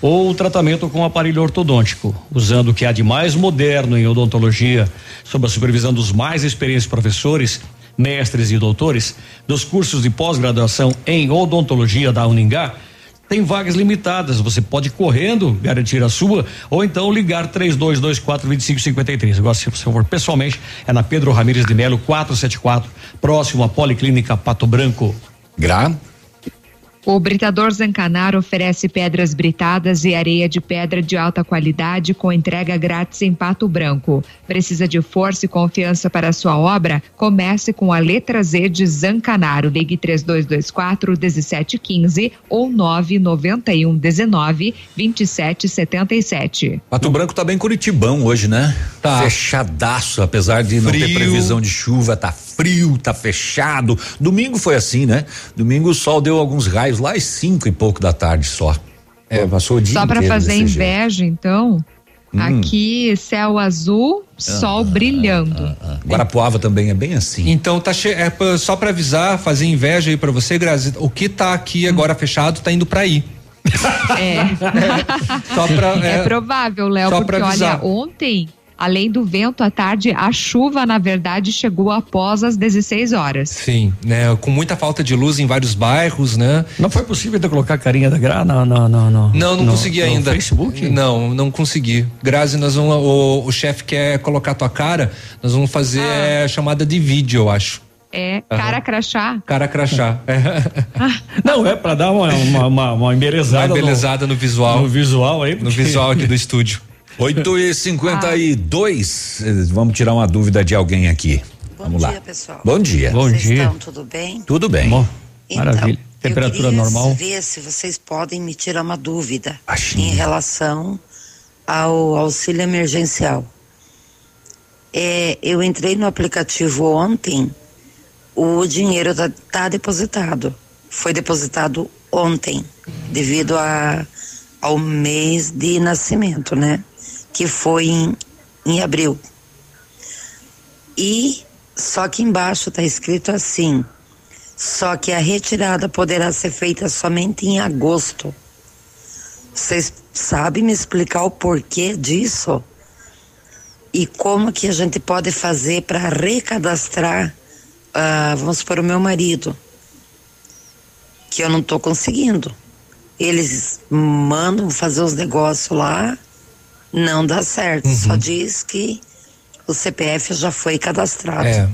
ou tratamento com aparelho ortodôntico, usando o que há de mais moderno em odontologia, sob a supervisão dos mais experientes professores, mestres e doutores dos cursos de pós-graduação em odontologia da Uningá tem vagas limitadas, você pode correndo garantir a sua ou então ligar 3224 2553. Agora, se você for pessoalmente, é na Pedro Ramires de Melo 474, próximo à Policlínica Pato Branco. Gra o Britador Zancanaro oferece pedras britadas e areia de pedra de alta qualidade com entrega grátis em Pato Branco. Precisa de força e confiança para a sua obra? Comece com a letra Z de Zancanaro. Ligue 3224 1715 ou 991 19 2777. Pato Branco tá bem curitibão hoje, né? Tá. Fechadaço, apesar de não ter previsão de chuva, tá frio, tá fechado. Domingo foi assim, né? Domingo o sol deu alguns raios lá às cinco e pouco da tarde só. É, passou o dia Só para fazer inveja, jeito. então. Hum. Aqui, céu azul, sol ah, brilhando. Ah, ah, Guarapuava também é bem assim. Então tá che é, só para avisar, fazer inveja aí para você, Grazi. O que tá aqui agora hum. fechado tá indo para aí. É. pra, é, é provável, Léo, porque olha, ontem Além do vento à tarde, a chuva, na verdade, chegou após as 16 horas. Sim, né? Com muita falta de luz em vários bairros, né? Não foi possível de colocar a carinha da Gra? Não, não, não, não. Não, não no, consegui no ainda. Facebook? Não, não consegui. Grazi, nós vamos, o, o chefe quer colocar tua cara, nós vamos fazer ah. É, chamada de vídeo, eu acho. É, cara uhum. crachá. Cara crachá. É. Não, é para dar uma, uma, uma, uma embelezada. Uma embelezada no, no, visual. No visual aí. Porque... No visual aqui do estúdio. 8 e 52 ah. Vamos tirar uma dúvida de alguém aqui. Bom Vamos dia, lá. pessoal. Bom dia. Bom vocês dia. Estão tudo bem? Tudo bem. Bom, então, maravilha. Temperatura eu normal. ver se vocês podem me tirar uma dúvida em relação ao auxílio emergencial. É, eu entrei no aplicativo ontem, o dinheiro está tá depositado. Foi depositado ontem, devido a, ao mês de nascimento, né? Que foi em, em abril. E só que embaixo está escrito assim: só que a retirada poderá ser feita somente em agosto. Vocês sabem me explicar o porquê disso? E como que a gente pode fazer para recadastrar, uh, vamos supor, o meu marido? Que eu não estou conseguindo. Eles mandam fazer os negócios lá, não dá certo. Uhum. Só diz que o CPF já foi cadastrado. É.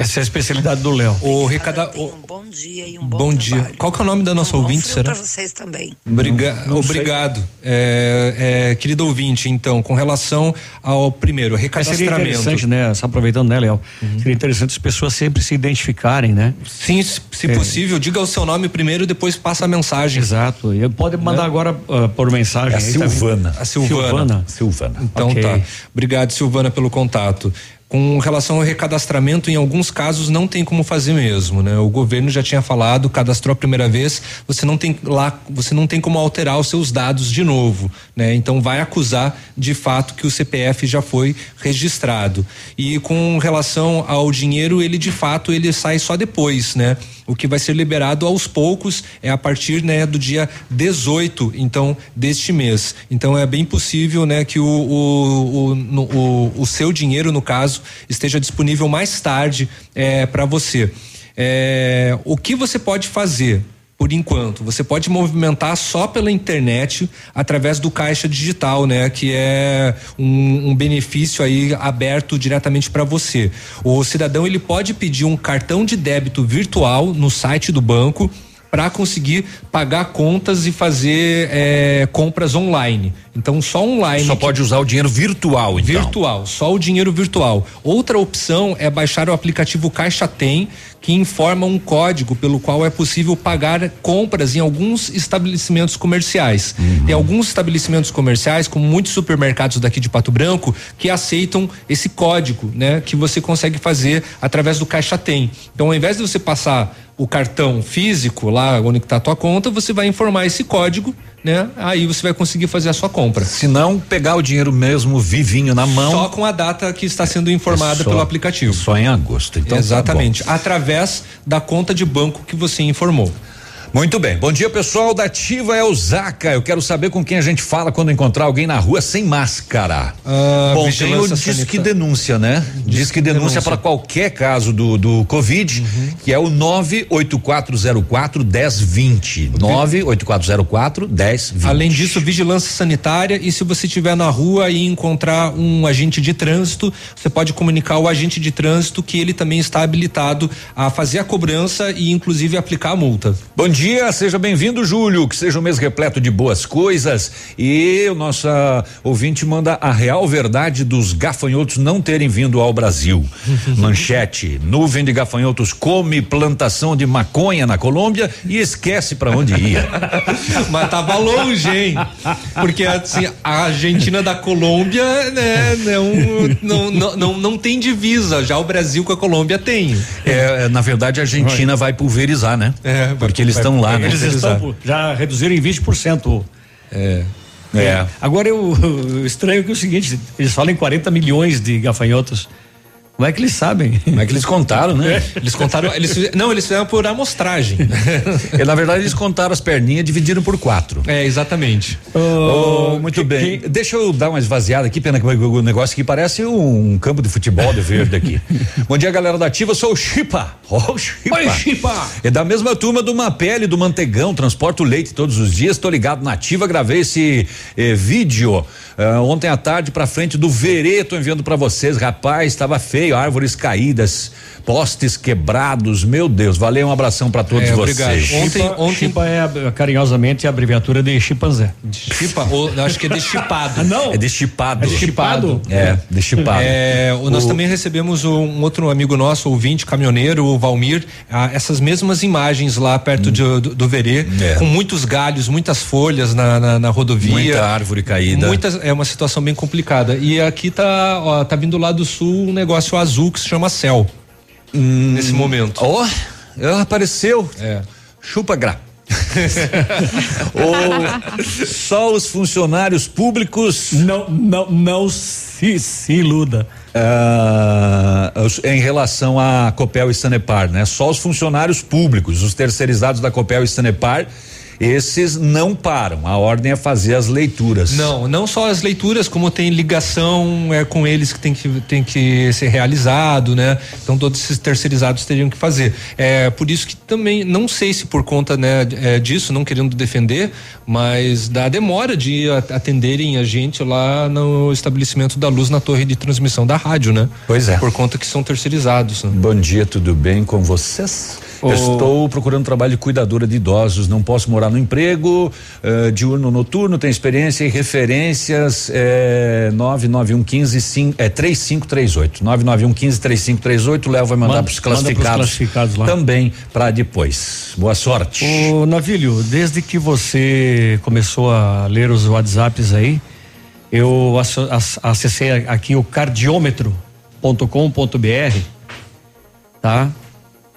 Essa é a especialidade do Léo. O Ricada, o... Um bom dia e um bom, bom dia. Qual que é o nome da nossa um ouvinte, será? para vocês também. Briga não, não obrigado. É, é, querido ouvinte, então, com relação ao primeiro, recadastramento. Seria interessante, né? Só aproveitando, né, Léo? Uhum. Seria interessante as pessoas sempre se identificarem, né? Sim, se é. possível, diga o seu nome primeiro e depois passa a mensagem. Exato. E pode mandar né? agora uh, por mensagem. É a Silvana. A Silvana. Silvana. Silvana. Então okay. tá. Obrigado, Silvana, pelo contato. Com relação ao recadastramento, em alguns casos não tem como fazer mesmo, né? O governo já tinha falado, cadastrou a primeira vez, você não tem lá, você não tem como alterar os seus dados de novo, né? Então vai acusar de fato que o CPF já foi registrado. E com relação ao dinheiro, ele de fato ele sai só depois, né? O que vai ser liberado aos poucos é a partir, né, do dia 18, então, deste mês. Então é bem possível, né, que o, o, o, o, o seu dinheiro, no caso, esteja disponível mais tarde é, para você. É, o que você pode fazer? Por enquanto. Você pode movimentar só pela internet através do caixa digital, né? Que é um, um benefício aí aberto diretamente para você. O cidadão ele pode pedir um cartão de débito virtual no site do banco para conseguir pagar contas e fazer é, compras online. Então só online. Só pode usar o dinheiro virtual, então. Virtual, só o dinheiro virtual. Outra opção é baixar o aplicativo Caixa Tem, que informa um código pelo qual é possível pagar compras em alguns estabelecimentos comerciais. Uhum. Tem alguns estabelecimentos comerciais, como muitos supermercados daqui de Pato Branco, que aceitam esse código, né? Que você consegue fazer através do Caixa Tem. Então, ao invés de você passar o cartão físico lá onde está a tua conta, você vai informar esse código, né? Aí você vai conseguir fazer a sua compra. Se não, pegar o dinheiro mesmo vivinho na mão. Só com a data que está sendo informada é só, pelo aplicativo. Só em agosto. Então tá Exatamente. Tá através da conta de banco que você informou. Muito bem. Bom dia, pessoal da Ativa é. Eu quero saber com quem a gente fala quando encontrar alguém na rua sem máscara. Ah, Bom, tem o Disque Denúncia, né? Disque Denúncia para qualquer caso do, do Covid, uhum. que é o 98404 1020. 98404 1020. Além disso, vigilância sanitária e se você estiver na rua e encontrar um agente de trânsito, você pode comunicar ao agente de trânsito que ele também está habilitado a fazer a cobrança e inclusive aplicar a multa. Bom dia dia, seja bem-vindo, Júlio. Que seja um mês repleto de boas coisas. E o nosso ouvinte manda a real verdade dos gafanhotos não terem vindo ao Brasil. Manchete: nuvem de gafanhotos come plantação de maconha na Colômbia e esquece para onde ia. Mas tava longe, hein? Porque assim, a Argentina da Colômbia, né, não, não, não, não, não tem divisa. Já o Brasil com a Colômbia tem. É, na verdade, a Argentina vai, vai pulverizar, né? É, porque eles estão estão lá, né? Eles estão, já reduziram em 20%. É. É. Agora eu, eu estranho que é o seguinte, eles falam em 40 milhões de gafanhotos. Como é que eles sabem? Como é que eles contaram, né? É. Eles contaram, eles, não, eles fizeram por amostragem. e, na verdade, eles contaram as perninhas, dividiram por quatro. É, exatamente. Oh, oh, muito que, bem. Que... Deixa eu dar uma esvaziada aqui, pena que o negócio aqui parece um campo de futebol de verde aqui. Bom dia, galera da Ativa, eu sou o Chipa. Oh, Chipa. Oi, Chipa. É da mesma turma do Mapele, do Mantegão, transporto leite todos os dias, tô ligado na Ativa, gravei esse eh, vídeo uh, ontem à tarde pra frente do Verê, tô enviando para vocês, rapaz, estava feio, árvores caídas, postes quebrados, meu Deus, valeu, um abração para todos é, vocês. Ontem, Chipa, ontem Chipa é carinhosamente a abreviatura de chimpanzé. Chipa, ou, acho que é chipado. não. É chipado. É chipado. É, chipado. É, o, nós também recebemos um, um, outro amigo nosso, ouvinte, caminhoneiro, o Valmir, ah, essas mesmas imagens lá perto hum. de, do, do Verê, é. com muitos galhos, muitas folhas na, na, na, rodovia. Muita árvore caída. Muitas, é uma situação bem complicada. E aqui tá, ó, tá vindo lá do sul um negócio azul que se chama Céu. Hum, nesse momento. Ó, oh, apareceu. É. Chupa gra. Ou só os funcionários públicos. Não, não, não se, se iluda. Uh, em relação a Copel e Sanepar, né? Só os funcionários públicos, os terceirizados da Copel e Sanepar Esses não param. A ordem é fazer as leituras. Não, não só as leituras, como tem ligação é com eles que tem que, tem que ser realizado, né? Então todos esses terceirizados teriam que fazer. É por isso que também não sei se por conta né, é, disso, não querendo defender, mas da demora de atenderem a gente lá no estabelecimento da luz na torre de transmissão da rádio, né? Pois é. Por conta que são terceirizados. Né? Bom dia, tudo bem com vocês? Oh. Estou procurando trabalho de cuidadora de idosos. Não posso morar no emprego, uh, diurno noturno, tenho experiência e referências é, 99115 é, 3538. 99115 3538. Léo vai mandar para os classificados, classificados lá. também para depois. Boa sorte. Ô, Navilho, desde que você começou a ler os WhatsApps aí, eu acessei aqui o cardiômetro.com.br, tá?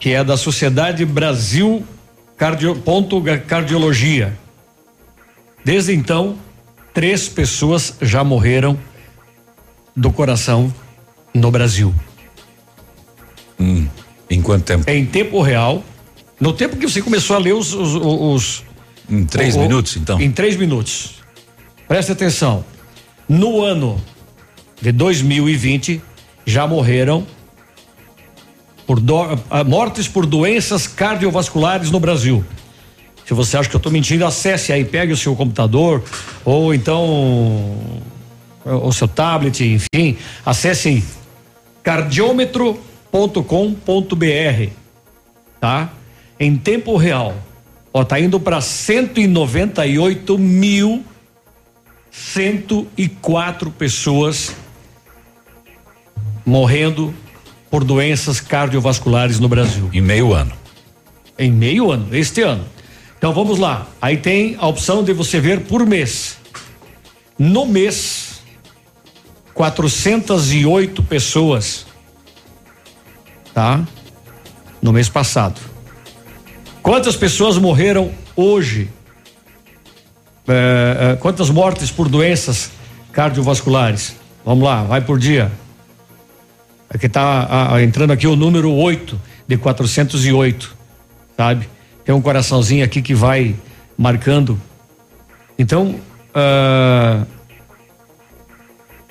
Que é da Sociedade Brasil Cardio, ponto, Cardiologia. Desde então, três pessoas já morreram do coração no Brasil. Hum, em quanto tempo? Em tempo real. No tempo que você começou a ler os. os, os em três o, minutos, então? Em três minutos. Preste atenção. No ano de 2020, já morreram por do, ah, mortes por doenças cardiovasculares no Brasil. Se você acha que eu estou mentindo, acesse aí, pegue o seu computador ou então o seu tablet, enfim, acesse cardiômetro.com.br, tá? Em tempo real, ó, tá indo para 198 mil 104 pessoas morrendo por doenças cardiovasculares no Brasil. Em meio ano. Em meio ano, este ano. Então vamos lá. Aí tem a opção de você ver por mês. No mês, 408 pessoas. Tá? No mês passado. Quantas pessoas morreram hoje é, é, quantas mortes por doenças cardiovasculares? Vamos lá, vai por dia. Aqui está entrando aqui o número 8 de 408, sabe? Tem um coraçãozinho aqui que vai marcando. Então, uh,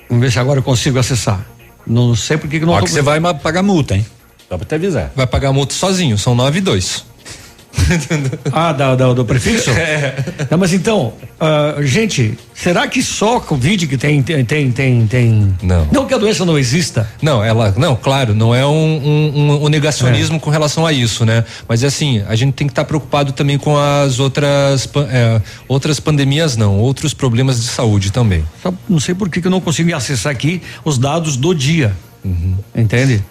vamos ver se agora eu consigo acessar. Não sei por que não. Ó, tô... que você vai pagar multa, hein? Só para te avisar. Vai pagar multa sozinho, são nove e dois. ah, da, da, do prefixo? É. Não, mas então, uh, gente, será que só Covid que tem, tem, tem, tem, Não. Não que a doença não exista. Não, ela, não, claro, não é um, um, um negacionismo é. com relação a isso, né? Mas é assim, a gente tem que estar tá preocupado também com as outras, é, outras pandemias, não, outros problemas de saúde também. Só não sei por que, que eu não consigo acessar aqui os dados do dia. Uhum. Entende?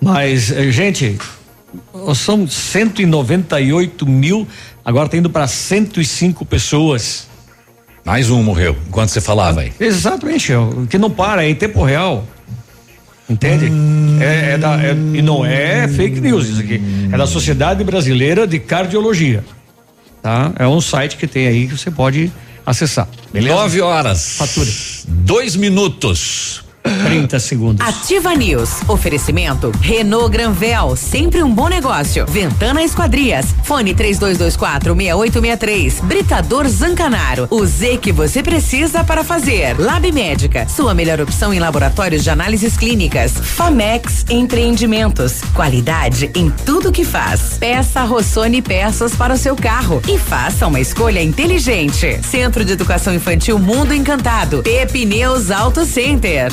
Mas, eh, gente, são 198 mil, agora está indo para 105 pessoas. Mais um morreu, enquanto você falava aí. Exatamente, que não para, é em tempo real. Entende? Hum. É, é, da, é, e não é fake news isso aqui. É da Sociedade Brasileira de Cardiologia. Tá? É um site que tem aí que você pode acessar. Beleza? Nove horas. Fatura. Dois minutos. 30 segundos. Ativa News. Oferecimento Renault Granvel, sempre um bom negócio. Ventana Esquadrias. Fone 3224 6863. Britador Zancanaro. O Z que você precisa para fazer. Lab Médica. Sua melhor opção em laboratórios de análises clínicas. Famex Empreendimentos. Qualidade em tudo que faz. Peça Rossoni peças para o seu carro e faça uma escolha inteligente. Centro de Educação Infantil Mundo Encantado. Pepineus Auto Center.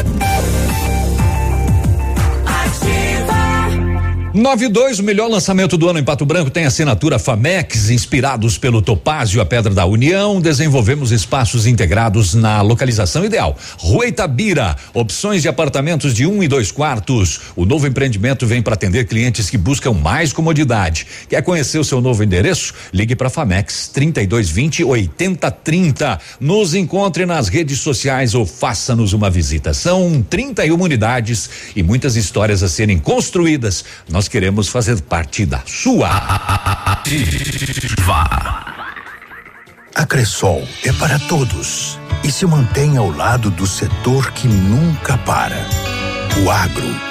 92, o melhor lançamento do ano em Pato Branco tem assinatura Famex, inspirados pelo Topázio, a Pedra da União. Desenvolvemos espaços integrados na localização ideal. Rua Itabira, opções de apartamentos de um e dois quartos. O novo empreendimento vem para atender clientes que buscam mais comodidade. Quer conhecer o seu novo endereço? Ligue para Famex 3220 8030. Nos encontre nas redes sociais ou faça-nos uma visita. São 31 unidades e muitas histórias a serem construídas. Nós nós queremos fazer parte da sua. A Cressol é para todos e se mantém ao lado do setor que nunca para. O agro.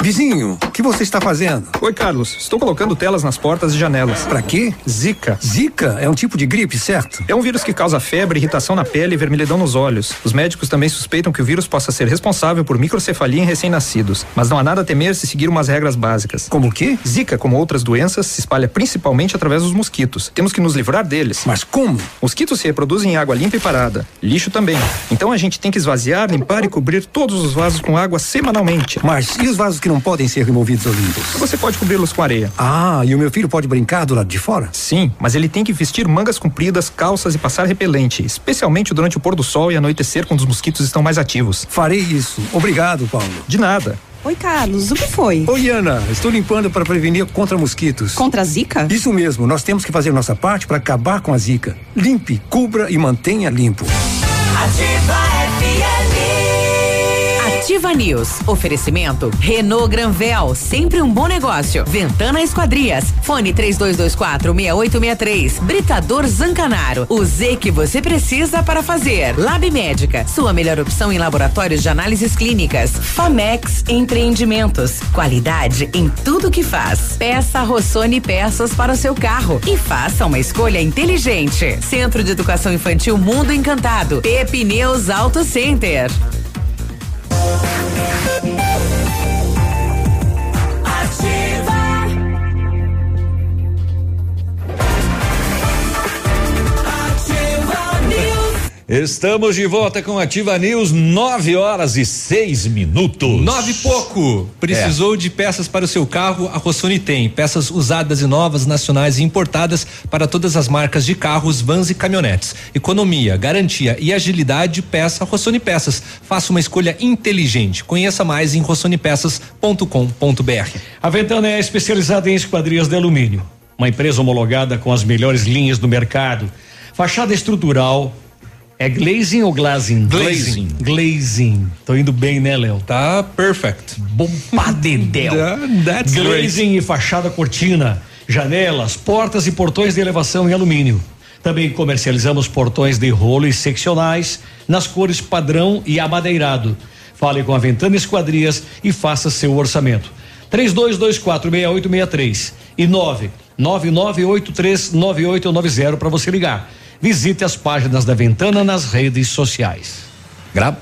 Vizinho, o que você está fazendo? Oi, Carlos. Estou colocando telas nas portas e janelas. Para quê? Zika. Zika é um tipo de gripe, certo? É um vírus que causa febre, irritação na pele e vermelhidão nos olhos. Os médicos também suspeitam que o vírus possa ser responsável por microcefalia em recém-nascidos. Mas não há nada a temer se seguir umas regras básicas. Como o quê? Zika, como outras doenças, se espalha principalmente através dos mosquitos. Temos que nos livrar deles. Mas como? Mosquitos se reproduzem em água limpa e parada. Lixo também. Então a gente tem que esvaziar, limpar e cobrir todos os vasos com água semanalmente. Mas e os vasos que não podem ser removidos? ou limpos? Você pode cobri-los com areia. Ah, e o meu filho pode brincar do lado de fora? Sim, mas ele tem que vestir mangas compridas, calças e passar repelente, especialmente durante o pôr do sol e anoitecer quando os mosquitos estão mais ativos. Farei isso. Obrigado, Paulo. De nada. Oi, Carlos, o que foi? Oi, Ana, estou limpando para prevenir contra mosquitos. Contra a zika? Isso mesmo, nós temos que fazer nossa parte para acabar com a zika. Limpe, cubra e mantenha limpo. Ativa FM. Ativa News. Oferecimento Renault Granvel, sempre um bom negócio. Ventana Esquadrias. Fone 3224 6863. Britador Zancanaro. O Z que você precisa para fazer. Lab Médica, sua melhor opção em laboratórios de análises clínicas. Famex Empreendimentos. Qualidade em tudo que faz. Peça Rossoni peças para o seu carro e faça uma escolha inteligente. Centro de Educação Infantil Mundo Encantado. Pepineus Auto Center. Thank you. Estamos de volta com Ativa News, 9 horas e seis minutos. Nove e pouco. Precisou de peças para o seu carro? A Rossoni tem. Peças usadas e novas, nacionais e importadas para todas as marcas de carros, vans e caminhonetes. Economia, garantia e agilidade, peça Rossoni Peças. Faça uma escolha inteligente. Conheça mais em rossonipeças.com.br. A Ventana é especializada em esquadrias de alumínio. Uma empresa homologada com as melhores linhas do mercado. Fachada estrutural. É glazing ou glazing? Glazing. Glazing. Tô indo bem, né, Léo? Tá perfect. Bompadedel. That's glazing e fachada cortina, janelas, portas e portões de elevação em alumínio. Também comercializamos portões de rolo e seccionais nas cores padrão e amadeirado. Fale com a Ventana Esquadrias e faça seu orçamento. 32246863 e 999839890 para você ligar. Visite as páginas da Ventana nas redes sociais. Grava.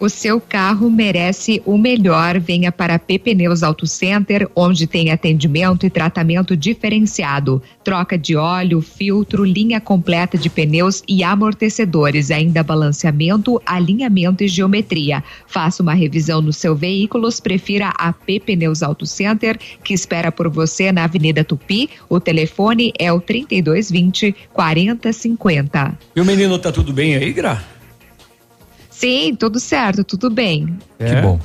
O seu carro merece o melhor. Venha para P Pneus Auto Center, onde tem atendimento e tratamento diferenciado. Troca de óleo, filtro, linha completa de pneus e amortecedores, ainda balanceamento, alinhamento e geometria. Faça uma revisão no seu veículo, prefira a P Pneus Auto Center, que espera por você na Avenida Tupi. O telefone é o 3220 4050. E o menino tá tudo bem aí, Gra? Sim, tudo certo, tudo bem. Que bom.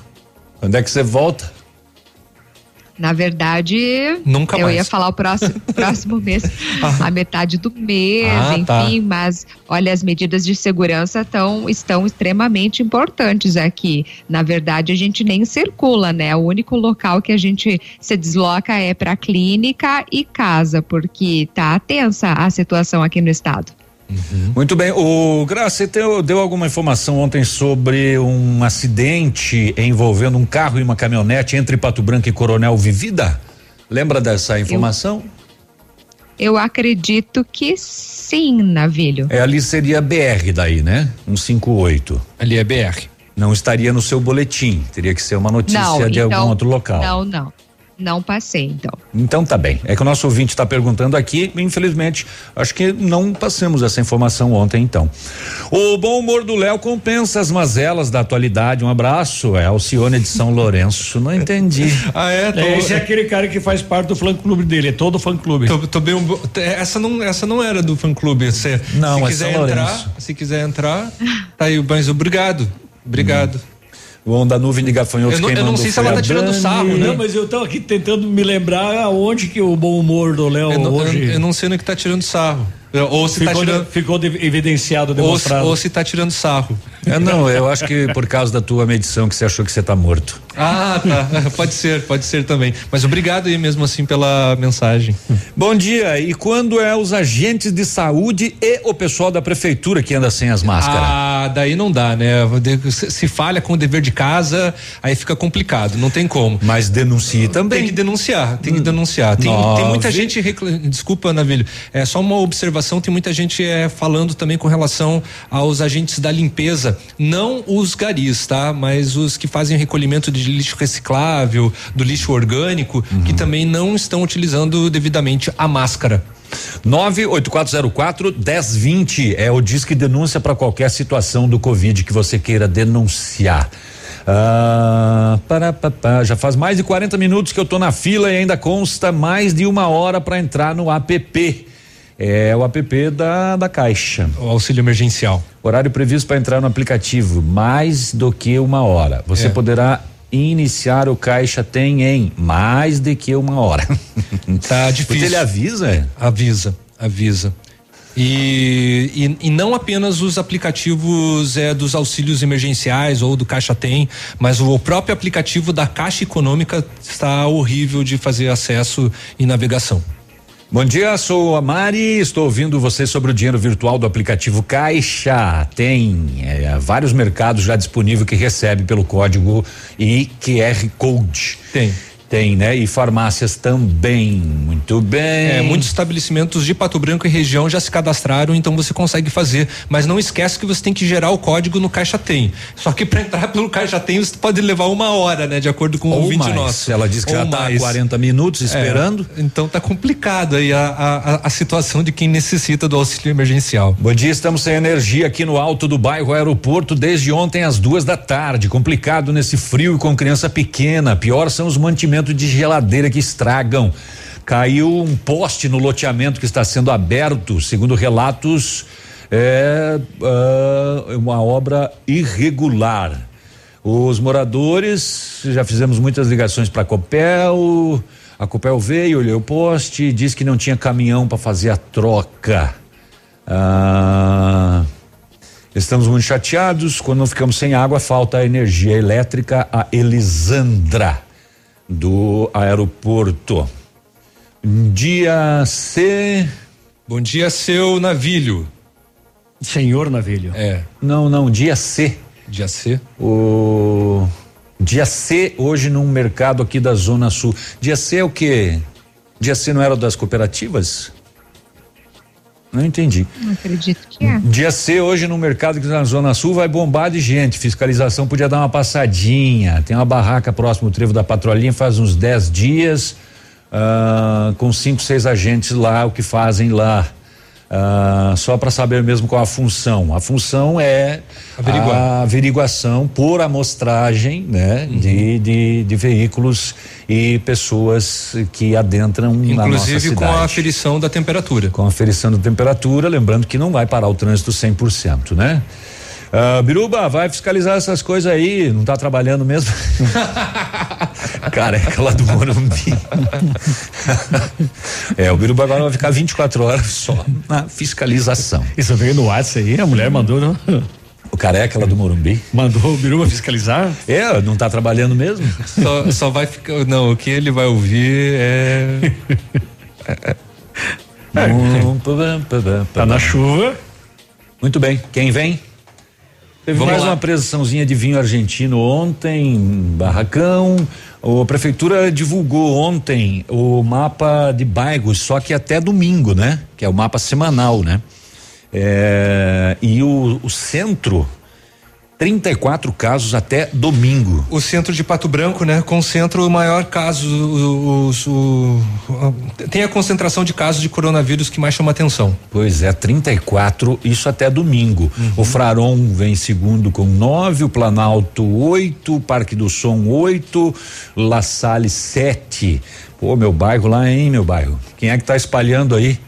Quando é que você volta? Na verdade, Nunca eu mais. ia falar o próximo, próximo mês, a metade do mês, Ah, enfim, tá. mas olha, as medidas de segurança tão, estão extremamente importantes aqui. Na verdade, a gente nem circula, né? O único local que a gente se desloca é para clínica e casa, porque tá tensa a situação aqui no estado. Muito bem. O Graça, você deu, deu alguma informação ontem sobre um acidente envolvendo um carro e uma caminhonete entre Pato Branco e Coronel Vivida? Lembra dessa informação? Eu acredito que sim, Navilho. É, ali seria BR daí, né? 158. Ali é BR. Não estaria no seu boletim. Teria que ser uma notícia não, de então, algum outro local. Não, não. Não passei, então. Então tá bem. É que o nosso ouvinte está perguntando aqui, infelizmente, acho que não passamos essa informação ontem, então. O bom humor do Léo compensa as mazelas da atualidade. Um abraço. É Alcione de São Lourenço. Não entendi. Ah, é? Tô- Esse é aquele cara que faz parte do fã clube dele, é todo fã clube. Tô, tô bem um essa não essa não era do fã clube. Você, Não, se é quiser São entrar, Lourenço. se quiser entrar, tá aí, mas obrigado. Obrigado. O onda nuvem de gafanhotos Eu não- quem eu não sei se ela tá tirando Dani. sarro, né? Não, mas eu tô aqui tentando me lembrar aonde que o bom humor do Léo Eu não, eu- hoje eu não sei no que tá tirando sarro. Ou se ficou, tá tirando. ficou de- evidenciado, Ou se, demonstrado. ou se tá tirando sarro. É, não, eu acho que por causa da tua medição que você achou que você tá morto. Ah, tá. pode ser, pode ser também. Mas obrigado aí mesmo assim pela mensagem. Bom dia. E quando é os agentes de saúde e o pessoal da prefeitura que anda sem as máscaras? Ah, daí não dá, né? Se falha com o dever de casa, aí fica complicado, não tem como. Mas denuncie também. Tem que denunciar, tem que denunciar. Tem, tem muita gente, desculpa, Navilho, é só uma observação, tem muita gente é, falando também com relação aos agentes da limpeza, não os garis, tá? Mas os que fazem recolhimento de lixo reciclável, do lixo orgânico, que também não estão utilizando devidamente a máscara. 98404 1020 é o disque denúncia para qualquer situação do Covid que você queira denunciar. Ah, para, pa, pa, já faz mais de 40 minutos que eu tô na fila e ainda consta mais de uma hora para entrar no app. É o app da, da Caixa. O auxílio emergencial. Horário previsto para entrar no aplicativo, mais do que uma hora. Você É. poderá iniciar o Caixa Tem em mais do que uma hora. Tá difícil. Ele avisa? Avisa, avisa. E, e, e não apenas os aplicativos é, dos auxílios emergenciais ou do Caixa Tem, mas o próprio aplicativo da Caixa Econômica está horrível de fazer acesso e navegação. Bom dia, sou a Mari, estou ouvindo você sobre o dinheiro virtual do aplicativo Caixa. Tem é, vários mercados já disponível que recebe pelo código e QR Code. Tem. Tem, né? E farmácias também. Muito bem. É, muitos estabelecimentos de Pato Branco e região já se cadastraram, então você consegue fazer. Mas não esquece que você tem que gerar o código no Caixa Tem. Só que para entrar pelo Caixa Tem, você pode levar uma hora, né? De acordo com o Ou ouvinte mais. nosso. Ela diz que Ou já tá há mais. 40 minutos esperando. É, então tá complicado aí a, a, a- a situação de quem necessita do auxílio emergencial. Bom dia, estamos sem energia aqui no alto do bairro Aeroporto desde ontem às duas da tarde. Complicado nesse frio e com criança pequena. Pior são os mantimentos de geladeira que estragam. Caiu um poste no loteamento que está sendo aberto, segundo relatos, é ah, uma obra irregular. Os moradores, já fizemos muitas ligações para a Copel. A Copel veio, olhou o poste, disse que não tinha caminhão para fazer a troca. Ah, estamos muito chateados. Quando não ficamos sem água, falta a energia elétrica. A Elisandra, do aeroporto. Dia C. Bom dia, seu navilho. Senhor Navilho. É. Não, não, dia C. Dia C. O dia C hoje num mercado aqui da Zona Sul. Dia C é o quê? Dia C não era das cooperativas? Não entendi. Não acredito que é. Dia C hoje no mercado aqui na Zona Sul vai bombar de gente. Fiscalização podia dar uma passadinha. Tem uma barraca próximo ao trevo da patrolinha faz uns 10 dias, ah, com cinco, seis agentes lá, o que fazem lá. Ah, só para saber mesmo qual a função. A função é Averiguar. a averiguação por amostragem, né, de, de, de veículos e pessoas que adentram na nossa Inclusive com a cidade. aferição da temperatura. Com a aferição da temperatura, lembrando que não vai parar o trânsito 100%, né? Ah, Biruba, vai fiscalizar essas coisas aí, não tá trabalhando mesmo? Careca lá do Morumbi. é, o Biruba agora vai ficar 24 horas só na fiscalização. Isso veio no WhatsApp aí, a mulher mandou, não? O careca lá do Morumbi. Mandou o Biruba fiscalizar? É, não tá trabalhando mesmo? Só, só vai ficar. Não, o que ele vai ouvir é. é, é. Tá na chuva. Muito bem. Quem vem? Teve Vamos mais lá. uma apresentaçãozinha de vinho argentino ontem, em Barracão. A prefeitura divulgou ontem o mapa de bairros, só que até domingo, né? Que é o mapa semanal, né? É, e o, o centro, 34 casos até domingo. O centro de Pato Branco, né? Concentra o maior caso. O, o- tem a concentração de casos de coronavírus que mais chama atenção. Pois é, 34, isso até domingo. Uhum. O Fraron vem em segundo com nove, o Planalto oito, o Parque do Som oito, La Salle sete. Pô, meu bairro lá, hein, meu bairro? Quem é que tá espalhando aí?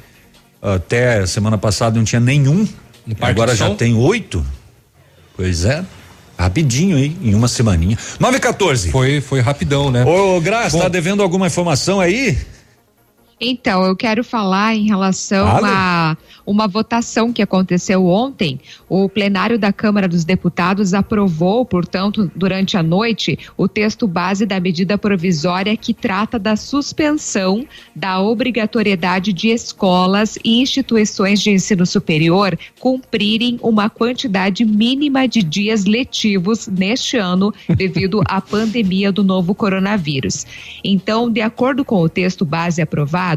Até semana passada não tinha nenhum, agora já Som? tem oito. Pois é, rapidinho aí, em uma semaninha. Nove e 14. Foi, foi rapidão, né? Ô, Graça, Bom. tá devendo alguma informação aí? Então, eu quero falar em relação a uma votação que aconteceu ontem. O plenário da Câmara dos Deputados aprovou, portanto, durante a noite, o texto base da medida provisória que trata da suspensão da obrigatoriedade de escolas e instituições de ensino superior cumprirem uma quantidade mínima de dias letivos neste ano devido à pandemia do novo coronavírus. Então, de acordo com o texto base aprovado,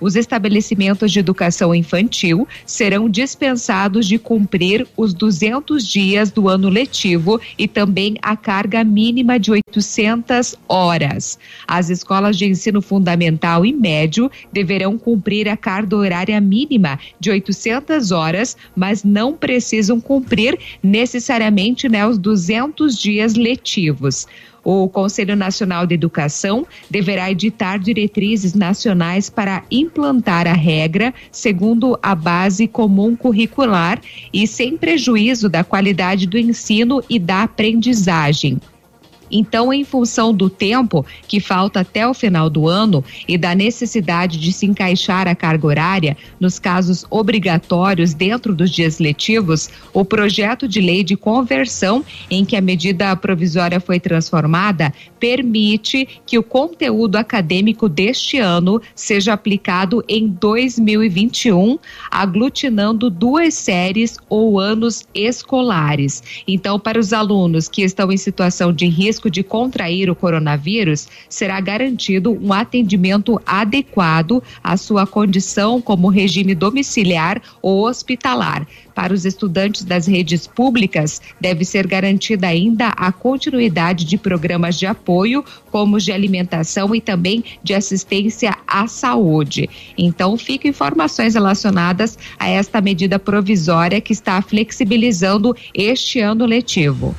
os estabelecimentos de educação infantil serão dispensados de cumprir os 200 dias do ano letivo e também a carga mínima de 800 horas. As escolas de ensino fundamental e médio deverão cumprir a carga horária mínima de 800 horas, mas não precisam cumprir necessariamente né, os 200 dias letivos. O Conselho Nacional de Educação deverá editar diretrizes nacionais para implantar a regra segundo a base comum curricular e sem prejuízo da qualidade do ensino e da aprendizagem. Então, em função do tempo que falta até o final do ano e da necessidade de se encaixar a carga horária nos casos obrigatórios dentro dos dias letivos, o projeto de lei de conversão em que a medida provisória foi transformada permite que o conteúdo acadêmico deste ano seja aplicado em 2021, aglutinando duas séries ou anos escolares. Então, para os alunos que estão em situação de risco de contrair o coronavírus, será garantido um atendimento adequado à sua condição como regime domiciliar ou hospitalar. Para os estudantes das redes públicas, deve ser garantida ainda a continuidade de programas de apoio, como os de alimentação e também de assistência à saúde. Então, ficam informações relacionadas a esta medida provisória que está flexibilizando este ano letivo.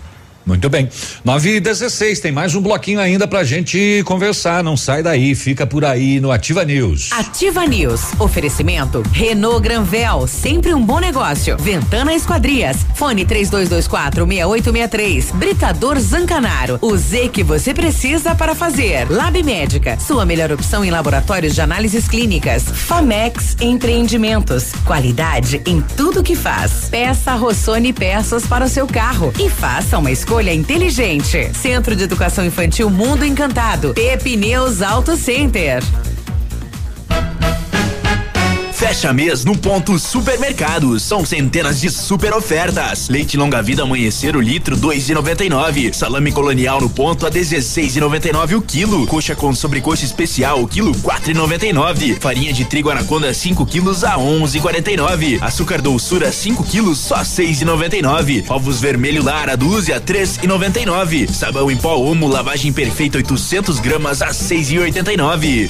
Muito bem. 9 e 16 tem mais um bloquinho ainda pra gente conversar. Não sai daí, fica por aí no Ativa News. Ativa News. Oferecimento Renault Granvel, sempre um bom negócio. Ventana Esquadrias. Fone 3224 6863. Britador Zancanaro. O Z que você precisa para fazer. Lab Médica. Sua melhor opção em laboratórios de análises clínicas. Famex Empreendimentos. Qualidade em tudo que faz. Peça Rossoni peças para o seu carro e faça uma escolha inteligente. Centro de Educação Infantil Mundo Encantado. Pepineus Auto Center. Fecha mês no ponto supermercados. São centenas de super ofertas. Leite longa vida amanhecer o litro dois e noventa e nove. Salame colonial no ponto a dezesseis e noventa e nove o quilo. Coxa com sobrecoxa especial o quilo quatro e noventa e nove. Farinha de trigo anaconda 5 quilos a onze e quarenta e nove. Açúcar doçura 5 quilos só seis e noventa e nove. Ovos vermelho lara dúzia três e noventa e nove. Sabão em pó Omo lavagem perfeita 800 gramas a seis e oitenta e nove.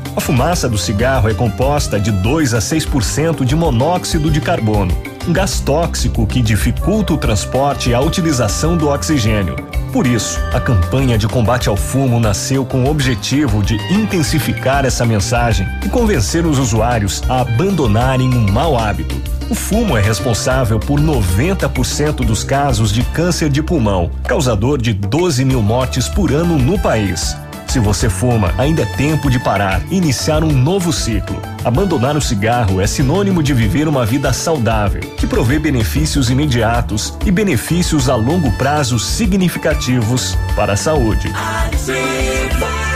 A fumaça do cigarro é composta de 2 a 6% de monóxido de carbono, um gás tóxico que dificulta o transporte e a utilização do oxigênio. Por isso, a campanha de combate ao fumo nasceu com o objetivo de intensificar essa mensagem e convencer os usuários a abandonarem um mau hábito. O fumo é responsável por 90% dos casos de câncer de pulmão, causador de 12 mil mortes por ano no país. Se você fuma, ainda é tempo de parar iniciar um novo ciclo. Abandonar o cigarro é sinônimo de viver uma vida saudável, que provê benefícios imediatos e benefícios a longo prazo significativos para a saúde. Ativa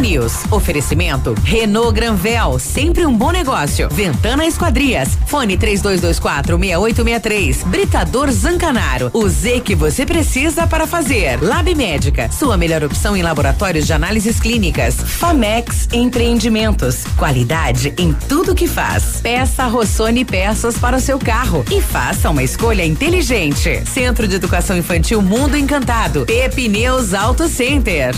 News. Oferecimento Renault Granvel, sempre um bom negócio. Ventana Esquadrias. Fone 3224 6863. Britador Zancanaro. O Z que você precisa para fazer. Lab Médica. Sua melhor opção em laboratórios de análises clínicas. Famex Empreendimentos. Qualidade em tudo que faz. Peça Rossoni peças para o seu carro e faça uma escolha inteligente. Centro de Educação Infantil Mundo Encantado. Pepineus Auto Center.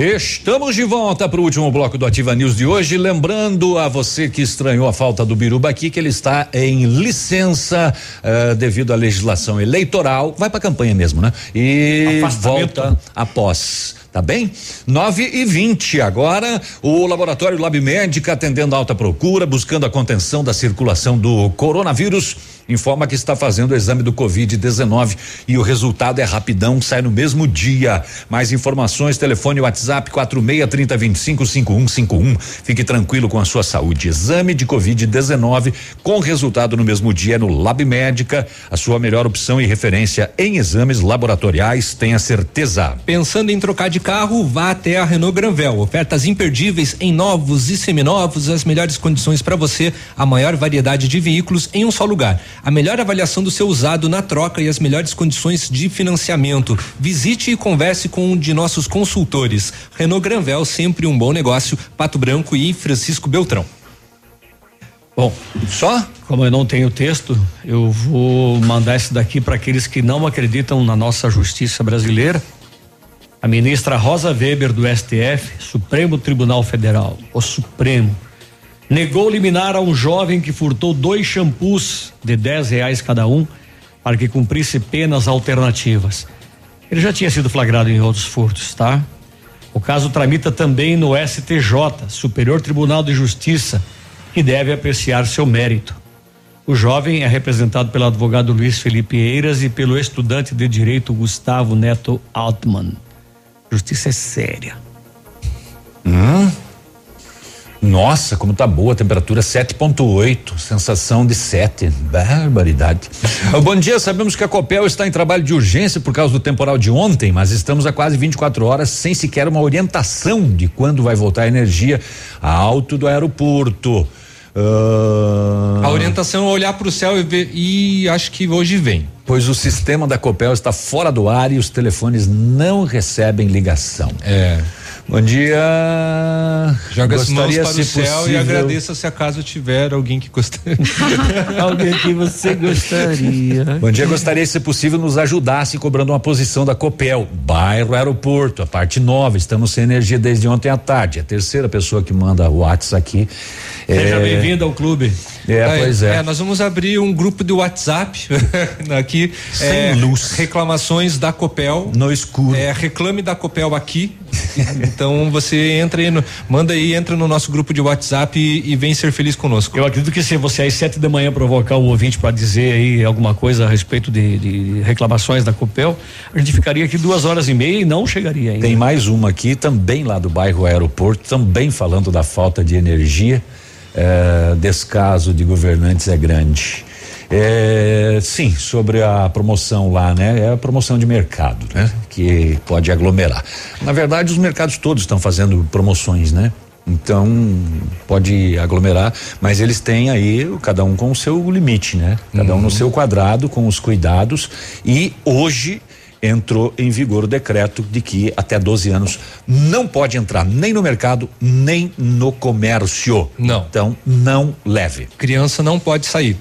Estamos de volta para o último bloco do Ativa News de hoje. Lembrando a você que estranhou a falta do Biruba aqui, que ele está em licença uh, devido à legislação eleitoral. Vai para a campanha mesmo, né? E volta após. Tá bem? 9 e 20 agora. O laboratório Lab Médica atendendo a alta procura, buscando a contenção da circulação do coronavírus informa que está fazendo o exame do Covid-19 e o resultado é rapidão, sai no mesmo dia. Mais informações, telefone WhatsApp 46 30 25 5151. Fique tranquilo com a sua saúde. Exame de Covid-19 com resultado no mesmo dia no Lab Médica, a sua melhor opção e referência em exames laboratoriais, tenha certeza. Pensando em trocar de carro, vá até a Renault Granvel. Ofertas imperdíveis em novos e seminovos, as melhores condições para você, a maior variedade de veículos em um só lugar a melhor avaliação do seu usado na troca e as melhores condições de financiamento. Visite e converse com um de nossos consultores. Renault Granvel, sempre um bom negócio. Pato Branco e Francisco Beltrão. Bom, só como eu não tenho texto, eu vou mandar esse daqui para aqueles que não acreditam na nossa justiça brasileira. A ministra Rosa Weber do STF, Supremo Tribunal Federal, o Supremo, negou liminar a um jovem que furtou dois shampoos de 10 reais cada um para que cumprisse penas alternativas. Ele já tinha sido flagrado em outros furtos, tá? O caso tramita também no STJ, Superior Tribunal de Justiça, que deve apreciar seu mérito. O jovem é representado pelo advogado Luiz Felipe Eiras e pelo estudante de direito Gustavo Neto Altman. Justiça é séria. Hum? Nossa, como tá boa a temperatura 7.8, sensação de 7. Barbaridade. Bom dia, sabemos que a Copel está em trabalho de urgência por causa do temporal de ontem, mas estamos há quase 24 horas sem sequer uma orientação de quando vai voltar a energia alto do aeroporto. Uh... A orientação é olhar para o céu e ver, e acho que hoje vem. Pois o sistema da Copel está fora do ar e os telefones não recebem ligação. É. Bom dia. Joga as mãos Gostaria, para o se céu e possível- agradeça se acaso tiver alguém que gostaria. alguém que você gostaria. Bom dia, gostaria, se possível, nos ajudasse cobrando uma posição da Copel, bairro Aeroporto, a parte nova. Estamos sem energia desde ontem à tarde. A terceira pessoa que manda o WhatsApp aqui. Seja é, bem-vindo ao clube. É, pois é. nós vamos abrir um grupo de WhatsApp aqui. Sem é, luz. Reclamações da Copel. No escuro. É, reclame da Copel aqui. então você entra aí, no, manda aí, entra no nosso grupo de WhatsApp e, e vem ser feliz conosco. Eu acredito que se você às sete da manhã provocar o ouvinte para dizer aí alguma coisa a respeito de, de reclamações da Copel, a gente ficaria aqui duas horas e meia e não chegaria ainda. Tem mais uma aqui, também lá do bairro Aeroporto, também falando da falta de energia. É, descaso de governantes é grande. É, sim, sobre a promoção lá, né? É a promoção de mercado, né? Que pode aglomerar. Na verdade, os mercados todos estão fazendo promoções, né? Então, pode aglomerar, mas eles têm aí, cada um com o seu limite, né? Cada um no seu quadrado, com os cuidados. E hoje entrou em vigor o decreto de que até 12 anos não pode entrar nem no mercado, nem no comércio. Não. Então, não leve. Criança não pode sair.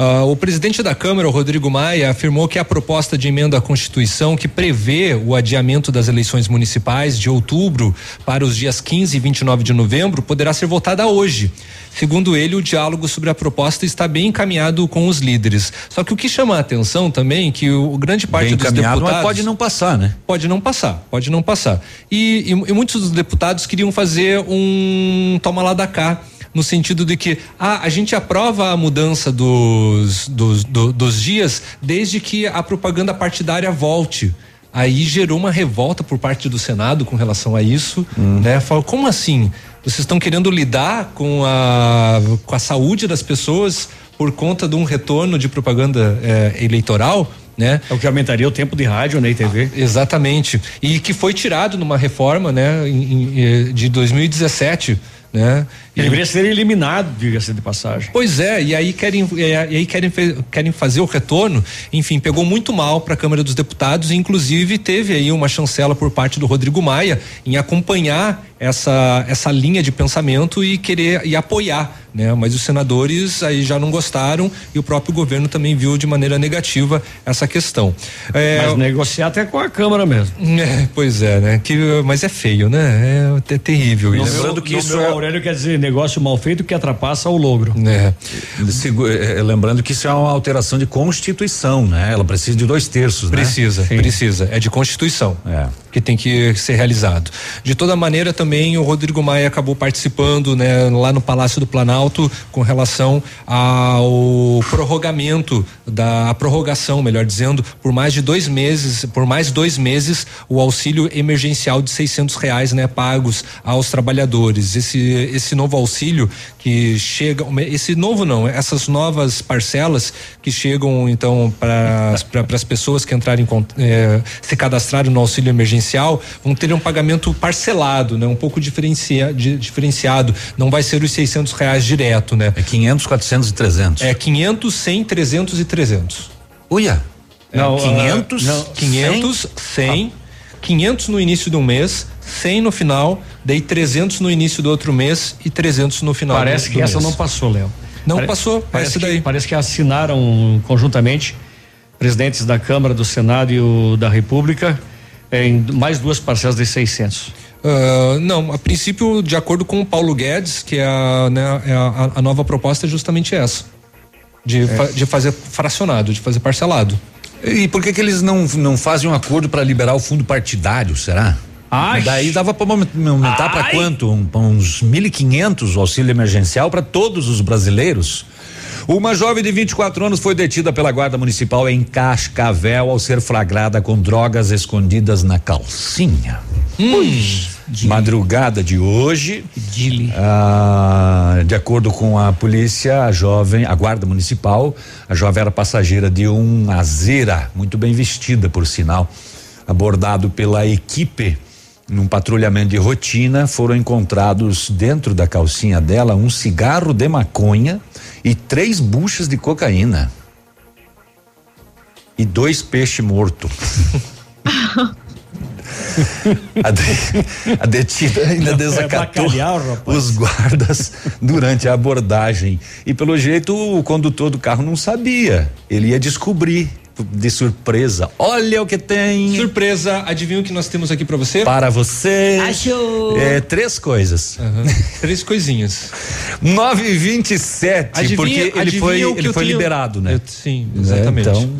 Ah, o presidente da Câmara, o Rodrigo Maia, afirmou que a proposta de emenda à Constituição que prevê o adiamento das eleições municipais de outubro para os dias 15 e 29 de novembro poderá ser votada hoje. Segundo ele, o diálogo sobre a proposta está bem encaminhado com os líderes. Só que o que chama a atenção também é que o, grande parte Bem dos encaminhado, mas deputados pode não passar, né? Pode não passar, pode não passar. E, e- e muitos dos deputados queriam fazer um toma lá da cá. No sentido de que ah, a gente aprova a mudança dos, dos, do- dos dias desde que a propaganda partidária volte. Aí gerou uma revolta por parte do Senado com relação a isso, né? Falou, como assim? Vocês estão querendo lidar com a, com a saúde das pessoas por conta de um retorno de propaganda eh, eleitoral? né? É o que aumentaria o tempo de rádio, né, e TV. Exatamente. E que foi tirado numa reforma, né, em- em, eh, de 2017, né? Ele deveria ser eliminado, diga-se de passagem. Pois é, e aí querem, e aí querem, querem fazer o retorno. Enfim, pegou muito mal para a Câmara dos Deputados, e inclusive teve aí uma chancela por parte do Rodrigo Maia em acompanhar essa essa linha de pensamento e querer e apoiar, né? Mas os senadores aí já não gostaram e o próprio governo também viu de maneira negativa essa questão. É, Mas negociar até com a Câmara mesmo. é, pois é, né? Que, mas é feio, né? É, te- terrível No isso. meu, no meu Aurélio quer dizer negócio mal feito que atrapassa o logro. É. Segu- eh, lembrando que isso é uma alteração de constituição, né? Ela precisa de dois terços, Precisa, né? precisa. É de Constituição que tem que ser realizado. De toda maneira, também o Rodrigo Maia acabou participando, né, lá no Palácio do Planalto, com relação ao prorrogamento da a prorrogação, melhor dizendo, por mais de dois meses, por mais dois meses, o auxílio emergencial de 600 reais, né, pagos aos trabalhadores. Esse esse novo auxílio que chega, esse novo não, essas novas parcelas que chegam então para as pessoas que entrarem com, eh, se cadastrarem no auxílio emergencial vão ter um pagamento parcelado, né, um pouco diferencia, di- diferenciado. Não vai ser os 600 reais direto, né? É 500, 400 e 300. É 500, 100, 300 e 300. Uia. É, Não, 500, ah, não, 500, 100, 500 no início de um mês, 100 no final, daí 300 no início do outro mês e 300 no final. Parece do, que essa mês. não passou, Léo. Não Pare- passou, Parece esse que, daí. parece que assinaram conjuntamente presidentes da Câmara, do Senado e o da República em mais duas parcelas de 600. Ah, não, a princípio, de acordo com o Paulo Guedes, que é a, né, é a, a nova proposta é justamente essa. De, fa- de fazer fracionado, de fazer parcelado. E por que que eles não não fazem um acordo para liberar o fundo partidário, será? Ai. Daí dava para aumentar para quanto? Um, uns 1.500 o auxílio emergencial para todos os brasileiros? Uma jovem de 24 anos foi detida pela Guarda Municipal em Cascavel ao ser flagrada com drogas escondidas na calcinha. Madrugada de hoje, ah, de acordo com a polícia, a jovem, a guarda municipal, a jovem era passageira de um Azera, muito bem vestida, por sinal. Abordado pela equipe num patrulhamento de rotina, foram encontrados dentro da calcinha dela um cigarro de maconha e três buchas de cocaína. E dois peixes mortos. A, de, a detida ainda desacatou bacalhau, os guardas durante a abordagem. E pelo jeito o condutor do carro não sabia. Ele ia descobrir de surpresa. Olha o que tem. Surpresa, adivinha o que nós temos aqui para você? Para você. Achou. É, três coisas. Três coisinhas. 9 e 27 Adivinha- porque ele foi, o que ele foi tenho- liberado, né? Eu- sim, exatamente. Então,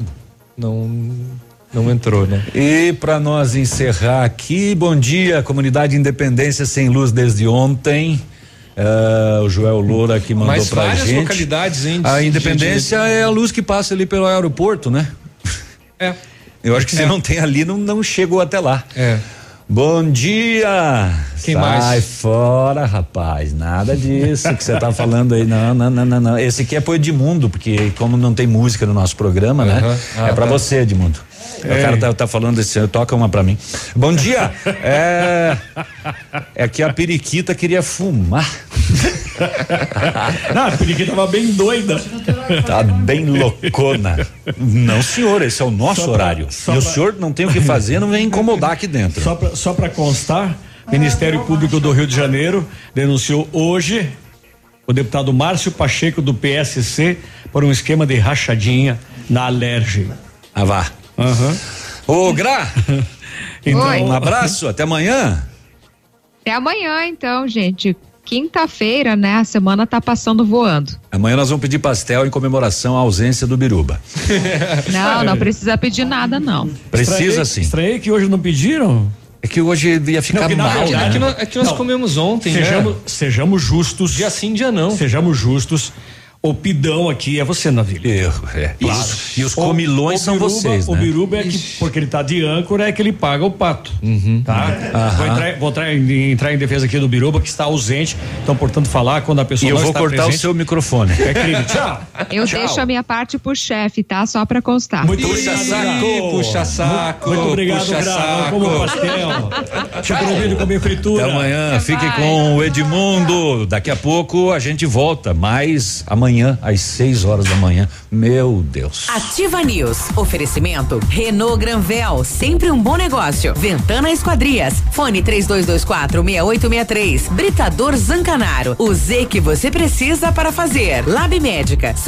Não, não entrou, né? E para nós encerrar aqui, bom dia, comunidade Independência sem luz desde ontem. Ah, o Joel Loura que mandou Mas pra várias gente. localidades, hein, de- A de- Independência é a luz que passa ali pelo aeroporto, né? É. Eu acho que se É. não tem ali, não, não chegou até lá. É. Bom dia! Quem Sai mais? fora, rapaz. Nada disso que você tá falando aí. Não, não, não, não, não. Esse aqui é pro Edmundo, porque como não tem música no nosso programa, né? Aham. Ah, é pra tá. você, Edmundo. O É. cara tá, tá falando esse, toca uma pra mim. Bom dia! É, é que a periquita queria fumar. Não, a periquita tava bem doida. Tá bem loucona. Não, senhor, esse é o nosso pra- horário. e o pra- senhor não tem o que fazer, não vem incomodar aqui dentro. Só pra, só pra constar, Ministério Público do Rio de Janeiro denunciou hoje o deputado Márcio Pacheco do PSC por um esquema de rachadinha na Alerge. Ah, vá. Aham. Ô, Gra! Então, Oi. Um abraço, até amanhã. Até amanhã, então, gente. Quinta-feira, né? A semana tá passando voando. Amanhã nós vamos pedir pastel em comemoração à ausência do Biruba. Não, não precisa pedir nada, não. Precisa Estranhei- sim. Estranhei que hoje não pediram. É que hoje ia ficar Não, mal, verdade- né? É que nós, é que nós Não. comemos ontem, Sejamos, né? sejamos justos. Dia sim, dia não. Sejamos justos. O pidão aqui é você, Navilho. Erro, é. Claro. Isso. E os comilões O- o são Biruba- vocês, O né? biruba é que, porque ele tá de âncora, é que ele paga o pato. Tá? Aham. Vou, entrar, vou entrar em, entrar em defesa aqui do biruba, que está ausente. Então, portanto, falar quando a pessoa E eu não vou está cortar presente, o seu microfone. É crime. Tchau. Eu Tchau. deixo a minha parte pro chefe, tá? Só pra constar. Muito Puxa saco, puxa saco. Muito obrigado, puxa saco. Como pastel. Chega no vídeo comer fritura. Até amanhã, fique com o Edmundo. Daqui a pouco a gente volta, mas amanhã, às 6 horas da manhã. Meu Deus. Ativa News. Oferecimento Renault Granvel, sempre um bom negócio. Ventana Esquadrias. Fone 3224 6863. Britador Zancanaro. O Z que você precisa para fazer. Lab Médica.